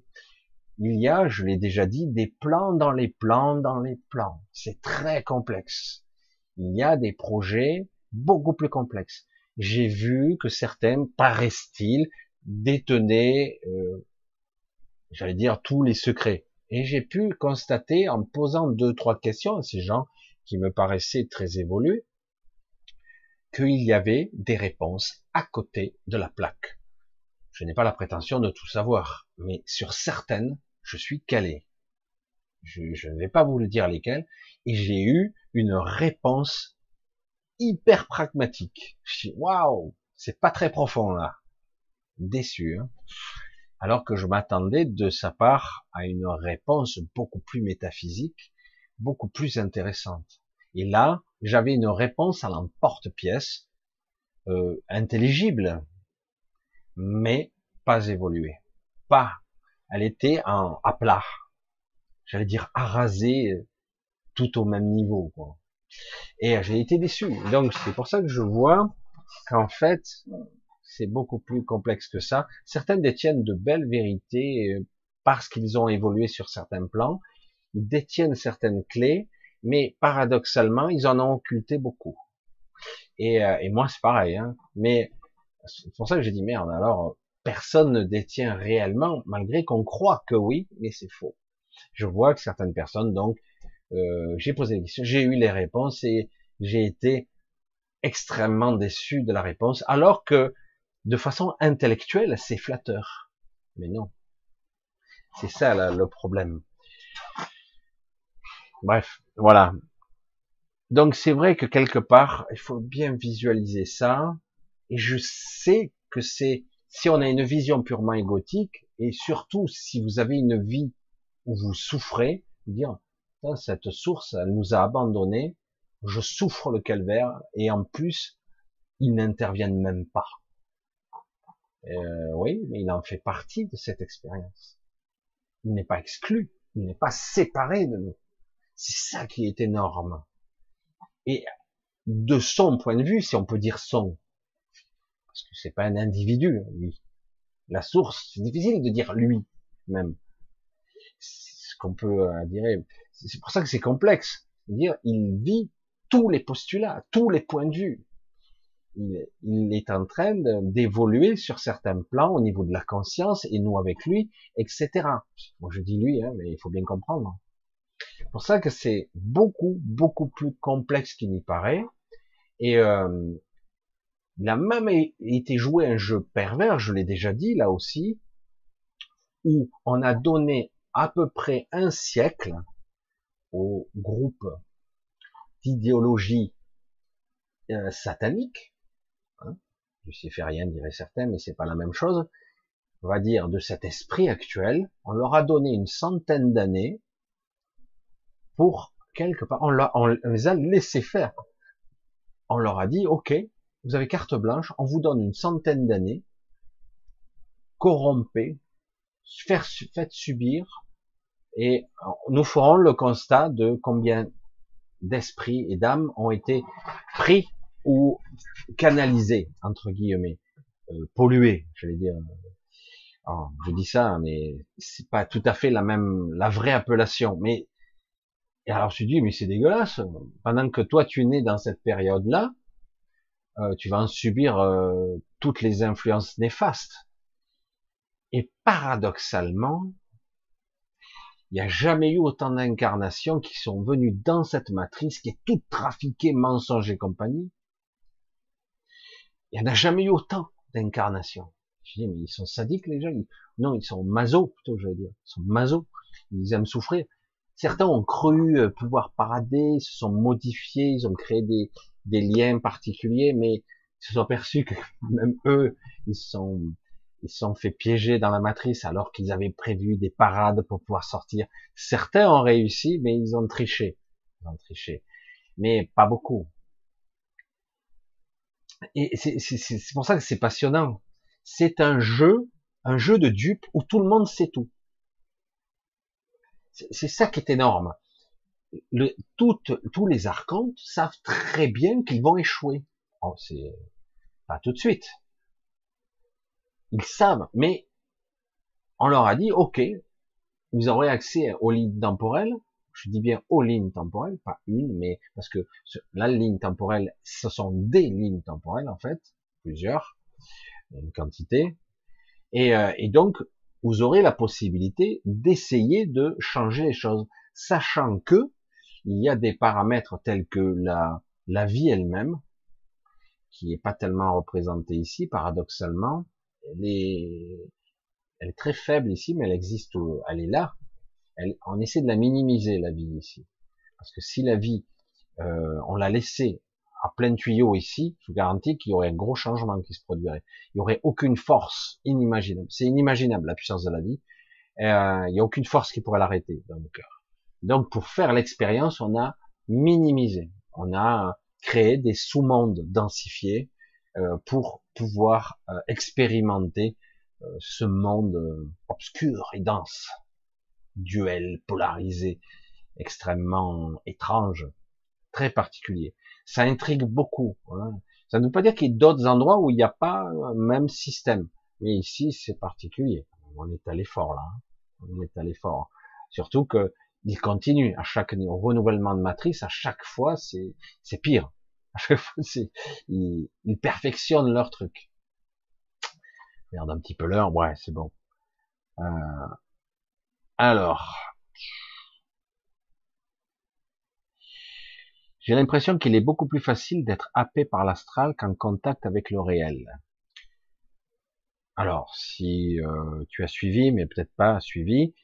Il y a, je l'ai déjà dit, des plans dans les plans dans les plans. C'est très complexe. Il y a des projets beaucoup plus complexes. J'ai vu que certains, paraissent-ils, détenaient, euh, j'allais dire, tous les secrets. Et j'ai pu constater, en posant deux, trois questions à ces gens qui me paraissaient très évolués, qu'il y avait des réponses à côté de la plaque. Je n'ai pas la prétention de tout savoir, mais sur certaines, je suis calé. Je, ne vais pas vous le dire lesquelles, et j'ai eu une réponse hyper pragmatique. Waouh, c'est pas très profond là. Déçu. Hein alors que je m'attendais de sa part à une réponse beaucoup plus métaphysique, beaucoup plus intéressante. Et là, j'avais une réponse à l'emporte-pièce, euh, intelligible, mais pas évoluée. Pas. Elle était en, à plat. J'allais dire arasée tout au même niveau. Quoi. Et j'ai été déçu. Donc c'est pour ça que je vois qu'en fait, c'est beaucoup plus complexe que ça. Certains détiennent de belles vérités euh, parce qu'ils ont évolué sur certains plans. Ils détiennent certaines clés, mais paradoxalement, ils en ont occulté beaucoup. Et, euh, et moi, c'est pareil. Hein. Mais c'est pour ça que j'ai dit merde. Alors, personne ne détient réellement, malgré qu'on croit que oui, mais c'est faux. Je vois que certaines personnes, donc, euh, j'ai posé des questions, j'ai eu les réponses et j'ai été extrêmement déçu de la réponse, alors que de façon intellectuelle, c'est flatteur. Mais non. C'est ça là, le problème. Bref, voilà. Donc c'est vrai que quelque part, il faut bien visualiser ça. Et je sais que c'est, si on a une vision purement égotique, et surtout si vous avez une vie où vous souffrez, dire, cette source, elle nous a abandonnés, je souffre le calvaire, et en plus, ils n'interviennent même pas. Euh, oui, mais il en fait partie de cette expérience. Il n'est pas exclu, il n'est pas séparé de nous. C'est ça qui est énorme. Et de son point de vue, si on peut dire son, parce que c'est pas un individu, lui. La source, c'est difficile de dire lui, même. Ce qu'on peut euh, dire, c'est pour ça que c'est complexe. Dire, il vit tous les postulats, tous les points de vue il, est en train d'évoluer sur certains plans au niveau de la conscience et nous avec lui, etc. Moi je dis lui, hein, mais il faut bien comprendre. C'est pour ça que c'est beaucoup beaucoup plus complexe qu'il n'y paraît. Et euh, il a même été joué un jeu pervers, je l'ai déjà dit là aussi, où on a donné à peu près un siècle au groupe d'idéologie euh, satanique rien, dirait certains, mais c'est pas la même chose. On va dire de cet esprit actuel, on leur a donné une centaine d'années pour quelque part, on, les a laissés faire. On leur a dit, ok, vous avez carte blanche, on vous donne une centaine d'années, corrompez, faites subir, et nous ferons le constat de combien d'esprits et d'âmes ont été pris ou canalisé entre guillemets, euh, pollué, j'allais dire. Alors, je dis ça, mais c'est pas tout à fait la même, la vraie appellation. Mais et alors je dis, mais c'est dégueulasse. Pendant que toi tu es né dans cette période-là, euh, tu vas en subir euh, toutes les influences néfastes. Et paradoxalement, il n'y a jamais eu autant d'incarnations qui sont venues dans cette matrice qui est toute trafiquée, mensonge et compagnie, il n'y en a jamais eu autant d'incarnations. Je dis, mais ils sont sadiques, les gens. Non, ils sont maso, plutôt, je veux dire. Ils sont maso. Ils aiment souffrir. Certains ont cru euh, pouvoir parader, se sont modifiés, ils ont créé des, liens particuliers, mais ils se sont aperçus que même eux, ils sont, ils sont fait piéger dans la matrice alors qu'ils avaient prévu des parades pour pouvoir sortir. Certains ont réussi, mais ils ont triché. Ils ont triché. Mais pas beaucoup. Et c'est pour ça que c'est passionnant. C'est un jeu, un jeu de dupes où tout le monde sait tout. C'est ça qui est énorme. Le, toutes, tous les archontes savent très bien qu'ils vont échouer. Oh, c'est Pas tout de suite. Ils savent, mais on leur a dit, OK, vous aurez accès aux lignes temporelles. Je dis bien aux lignes temporelles, pas une, mais parce que la ligne temporelle, ce sont des lignes temporelles en fait, plusieurs, une quantité. Et, euh, et donc, vous aurez la possibilité d'essayer de changer les choses, sachant que il y a des paramètres tels que la, la vie elle-même, qui est pas tellement représentée ici, paradoxalement, elle est, très faible ici, mais elle existe, elle est là. On essaie de la minimiser la vie ici, parce que si la vie, euh, on l'a laissée à plein tuyau ici, je vous garantis qu'il y aurait un gros changement qui se produirait. Il y aurait aucune force inimaginable. C'est inimaginable la puissance de la vie. Euh, il n'y a aucune force qui pourrait l'arrêter cœur. Donc pour faire l'expérience, on a minimisé, on a créé des sous-mondes densifiés euh, pour pouvoir euh, expérimenter euh, ce monde obscur et dense, duel polarisé, extrêmement étrange, très particulier. Ça intrigue beaucoup. Hein. Ça ne veut pas dire qu'il y a d'autres endroits où il n'y a pas un même système. Mais ici, c'est particulier. On est allé fort là. Hein. On est allé fort. Surtout que il continue à chaque renouvellement de matrice, à chaque fois, c'est c'est pire. À chaque fois, c'est ils, ils, perfectionnent leur truc. Merde un petit peu l'heure, ouais, c'est bon. Euh, alors, j'ai l'impression qu'il est beaucoup plus facile d'être happé par l'astral qu'en contact avec le réel. Alors, si euh, tu as suivi, mais peut-être pas suivi,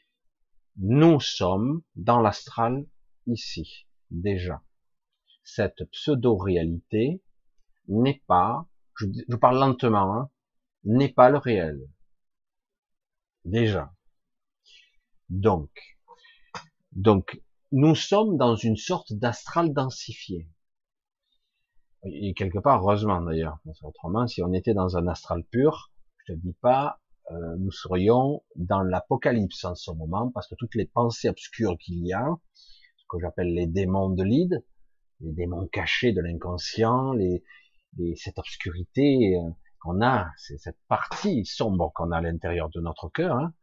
nous sommes dans l'astral ici, déjà. Cette pseudo-réalité n'est pas, je, parle lentement, hein, n'est pas le réel. Déjà. Donc, donc, nous sommes dans une sorte d'astral densifié. Et quelque part, heureusement d'ailleurs. Autrement, si on était dans un astral pur, je te dis pas, euh, nous serions dans l'apocalypse en ce moment, parce que toutes les pensées obscures qu'il y a, ce que j'appelle les démons de l'ide, les démons cachés de l'inconscient, les, cette obscurité euh, qu'on a, c'est cette partie sombre qu'on a à l'intérieur de notre cœur, hein,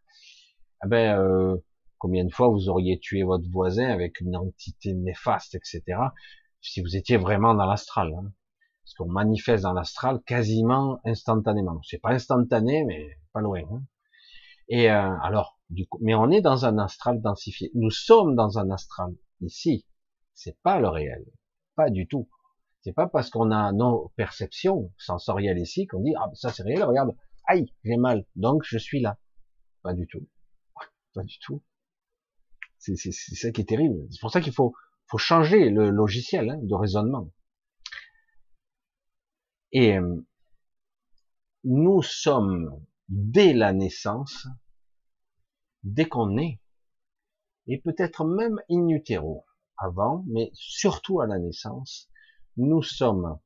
eh ben, euh, combien de fois vous auriez tué votre voisin avec une entité néfaste, etc., si vous étiez vraiment dans l'astral. Hein. Parce qu'on manifeste dans l'astral quasiment instantanément. C'est pas instantané, mais pas loin. Hein. Et euh, alors, du coup, mais on est dans un astral densifié. Nous sommes dans un astral ici. C'est pas le réel, pas du tout. C'est pas parce qu'on a nos perceptions sensorielles ici qu'on dit ah ça c'est réel. Regarde, aïe j'ai mal, donc je suis là. Pas du tout, pas du tout. C'est ça qui est terrible. C'est pour ça qu'il faut changer le logiciel hein, de raisonnement. Et euh, nous sommes dès la naissance, dès qu'on est, et peut-être même in avant, mais surtout à la naissance, nous sommes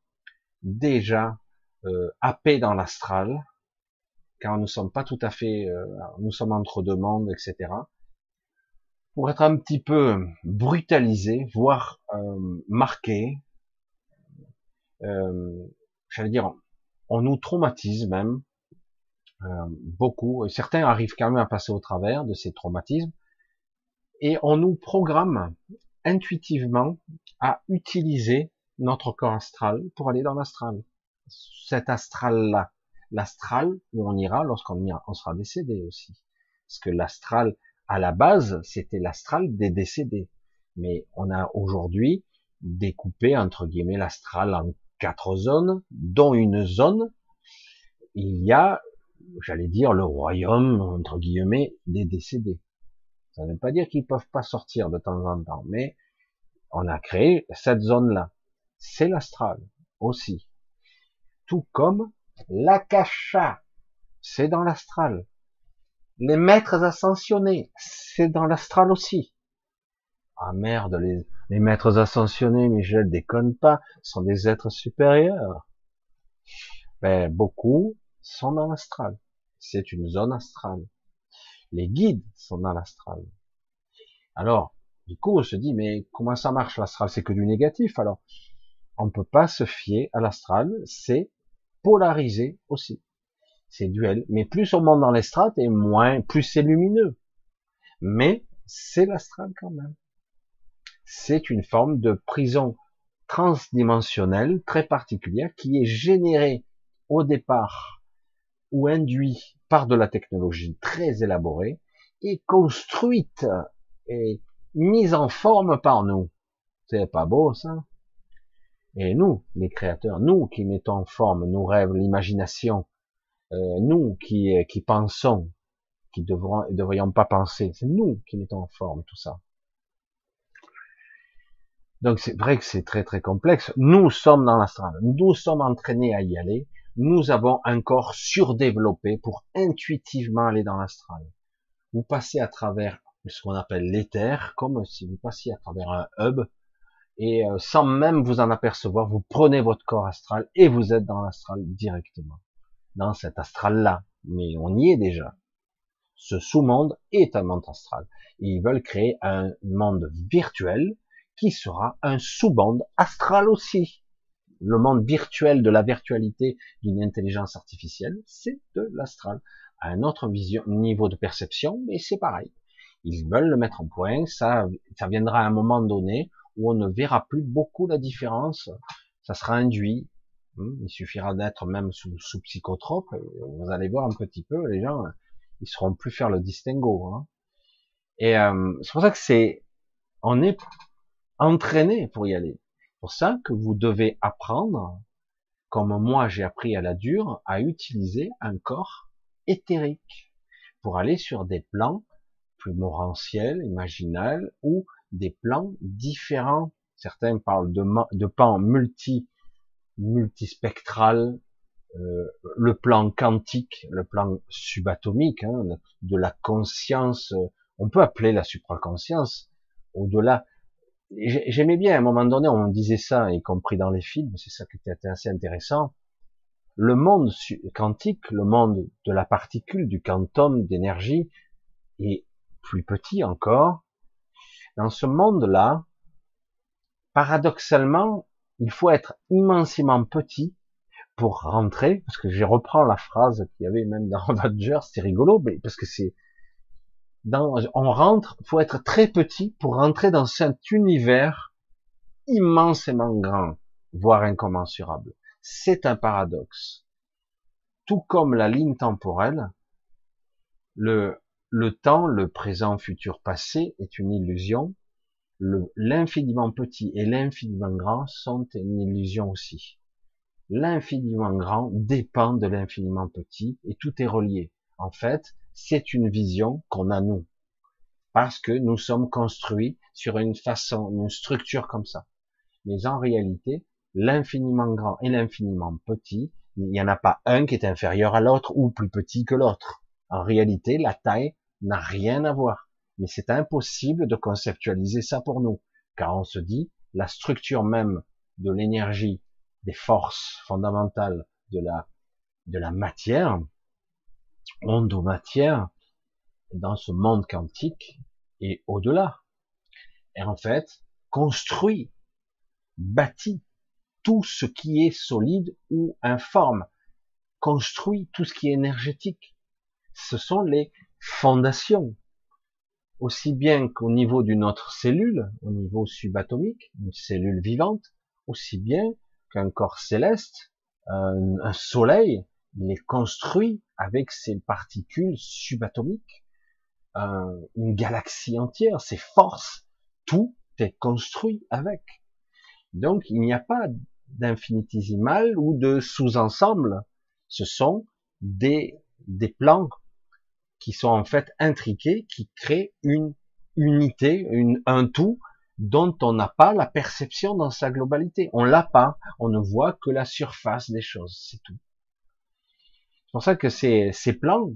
déjà euh, happés dans l'astral, car nous sommes pas tout à fait, euh, nous sommes entre deux mondes, etc. Pour être un petit peu brutalisé, voire euh, marqué, euh, j'allais dire, on nous traumatise même euh, beaucoup, et certains arrivent quand même à passer au travers de ces traumatismes, et on nous programme intuitivement à utiliser notre corps astral pour aller dans l'astral. Cet astral-là, l'astral où on ira lorsqu'on on sera décédé aussi. Parce que l'astral, à la base, c'était l'astral des décédés. Mais on a aujourd'hui découpé, entre guillemets, l'astral en quatre zones, dont une zone, il y a, j'allais dire, le royaume, entre guillemets, des décédés. Ça ne veut pas dire qu'ils peuvent pas sortir de temps en temps, mais on a créé cette zone-là. C'est l'astral aussi. Tout comme l'akasha, c'est dans l'astral. Les maîtres ascensionnés, c'est dans l'astral aussi. Ah merde, les, les maîtres ascensionnés, Michel, déconne pas, sont des êtres supérieurs. Ben, beaucoup sont dans l'astral. C'est une zone astrale. Les guides sont dans l'astral. Alors, du coup, on se dit, mais comment ça marche l'astral? C'est que du négatif. Alors, on ne peut pas se fier à l'astral. C'est polarisé aussi. C'est duel. Mais plus on monte dans les strates et moins, plus c'est lumineux. Mais c'est l'astral quand même. C'est une forme de prison transdimensionnelle très particulière qui est générée au départ ou induit par de la technologie très élaborée et construite et mise en forme par nous. C'est pas beau ça Et nous, les créateurs, nous qui mettons en forme nos rêves, l'imagination, euh, nous qui, qui pensons, qui devront, devrions pas penser, c'est nous qui mettons en forme tout ça. Donc c'est vrai que c'est très très complexe. Nous sommes dans l'astral, nous sommes entraînés à y aller. Nous avons un corps surdéveloppé pour intuitivement aller dans l'astral. Vous passez à travers ce qu'on appelle l'éther, comme si vous passiez à travers un hub, et euh, sans même vous en apercevoir, vous prenez votre corps astral et vous êtes dans l'astral directement, dans cet astral-là. Mais on y est déjà. Ce sous-monde est un monde astral. ils veulent créer un monde virtuel qui sera un sous-monde astral aussi. Le monde virtuel de la virtualité d'une intelligence artificielle, c'est de l'astral. À un autre vision, niveau de perception, mais c'est pareil. Ils veulent le mettre en point, ça, ça viendra à un moment donné où on ne verra plus beaucoup la différence, ça sera induit, il suffira d'être même sous, sous psychotrope, vous allez voir un petit peu, les gens, ils seront plus faire le distinguo. Hein. Et euh, c'est pour ça que c'est, on est entraîné pour y aller. C'est pour ça que vous devez apprendre, comme moi j'ai appris à la dure, à utiliser un corps éthérique pour aller sur des plans plus morantiels, imaginels, ou des plans différents. Certains parlent de, de plans multi, multispectral, euh, le plan quantique, le plan subatomique, hein, de la conscience, on peut appeler la supraconscience, au-delà. J'aimais bien, à un moment donné, on disait ça, y compris dans les films, c'est ça qui était assez intéressant. Le monde quantique, le monde de la particule, du quantum, d'énergie, est plus petit encore. Dans ce monde-là, paradoxalement, il faut être immensément petit pour rentrer, parce que je reprends la phrase qu'il y avait même dans Avengers, c'est rigolo, mais parce que c'est dans, on rentre, faut être très petit pour rentrer dans cet univers immensément grand, voire incommensurable. C'est un paradoxe. Tout comme la ligne temporelle, le, le temps, le présent, futur, passé est une illusion. L'infiniment petit et l'infiniment grand sont une illusion aussi. L'infiniment grand dépend de l'infiniment petit et tout est relié. En fait, c'est une vision qu'on a nous. Parce que nous sommes construits sur une façon, une structure comme ça. Mais en réalité, l'infiniment grand et l'infiniment petit, il n'y en a pas un qui est inférieur à l'autre ou plus petit que l'autre. En réalité, la taille n'a rien à voir. Mais c'est impossible de conceptualiser ça pour nous, car on se dit, la structure même de l'énergie, des forces fondamentales de la, de la matière, onde-matière, dans ce monde quantique et au-delà. Et en fait, construit, bâtit tout ce qui est solide ou informe, construit tout ce qui est énergétique. Ce sont les fondation, aussi bien qu'au niveau d'une autre cellule, au niveau subatomique, une cellule vivante, aussi bien qu'un corps céleste, un, soleil, il est construit avec ses particules subatomiques, une galaxie entière, ses forces, tout est construit avec. Donc il n'y a pas d'infinitésimal ou de sous-ensemble, ce sont des, des plans qui sont en fait intriqués, qui créent une unité, un tout dont on n'a pas la perception dans sa globalité. On l'a pas, on ne voit que la surface des choses, c'est tout. C'est pour ça que ces, ces plans,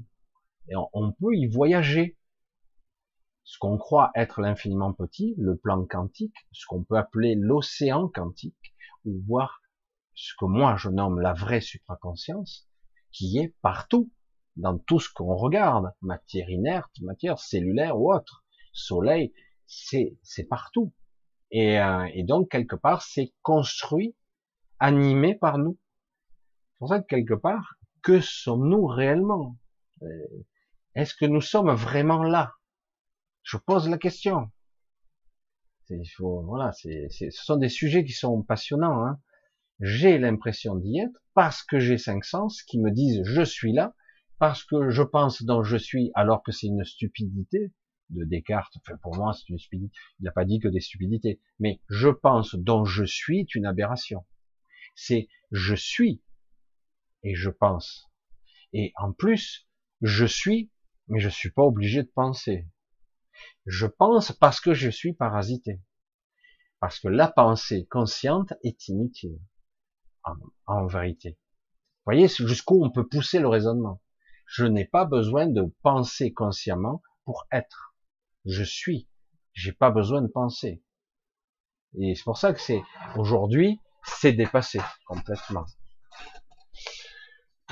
on, on peut y voyager. Ce qu'on croit être l'infiniment petit, le plan quantique, ce qu'on peut appeler l'océan quantique, ou voir ce que moi je nomme la vraie supraconscience, qui est partout, dans tout ce qu'on regarde, matière inerte, matière cellulaire ou autre, soleil, c'est partout. Et, euh, et, donc quelque part, c'est construit, animé par nous. C'est pour ça que quelque part, que sommes-nous réellement? Euh, Est-ce que nous sommes vraiment là? Je pose la question. voilà, c'est, ce sont des sujets qui sont passionnants. Hein. J'ai l'impression d'y être parce que j'ai cinq sens qui me disent je suis là, parce que je pense dans je suis alors que c'est une stupidité de Descartes. Enfin, pour moi, c'est une stupidité. Il n'a pas dit que des stupidités. Mais je pense dont je suis une aberration. C'est je suis et je pense. Et en plus, je suis, mais je suis pas obligé de penser. Je pense parce que je suis parasité. Parce que la pensée consciente est inutile. En, en vérité. Vous voyez jusqu'où on peut pousser le raisonnement. Je n'ai pas besoin de penser consciemment pour être. Je suis. J'ai pas besoin de penser. Et c'est pour ça que c'est aujourd'hui, c'est dépassé complètement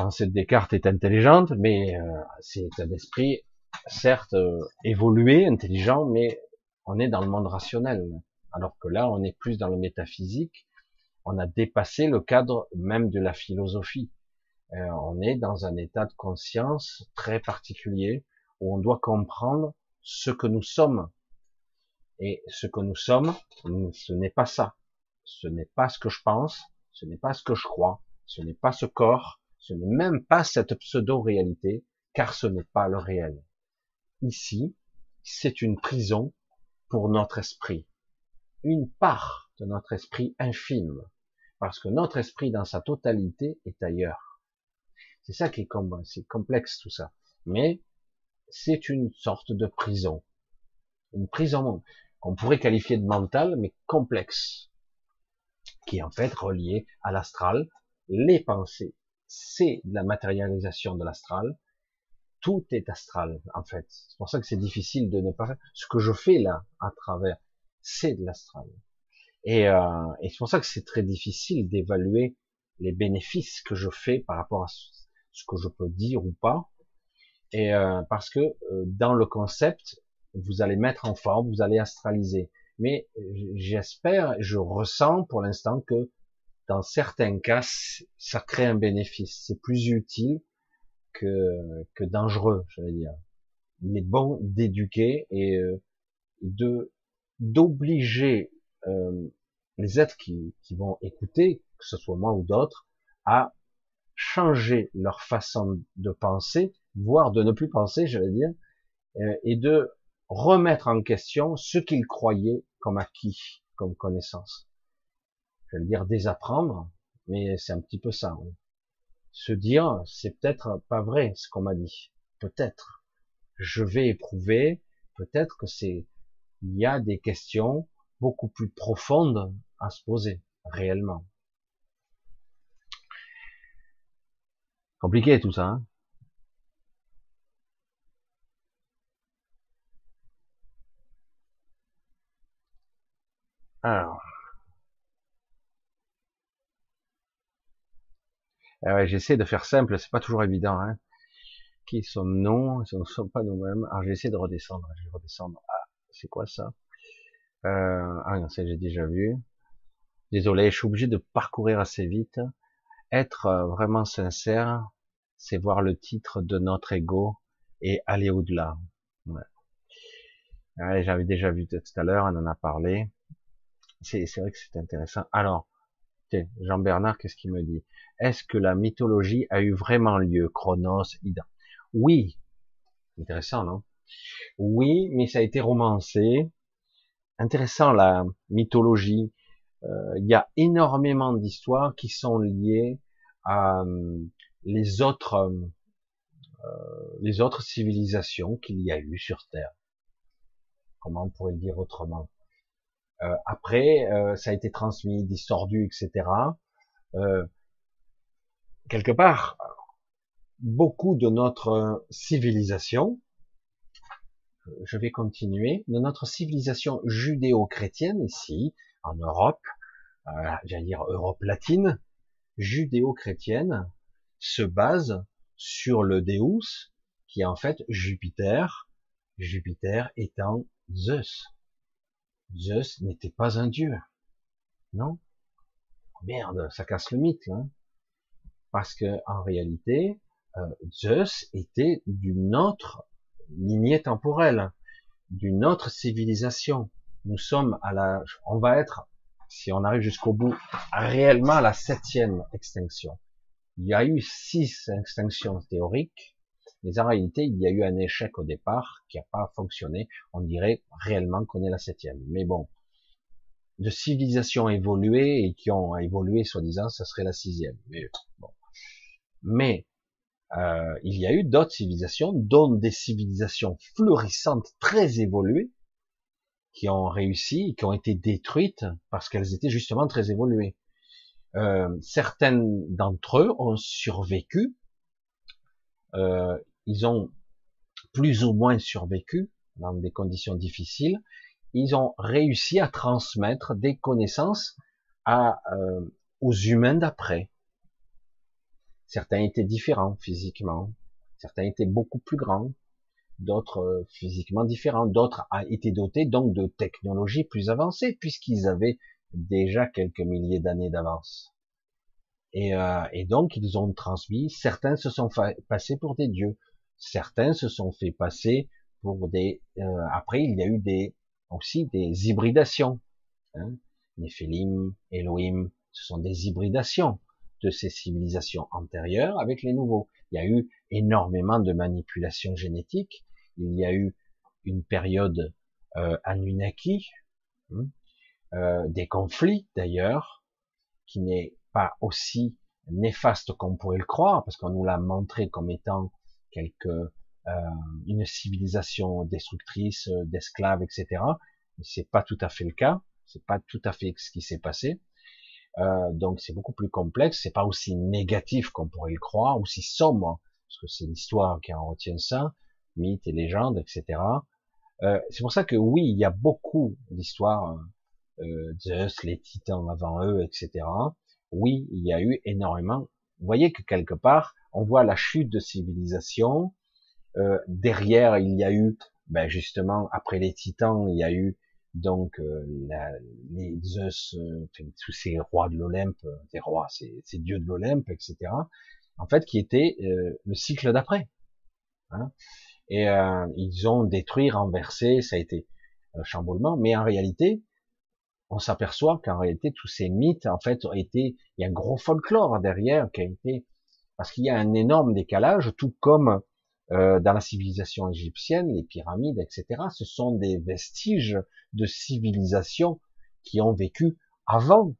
pensée de Descartes est intelligente, mais euh, c'est un esprit, certes, euh, évolué, intelligent, mais on est dans le monde rationnel. Alors que là, on est plus dans le métaphysique. On a dépassé le cadre même de la philosophie. Euh, on est dans un état de conscience très particulier où on doit comprendre ce que nous sommes. Et ce que nous sommes, ce n'est pas ça. Ce n'est pas ce que je pense, ce n'est pas ce que je crois, ce n'est pas ce corps, ce n'est même pas cette pseudo-réalité, car ce n'est pas le réel. Ici, c'est une prison pour notre esprit. Une part de notre esprit infime. Parce que notre esprit dans sa totalité est ailleurs. C'est ça qui est complexe tout ça. Mais c'est une sorte de prison. Une prison qu'on pourrait qualifier de mentale, mais complexe. Qui est en fait reliée à l'astral, les pensées, c'est la matérialisation de l'astral. Tout est astral, en fait. C'est pour ça que c'est difficile de ne pas faire. Ce que je fais là, à travers, c'est de l'astral. Et, euh, et c'est pour ça que c'est très difficile d'évaluer les bénéfices que je fais par rapport à ce que je peux dire ou pas. Et euh, parce que euh, dans le concept, vous allez mettre en forme, vous allez astraliser. Mais j'espère, je ressens pour l'instant que dans certains cas, ça crée un bénéfice. C'est plus utile que, que dangereux, j'allais dire. Il est bon d'éduquer et euh, de d'obliger euh, les êtres qui, qui vont écouter, que ce soit moi ou d'autres, à changer leur façon de penser, voire de ne plus penser, j'allais dire, euh, et de remettre en question ce qu'ils croyaient comme acquis, comme connaissance je vais dire désapprendre, mais c'est un petit peu ça. Se dire, c'est peut-être pas vrai ce qu'on m'a dit. Peut-être. Je vais éprouver, peut-être que c'est, il y a des questions beaucoup plus profondes à se poser, réellement. Compliqué tout ça, hein Alors, Ah j'essaie de faire simple, c'est pas toujours évident. Hein. Qui sommes-nous? Ce ne sommes pas nous-mêmes. Alors j'essaie de redescendre. Je vais redescendre. Ah, c'est quoi ça? Euh, Ah non, ça j'ai déjà vu. Désolé, je suis obligé de parcourir assez vite. Être euh, vraiment sincère, c'est voir le titre de notre ego et aller au-delà. Ouais. J'avais déjà vu tout à l'heure, on en a parlé. C'est vrai que c'est intéressant. Alors, Jean Bernard, qu'est-ce qu'il me dit? Est-ce que la mythologie a eu vraiment lieu? Chronos, Ida Oui. Intéressant, non? Oui, mais ça a été romancé. Intéressant la mythologie. Euh, il y a énormément d'histoires qui sont liées à euh, les autres euh, les autres civilisations qu'il y a eu sur Terre. Comment on pourrait le dire autrement? Euh, après, euh, ça a été transmis, distordu, etc. Euh, quelque part, beaucoup de notre civilisation, je vais continuer, de notre civilisation judéo-chrétienne ici, en Europe, euh, j'allais dire Europe latine, judéo-chrétienne, se base sur le Deus, qui est en fait Jupiter, Jupiter étant Zeus. Zeus n'était pas un dieu. Non? Merde, ça casse le mythe. Hein parce que en réalité, euh, Zeus était d'une autre lignée temporelle, d'une autre civilisation. Nous sommes à la, on va être, si on arrive jusqu'au bout, réellement à la septième extinction. Il y a eu six extinctions théoriques, mais en réalité, il y a eu un échec au départ qui n'a pas fonctionné. On dirait réellement qu'on est la septième. Mais bon, de civilisations évoluées et qui ont évolué, soi-disant, ça serait la sixième. Mais euh, il y a eu d'autres civilisations, dont des civilisations florissantes, très évoluées, qui ont réussi, qui ont été détruites parce qu'elles étaient justement très évoluées. Euh, certaines d'entre eux ont survécu, euh, ils ont plus ou moins survécu dans des conditions difficiles, ils ont réussi à transmettre des connaissances euh, aux humains d'après. Certains étaient différents physiquement, certains étaient beaucoup plus grands, d'autres euh, physiquement différents, d'autres étaient dotés donc de technologies plus avancées puisqu'ils avaient déjà quelques milliers d'années d'avance. Et, euh, et, donc ils ont transmis, certains se sont passés pour des dieux, certains se sont fait passer pour des... Euh, après il y a eu des aussi des hybridations. Hein. Elohim, ce sont des hybridations de ces civilisations antérieures avec les nouveaux. Il y a eu énormément de manipulations génétiques. Il y a eu une période euh, Anunnaki, hein, euh, des conflits d'ailleurs, qui n'est pas aussi néfaste qu'on pourrait le croire, parce qu'on nous l'a montré comme étant quelque euh, une civilisation destructrice, euh, d'esclaves, etc. Mais c'est pas tout à fait le cas. C'est pas tout à fait ce qui s'est passé. Euh, donc c'est beaucoup plus complexe. C'est pas aussi négatif qu'on pourrait le croire, aussi sombre, parce que c'est l'histoire qui en retient ça, mythes et légendes, etc. Euh, c'est pour ça que oui, il y a beaucoup d'histoires, euh, Zeus, les titans avant eux, etc. Oui, il y a eu énormément. Vous voyez que quelque part, on voit la chute de civilisation, euh, derrière, il y a eu, ben justement, après les Titans, il y a eu donc euh, la, les Zeus, euh, tous ces rois de l'Olympe, des rois, ces, ces, dieux de l'Olympe, etc. En fait, qui était le cycle d'après. Hein et ils ont détruit, renversé, ça a été un chamboulement. Mais en réalité, on s'aperçoit qu'en réalité, tous ces mythes, en fait, ont été, il y a un gros folklore derrière qui a été, parce qu'il y a un énorme décalage, tout comme euh, dans la civilisation égyptienne, les pyramides, etc., ce sont des vestiges de civilisations qui ont vécu avant,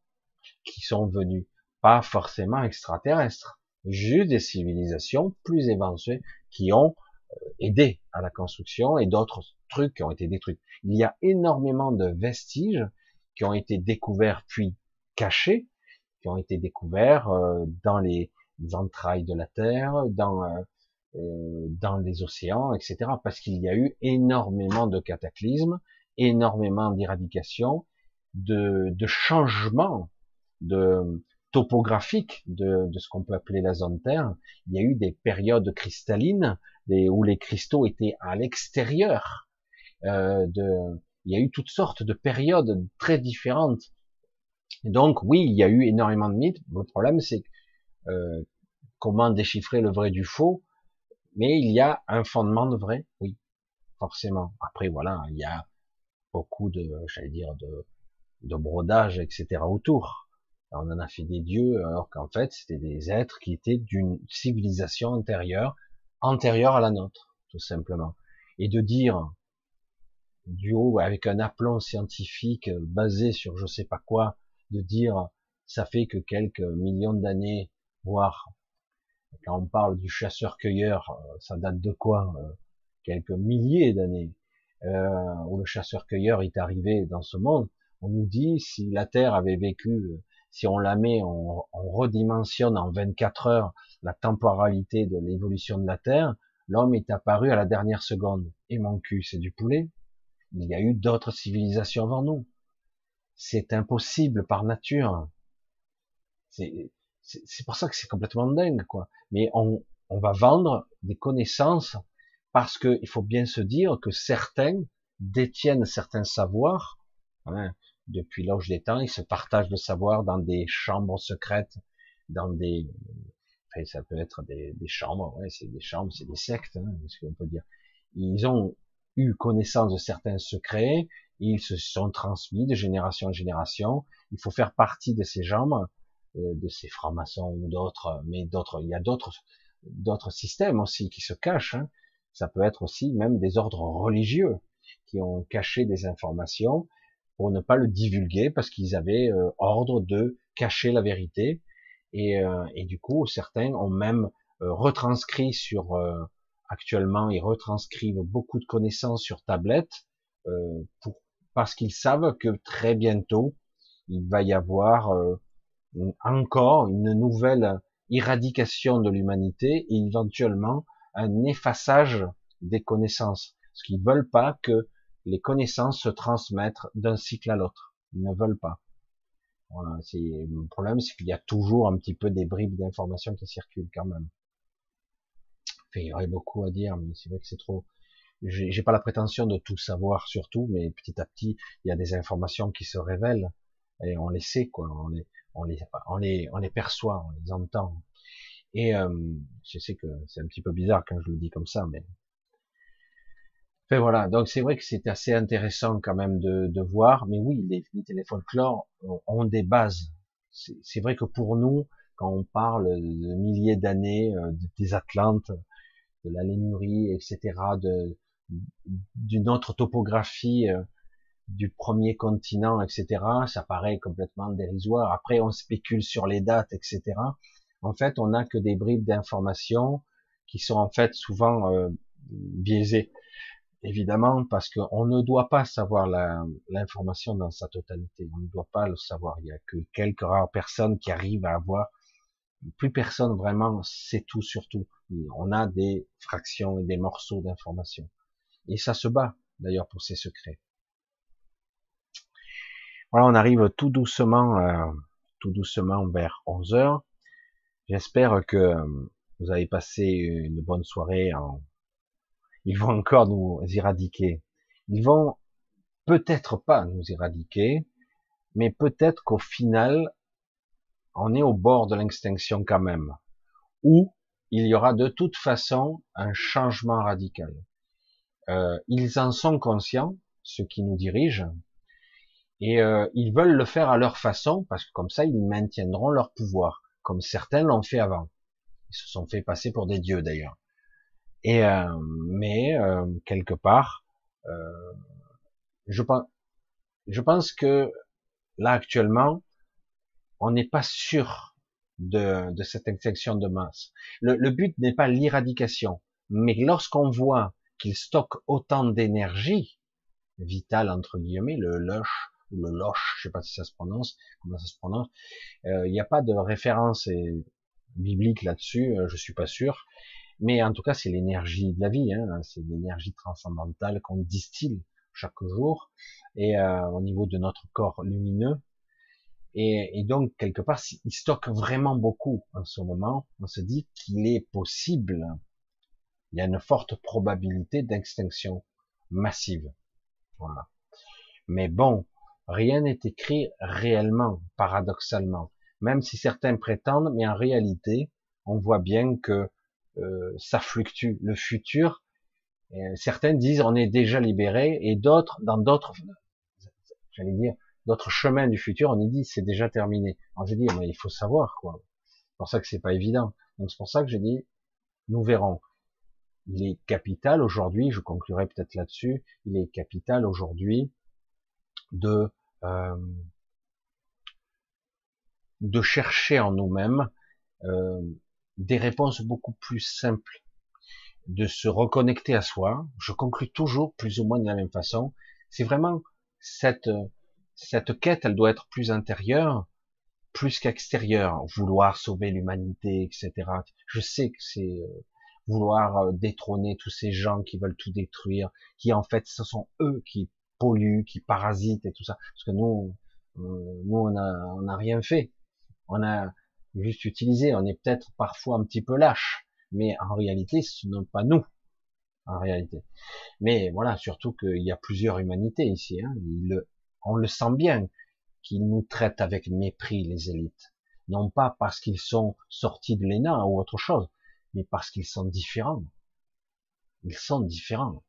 qui sont venues, pas forcément extraterrestres, juste des civilisations plus évancées qui ont euh, aidé à la construction et d'autres trucs qui ont été détruits. Il y a énormément de vestiges qui ont été découverts puis cachés, qui ont été découverts euh, dans les entrailles de la Terre, dans euh, dans les océans, etc. Parce qu'il y a eu énormément de cataclysmes, énormément d'éradications, de, de changements de topographiques de, de ce qu'on peut appeler la zone Terre. Il y a eu des périodes cristallines où les cristaux étaient à l'extérieur. Euh, il y a eu toutes sortes de périodes très différentes. donc oui, il y a eu énormément de mythes. Le problème, c'est euh, comment déchiffrer le vrai du faux mais il y a un fondement de vrai, oui, forcément. Après, voilà, il y a beaucoup de, j'allais dire, de, de brodage, etc. autour. On en a fait des dieux, alors qu'en fait, c'était des êtres qui étaient d'une civilisation antérieure, antérieure à la nôtre, tout simplement. Et de dire, du haut, avec un aplomb scientifique basé sur je sais pas quoi, de dire, ça fait que quelques millions d'années, voire quand on parle du chasseur-cueilleur, euh, ça date de quoi euh, Quelques milliers d'années, euh, où le chasseur-cueilleur est arrivé dans ce monde. On nous dit si la Terre avait vécu, si on la met, on redimensionne en 24 heures la temporalité de l'évolution de la Terre, l'homme est apparu à la dernière seconde. Et mon cul, c'est du poulet. Il y a eu d'autres civilisations avant nous. C'est impossible par nature. C'est pour ça que c'est complètement dingue, quoi. Mais on, va vendre des connaissances parce qu'il faut bien se dire que certains détiennent certains savoirs. Hein, depuis l'âge des temps, ils se partagent le savoir dans des chambres secrètes, dans des Ça peut être des, des chambres, ouais, c'est des chambres, c'est des sectes, hein, ce qu'on peut dire. Ils ont eu connaissance de certains secrets, ils se sont transmis de génération en génération. Il faut faire partie de ces gens, euh, de ces francs-maçons ou d'autres, mais d'autres, il y a d'autres, d'autres systèmes aussi qui se cachent. Hein. Ça peut être aussi même des ordres religieux qui ont caché des informations pour ne pas le divulguer parce qu'ils avaient euh, ordre de cacher la vérité. Et, euh, et, du coup, certains ont même retranscrit sur actuellement, ils retranscrivent beaucoup de connaissances sur tablette pour parce qu'ils savent que très bientôt, il va y avoir euh, encore une nouvelle éradication de l'humanité et éventuellement un effaçage des connaissances. Parce qu'ils veulent pas que les connaissances se transmettent d'un cycle à l'autre. Ils ne veulent pas. Voilà, le problème, c'est qu'il y a toujours un petit peu des bribes d'informations qui circulent quand même. Enfin, il y aurait beaucoup à dire, mais c'est vrai que c'est trop, j'ai pas la prétention de tout savoir sur tout, mais petit à petit, il y a des informations qui se révèlent et on les sait, quoi. On les, on les, on les, on les perçoit, on les entend. Et euh, je sais que c'est un petit peu bizarre quand je le dis comme ça, mais voilà. Donc c'est vrai que c'est assez intéressant quand même de, de voir. Mais oui, les les folklores ont des bases. C'est vrai que pour nous, quand on parle de milliers d'années euh, des Atlantes, de la Lémurie, etc., d'une autre topographie euh, du premier continent, etc. Ça paraît complètement dérisoire. Après, on spécule sur les dates, etc. En fait, on n'a que des bribes d'informations qui sont en fait souvent euh, biaisées, évidemment, parce qu'on ne doit pas savoir l'information dans sa totalité. On ne doit pas le savoir. Il y a que quelques rares personnes qui arrivent à avoir. Plus personne vraiment sait tout sur tout. On a des fractions et des morceaux d'informations. Et ça se bat, d'ailleurs, pour ces secrets. Voilà, on arrive tout doucement, euh, tout doucement vers 11 heures. J'espère que vous avez passé une bonne soirée. Ils vont encore nous éradiquer. Ils vont peut-être pas nous éradiquer, mais peut-être qu'au final, on est au bord de l'extinction quand même. Ou il y aura de toute façon un changement radical. Euh, ils en sont conscients, ceux qui nous dirigent, et euh, ils veulent le faire à leur façon, parce que comme ça, ils maintiendront leur pouvoir, comme certains l'ont fait avant. Ils se sont fait passer pour des dieux d'ailleurs. Et euh, mais quelque part, je pense, je pense que là actuellement, on n'est pas sûr de, de, cette extinction de masse. Le, le but n'est pas l'éradication, mais lorsqu'on voit qu'il stocke autant d'énergie vitale entre guillemets, le lush ou le loche, je sais pas si ça se prononce, comment ça se prononce. Euh, il n'y a pas de référence biblique là-dessus, euh, je suis pas sûr. Mais en tout cas, c'est l'énergie de la vie, hein, c'est l'énergie transcendantale qu'on distille chaque jour, et euh, au niveau de notre corps lumineux. Et, et donc, quelque part, il stocke vraiment beaucoup en ce moment. On se dit qu'il est possible il y a une forte probabilité d'extinction massive. Voilà. Mais bon, rien n'est écrit réellement, paradoxalement. Même si certains prétendent, mais en réalité, on voit bien que euh, ça fluctue. Le futur, euh, certains disent on est déjà libéré, et d'autres, dans d'autres, j'allais dire, d'autres chemins du futur, on y dit c'est déjà terminé. Alors j'ai dit, mais il faut savoir quoi. C'est pour ça que c'est pas évident. Donc c'est pour ça que j'ai dit, nous verrons il est capital aujourd'hui, je conclurai peut-être là-dessus, il est capital aujourd'hui de euh, de chercher en nous-mêmes euh, des réponses beaucoup plus simples, de se reconnecter à soi. Je conclus toujours plus ou moins de la même façon. C'est vraiment cette cette quête, elle doit être plus intérieure, plus qu'extérieure. Vouloir sauver l'humanité, etc. Je sais que c'est euh, vouloir euh, détrôner tous ces gens qui veulent tout détruire, qui en fait ce sont eux qui polluent, qui parasitent et tout ça. Parce que nous, euh, nous on a, on a rien fait. On a juste utilisé. On est peut-être parfois un petit peu lâche, mais en réalité, ce n'est pas nous. En réalité. Mais voilà, surtout qu'il y a plusieurs humanités ici. Hein. on le sent bien qu'ils nous traitent avec mépris les élites. non pas parce qu'ils sont sortis de l'ENA ou autre chose, mais parce qu'ils sont différents. Ils sont différents.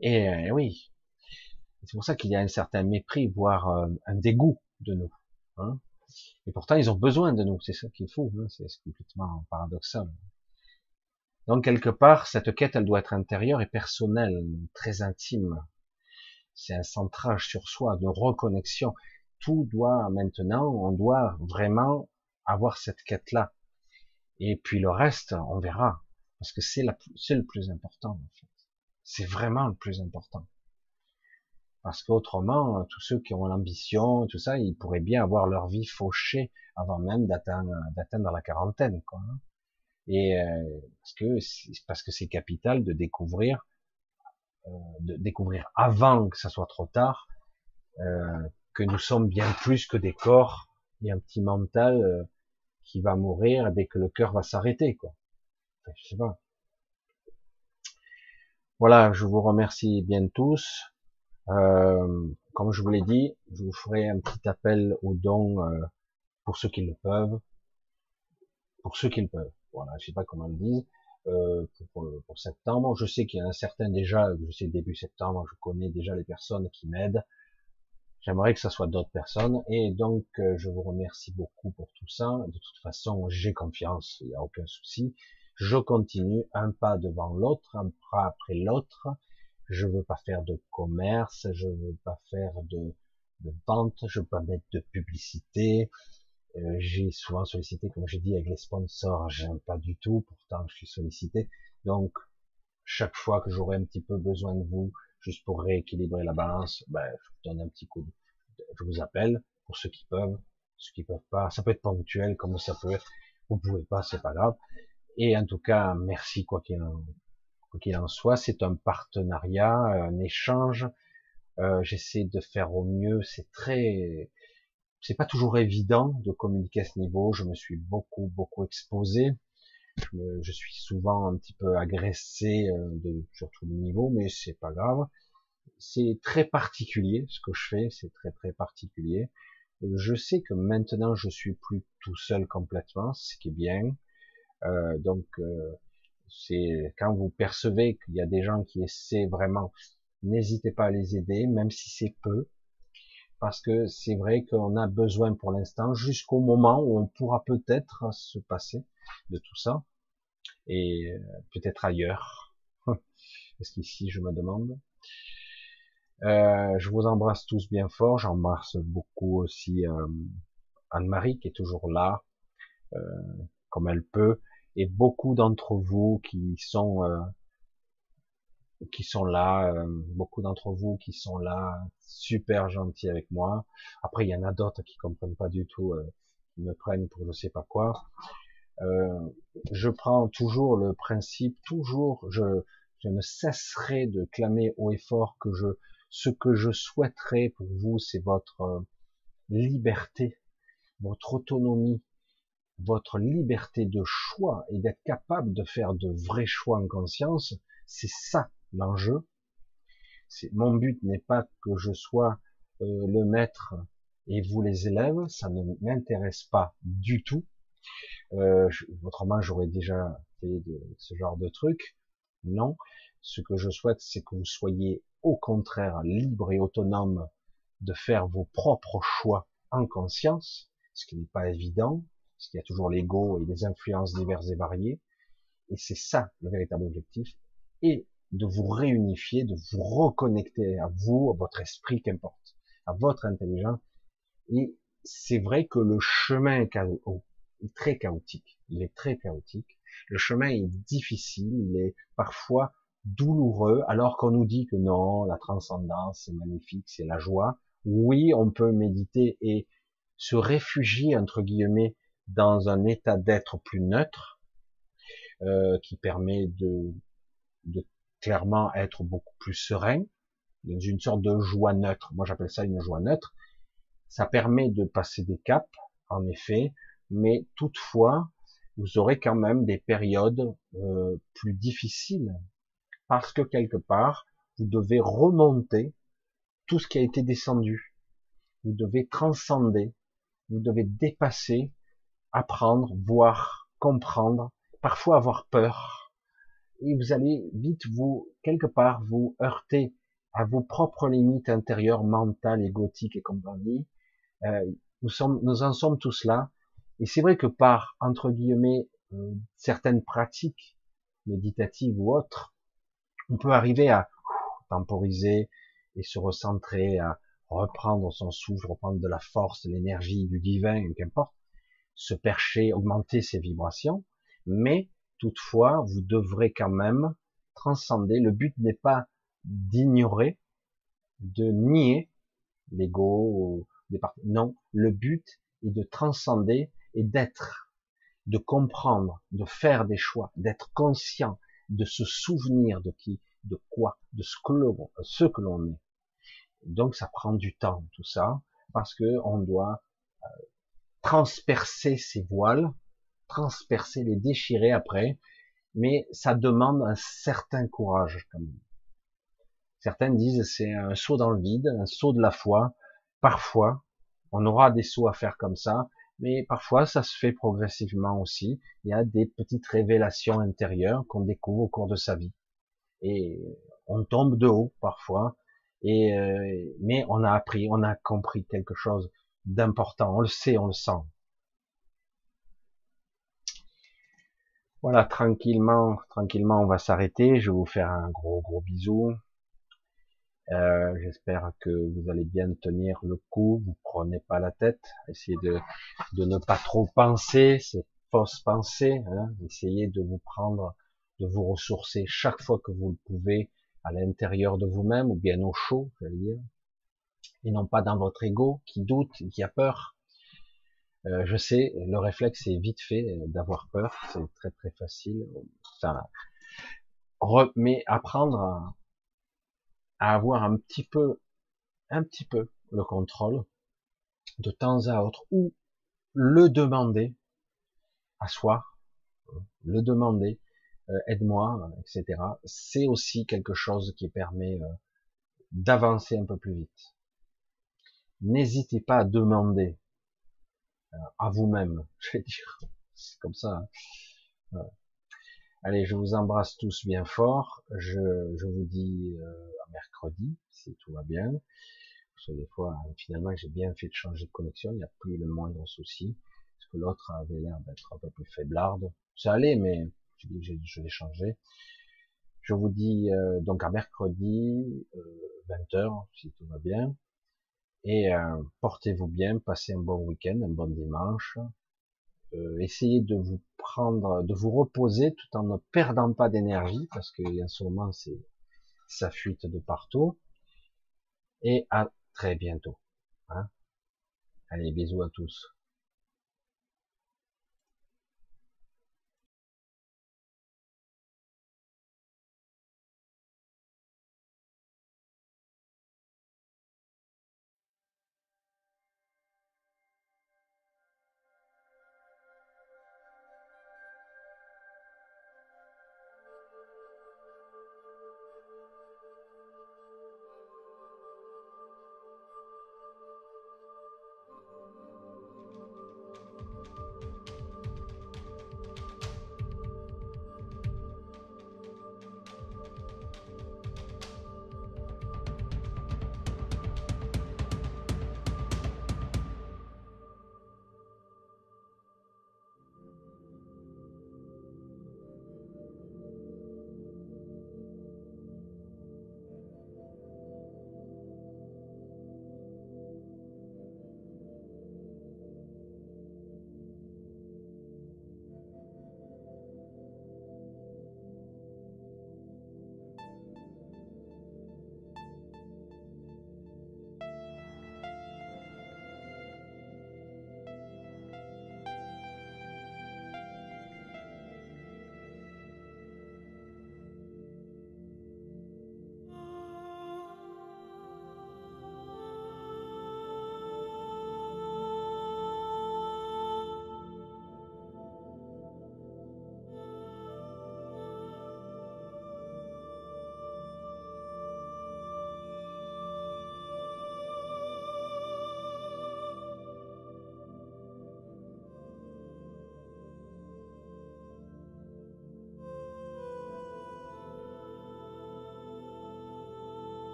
Et euh, oui, c'est pour ça qu'il y a un certain mépris, voire euh, un dégoût de nous. Hein. Et pourtant, ils ont besoin de nous. C'est ça qu'il faut. Hein. C'est complètement paradoxal. Donc quelque part, cette quête, elle doit être intérieure et personnelle, très intime. C'est un centrage sur soi, de reconnexion. Tout doit maintenant, on doit vraiment avoir cette quête-là. Et puis le reste, on verra, parce que c'est le plus important en fait. C'est vraiment le plus important. Parce qu'autrement, tous ceux qui ont l'ambition, tout ça, ils pourraient bien avoir leur vie fauchée avant même d'atteindre, la quarantaine, quoi. Hein. Et euh, parce que c'est capital de découvrir, euh, de découvrir avant que ça soit trop tard, euh, que nous sommes bien plus que des corps et un petit mental euh, qui va mourir dès que le cœur va s'arrêter, quoi. Je sais pas. Voilà, je vous remercie bien tous. Euh, comme je vous l'ai dit, je vous ferai un petit appel aux dons euh, pour ceux qui le peuvent. Pour ceux qui le peuvent. Voilà, je sais pas comment ils disent. Euh, pour, pour, septembre, je sais qu'il y en a certains déjà, je sais début septembre, je connais déjà les personnes qui m'aident. J'aimerais que ça soit d'autres personnes. Et donc, euh, je vous remercie beaucoup pour tout ça. De toute façon, j'ai confiance, il n'y a aucun souci je continue un pas devant l'autre, un pas après l'autre. Je veux pas faire de commerce, je veux pas faire de, de vente, je veux pas mettre de publicité. Euh, j'ai souvent sollicité, comme j'ai dit, avec les sponsors, j'aime pas du tout, pourtant je suis sollicité. Donc, chaque fois que j'aurai un petit peu besoin de vous, juste pour rééquilibrer la balance, ben, je vous donne un petit coup je vous appelle, pour ceux qui peuvent, ceux qui peuvent pas, ça peut être ponctuel, comme ça peut être, vous pouvez pas, c'est pas grave. Et en tout cas, merci quoi qu'il en, qu'il en soit. C'est un partenariat, un échange. Euh, J'essaie de faire au mieux. C'est très, c'est pas toujours évident de communiquer à ce niveau. Je me suis beaucoup, beaucoup exposé. Je, je suis souvent un petit peu agressé euh, de, sur tous les niveaux, mais c'est pas grave. C'est très particulier ce que je fais. C'est très, très particulier. Je sais que maintenant je suis plus tout seul complètement, ce qui est bien. Euh, donc, euh, c'est quand vous percevez qu'il y a des gens qui essaient vraiment, n'hésitez pas à les aider, même si c'est peu, parce que c'est vrai qu'on a besoin pour l'instant, jusqu'au moment où on pourra peut-être se passer de tout ça, et euh, peut-être ailleurs. Parce qu'ici, je me demande. Euh, je vous embrasse tous bien fort. J'embrasse beaucoup aussi euh, Anne-Marie qui est toujours là, comme elle peut et beaucoup d'entre vous qui sont euh, qui sont là, euh, beaucoup d'entre vous qui sont là, super gentils avec moi. Après, il y en a d'autres qui comprennent pas du tout, euh, qui me prennent pour je sais pas quoi. je prends toujours le principe, toujours, je, je ne cesserai de clamer haut et fort que je, ce que je souhaiterais pour vous, c'est votre liberté, votre autonomie, votre liberté de choix et d'être capable de faire de vrais choix en conscience, c'est ça l'enjeu. Mon but n'est pas que je sois euh, le maître et vous les élèves, ça ne m'intéresse pas du tout. Euh, autrement, j'aurais déjà fait ce genre de truc. Non, ce que je souhaite, c'est que vous soyez au contraire libre et autonome de faire vos propres choix en conscience, ce qui n'est pas évident, parce qu'il y a toujours l'ego et des influences diverses et variées. Et c'est ça le véritable objectif. Et de vous réunifier, de vous reconnecter à vous, à votre esprit, qu'importe, à votre intelligence. Et c'est vrai que le chemin est, très chaotique. Il est très chaotique. Le chemin est difficile, il est parfois douloureux, alors qu'on nous dit que non, la transcendance, c'est magnifique, c'est la joie. Oui, on peut méditer et se réfugier, entre guillemets, dans un état d'être plus neutre, euh, qui permet de, de clairement être beaucoup plus serein, dans une sorte de joie neutre. Moi, j'appelle ça une joie neutre. Ça permet de passer des caps, en effet, mais toutefois, vous aurez quand même des périodes euh, plus difficiles, parce que quelque part, vous devez remonter tout ce qui a été descendu. Vous devez transcender vous devez dépasser, apprendre, voir, comprendre, parfois avoir peur. Et vous allez vite vous, quelque part, vous heurter à vos propres limites intérieures, mentales, égotiques et compagnie. Euh, nous, sommes, nous en sommes tous là. Et c'est vrai que par, entre guillemets, euh, certaines pratiques méditatives ou autres, on peut arriver à temporiser et se recentrer, à reprendre son souffle, reprendre de la force, de l'énergie, du divin, qu'importe, se percher, augmenter ses vibrations, mais toutefois, vous devrez quand même transcender. Le but n'est pas d'ignorer, de nier l'ego, non, le but est de transcender et d'être, de comprendre, de faire des choix, d'être conscient, de se souvenir de qui, de quoi, de ce que l'on, est. Donc ça prend du temps tout ça parce que on doit euh, transpercer ces voiles, transpercer, les déchirer après, mais ça demande un certain courage quand même. Certains disent c'est un saut dans le vide, un saut de la foi. Parfois, on aura des sauts à faire comme ça, mais parfois ça se fait progressivement aussi. Il y a des petites révélations intérieures qu'on découvre au cours de sa vie. Et on tombe de haut parfois, et euh, mais on a appris, on a compris quelque chose d'important. On le sait, on le sent. Voilà, tranquillement, tranquillement, on va s'arrêter. Je vais vous faire un gros, gros bisou. Euh, J'espère que vous allez bien tenir le coup. Vous prenez pas la tête. Essayez de, de ne pas trop penser ces fausses pensées. Hein. Essayez de vous prendre, de vous ressourcer chaque fois que vous le pouvez à l'intérieur de vous-même ou bien au chaud, j'allais dire, et non pas dans votre ego qui doute, qui a peur. Euh, je sais, le réflexe est vite fait euh, d'avoir peur, c'est très très facile. Ça, mais apprendre à, avoir un petit peu, un petit peu le contrôle de temps à autre ou le demander à soi, le demander, euh, aide-moi, etc. C'est aussi quelque chose qui permet euh, d'avancer un peu plus vite. N'hésitez pas à demander euh, à vous-même, je vais dire, c'est comme ça. Hein. Allez, je vous embrasse tous bien fort. Je, je vous dis à mercredi, si tout va bien. Parce que des fois, finalement, j'ai bien fait de changer de connexion. Il n'y a plus le moindre souci. Parce que l'autre avait l'air d'être un peu plus faiblarde. Ça allait, mais je l'ai changé. Je vous dis euh, donc à mercredi, 20h, euh, si tout va bien. Et euh, portez-vous bien, passez un bon week-end, un bon dimanche. essayez de vous prendre, de vous reposer tout en ne perdant pas d'énergie, parce qu'en ce moment, c'est ça fuite de partout. Et à très bientôt. Hein Allez, bisous à tous.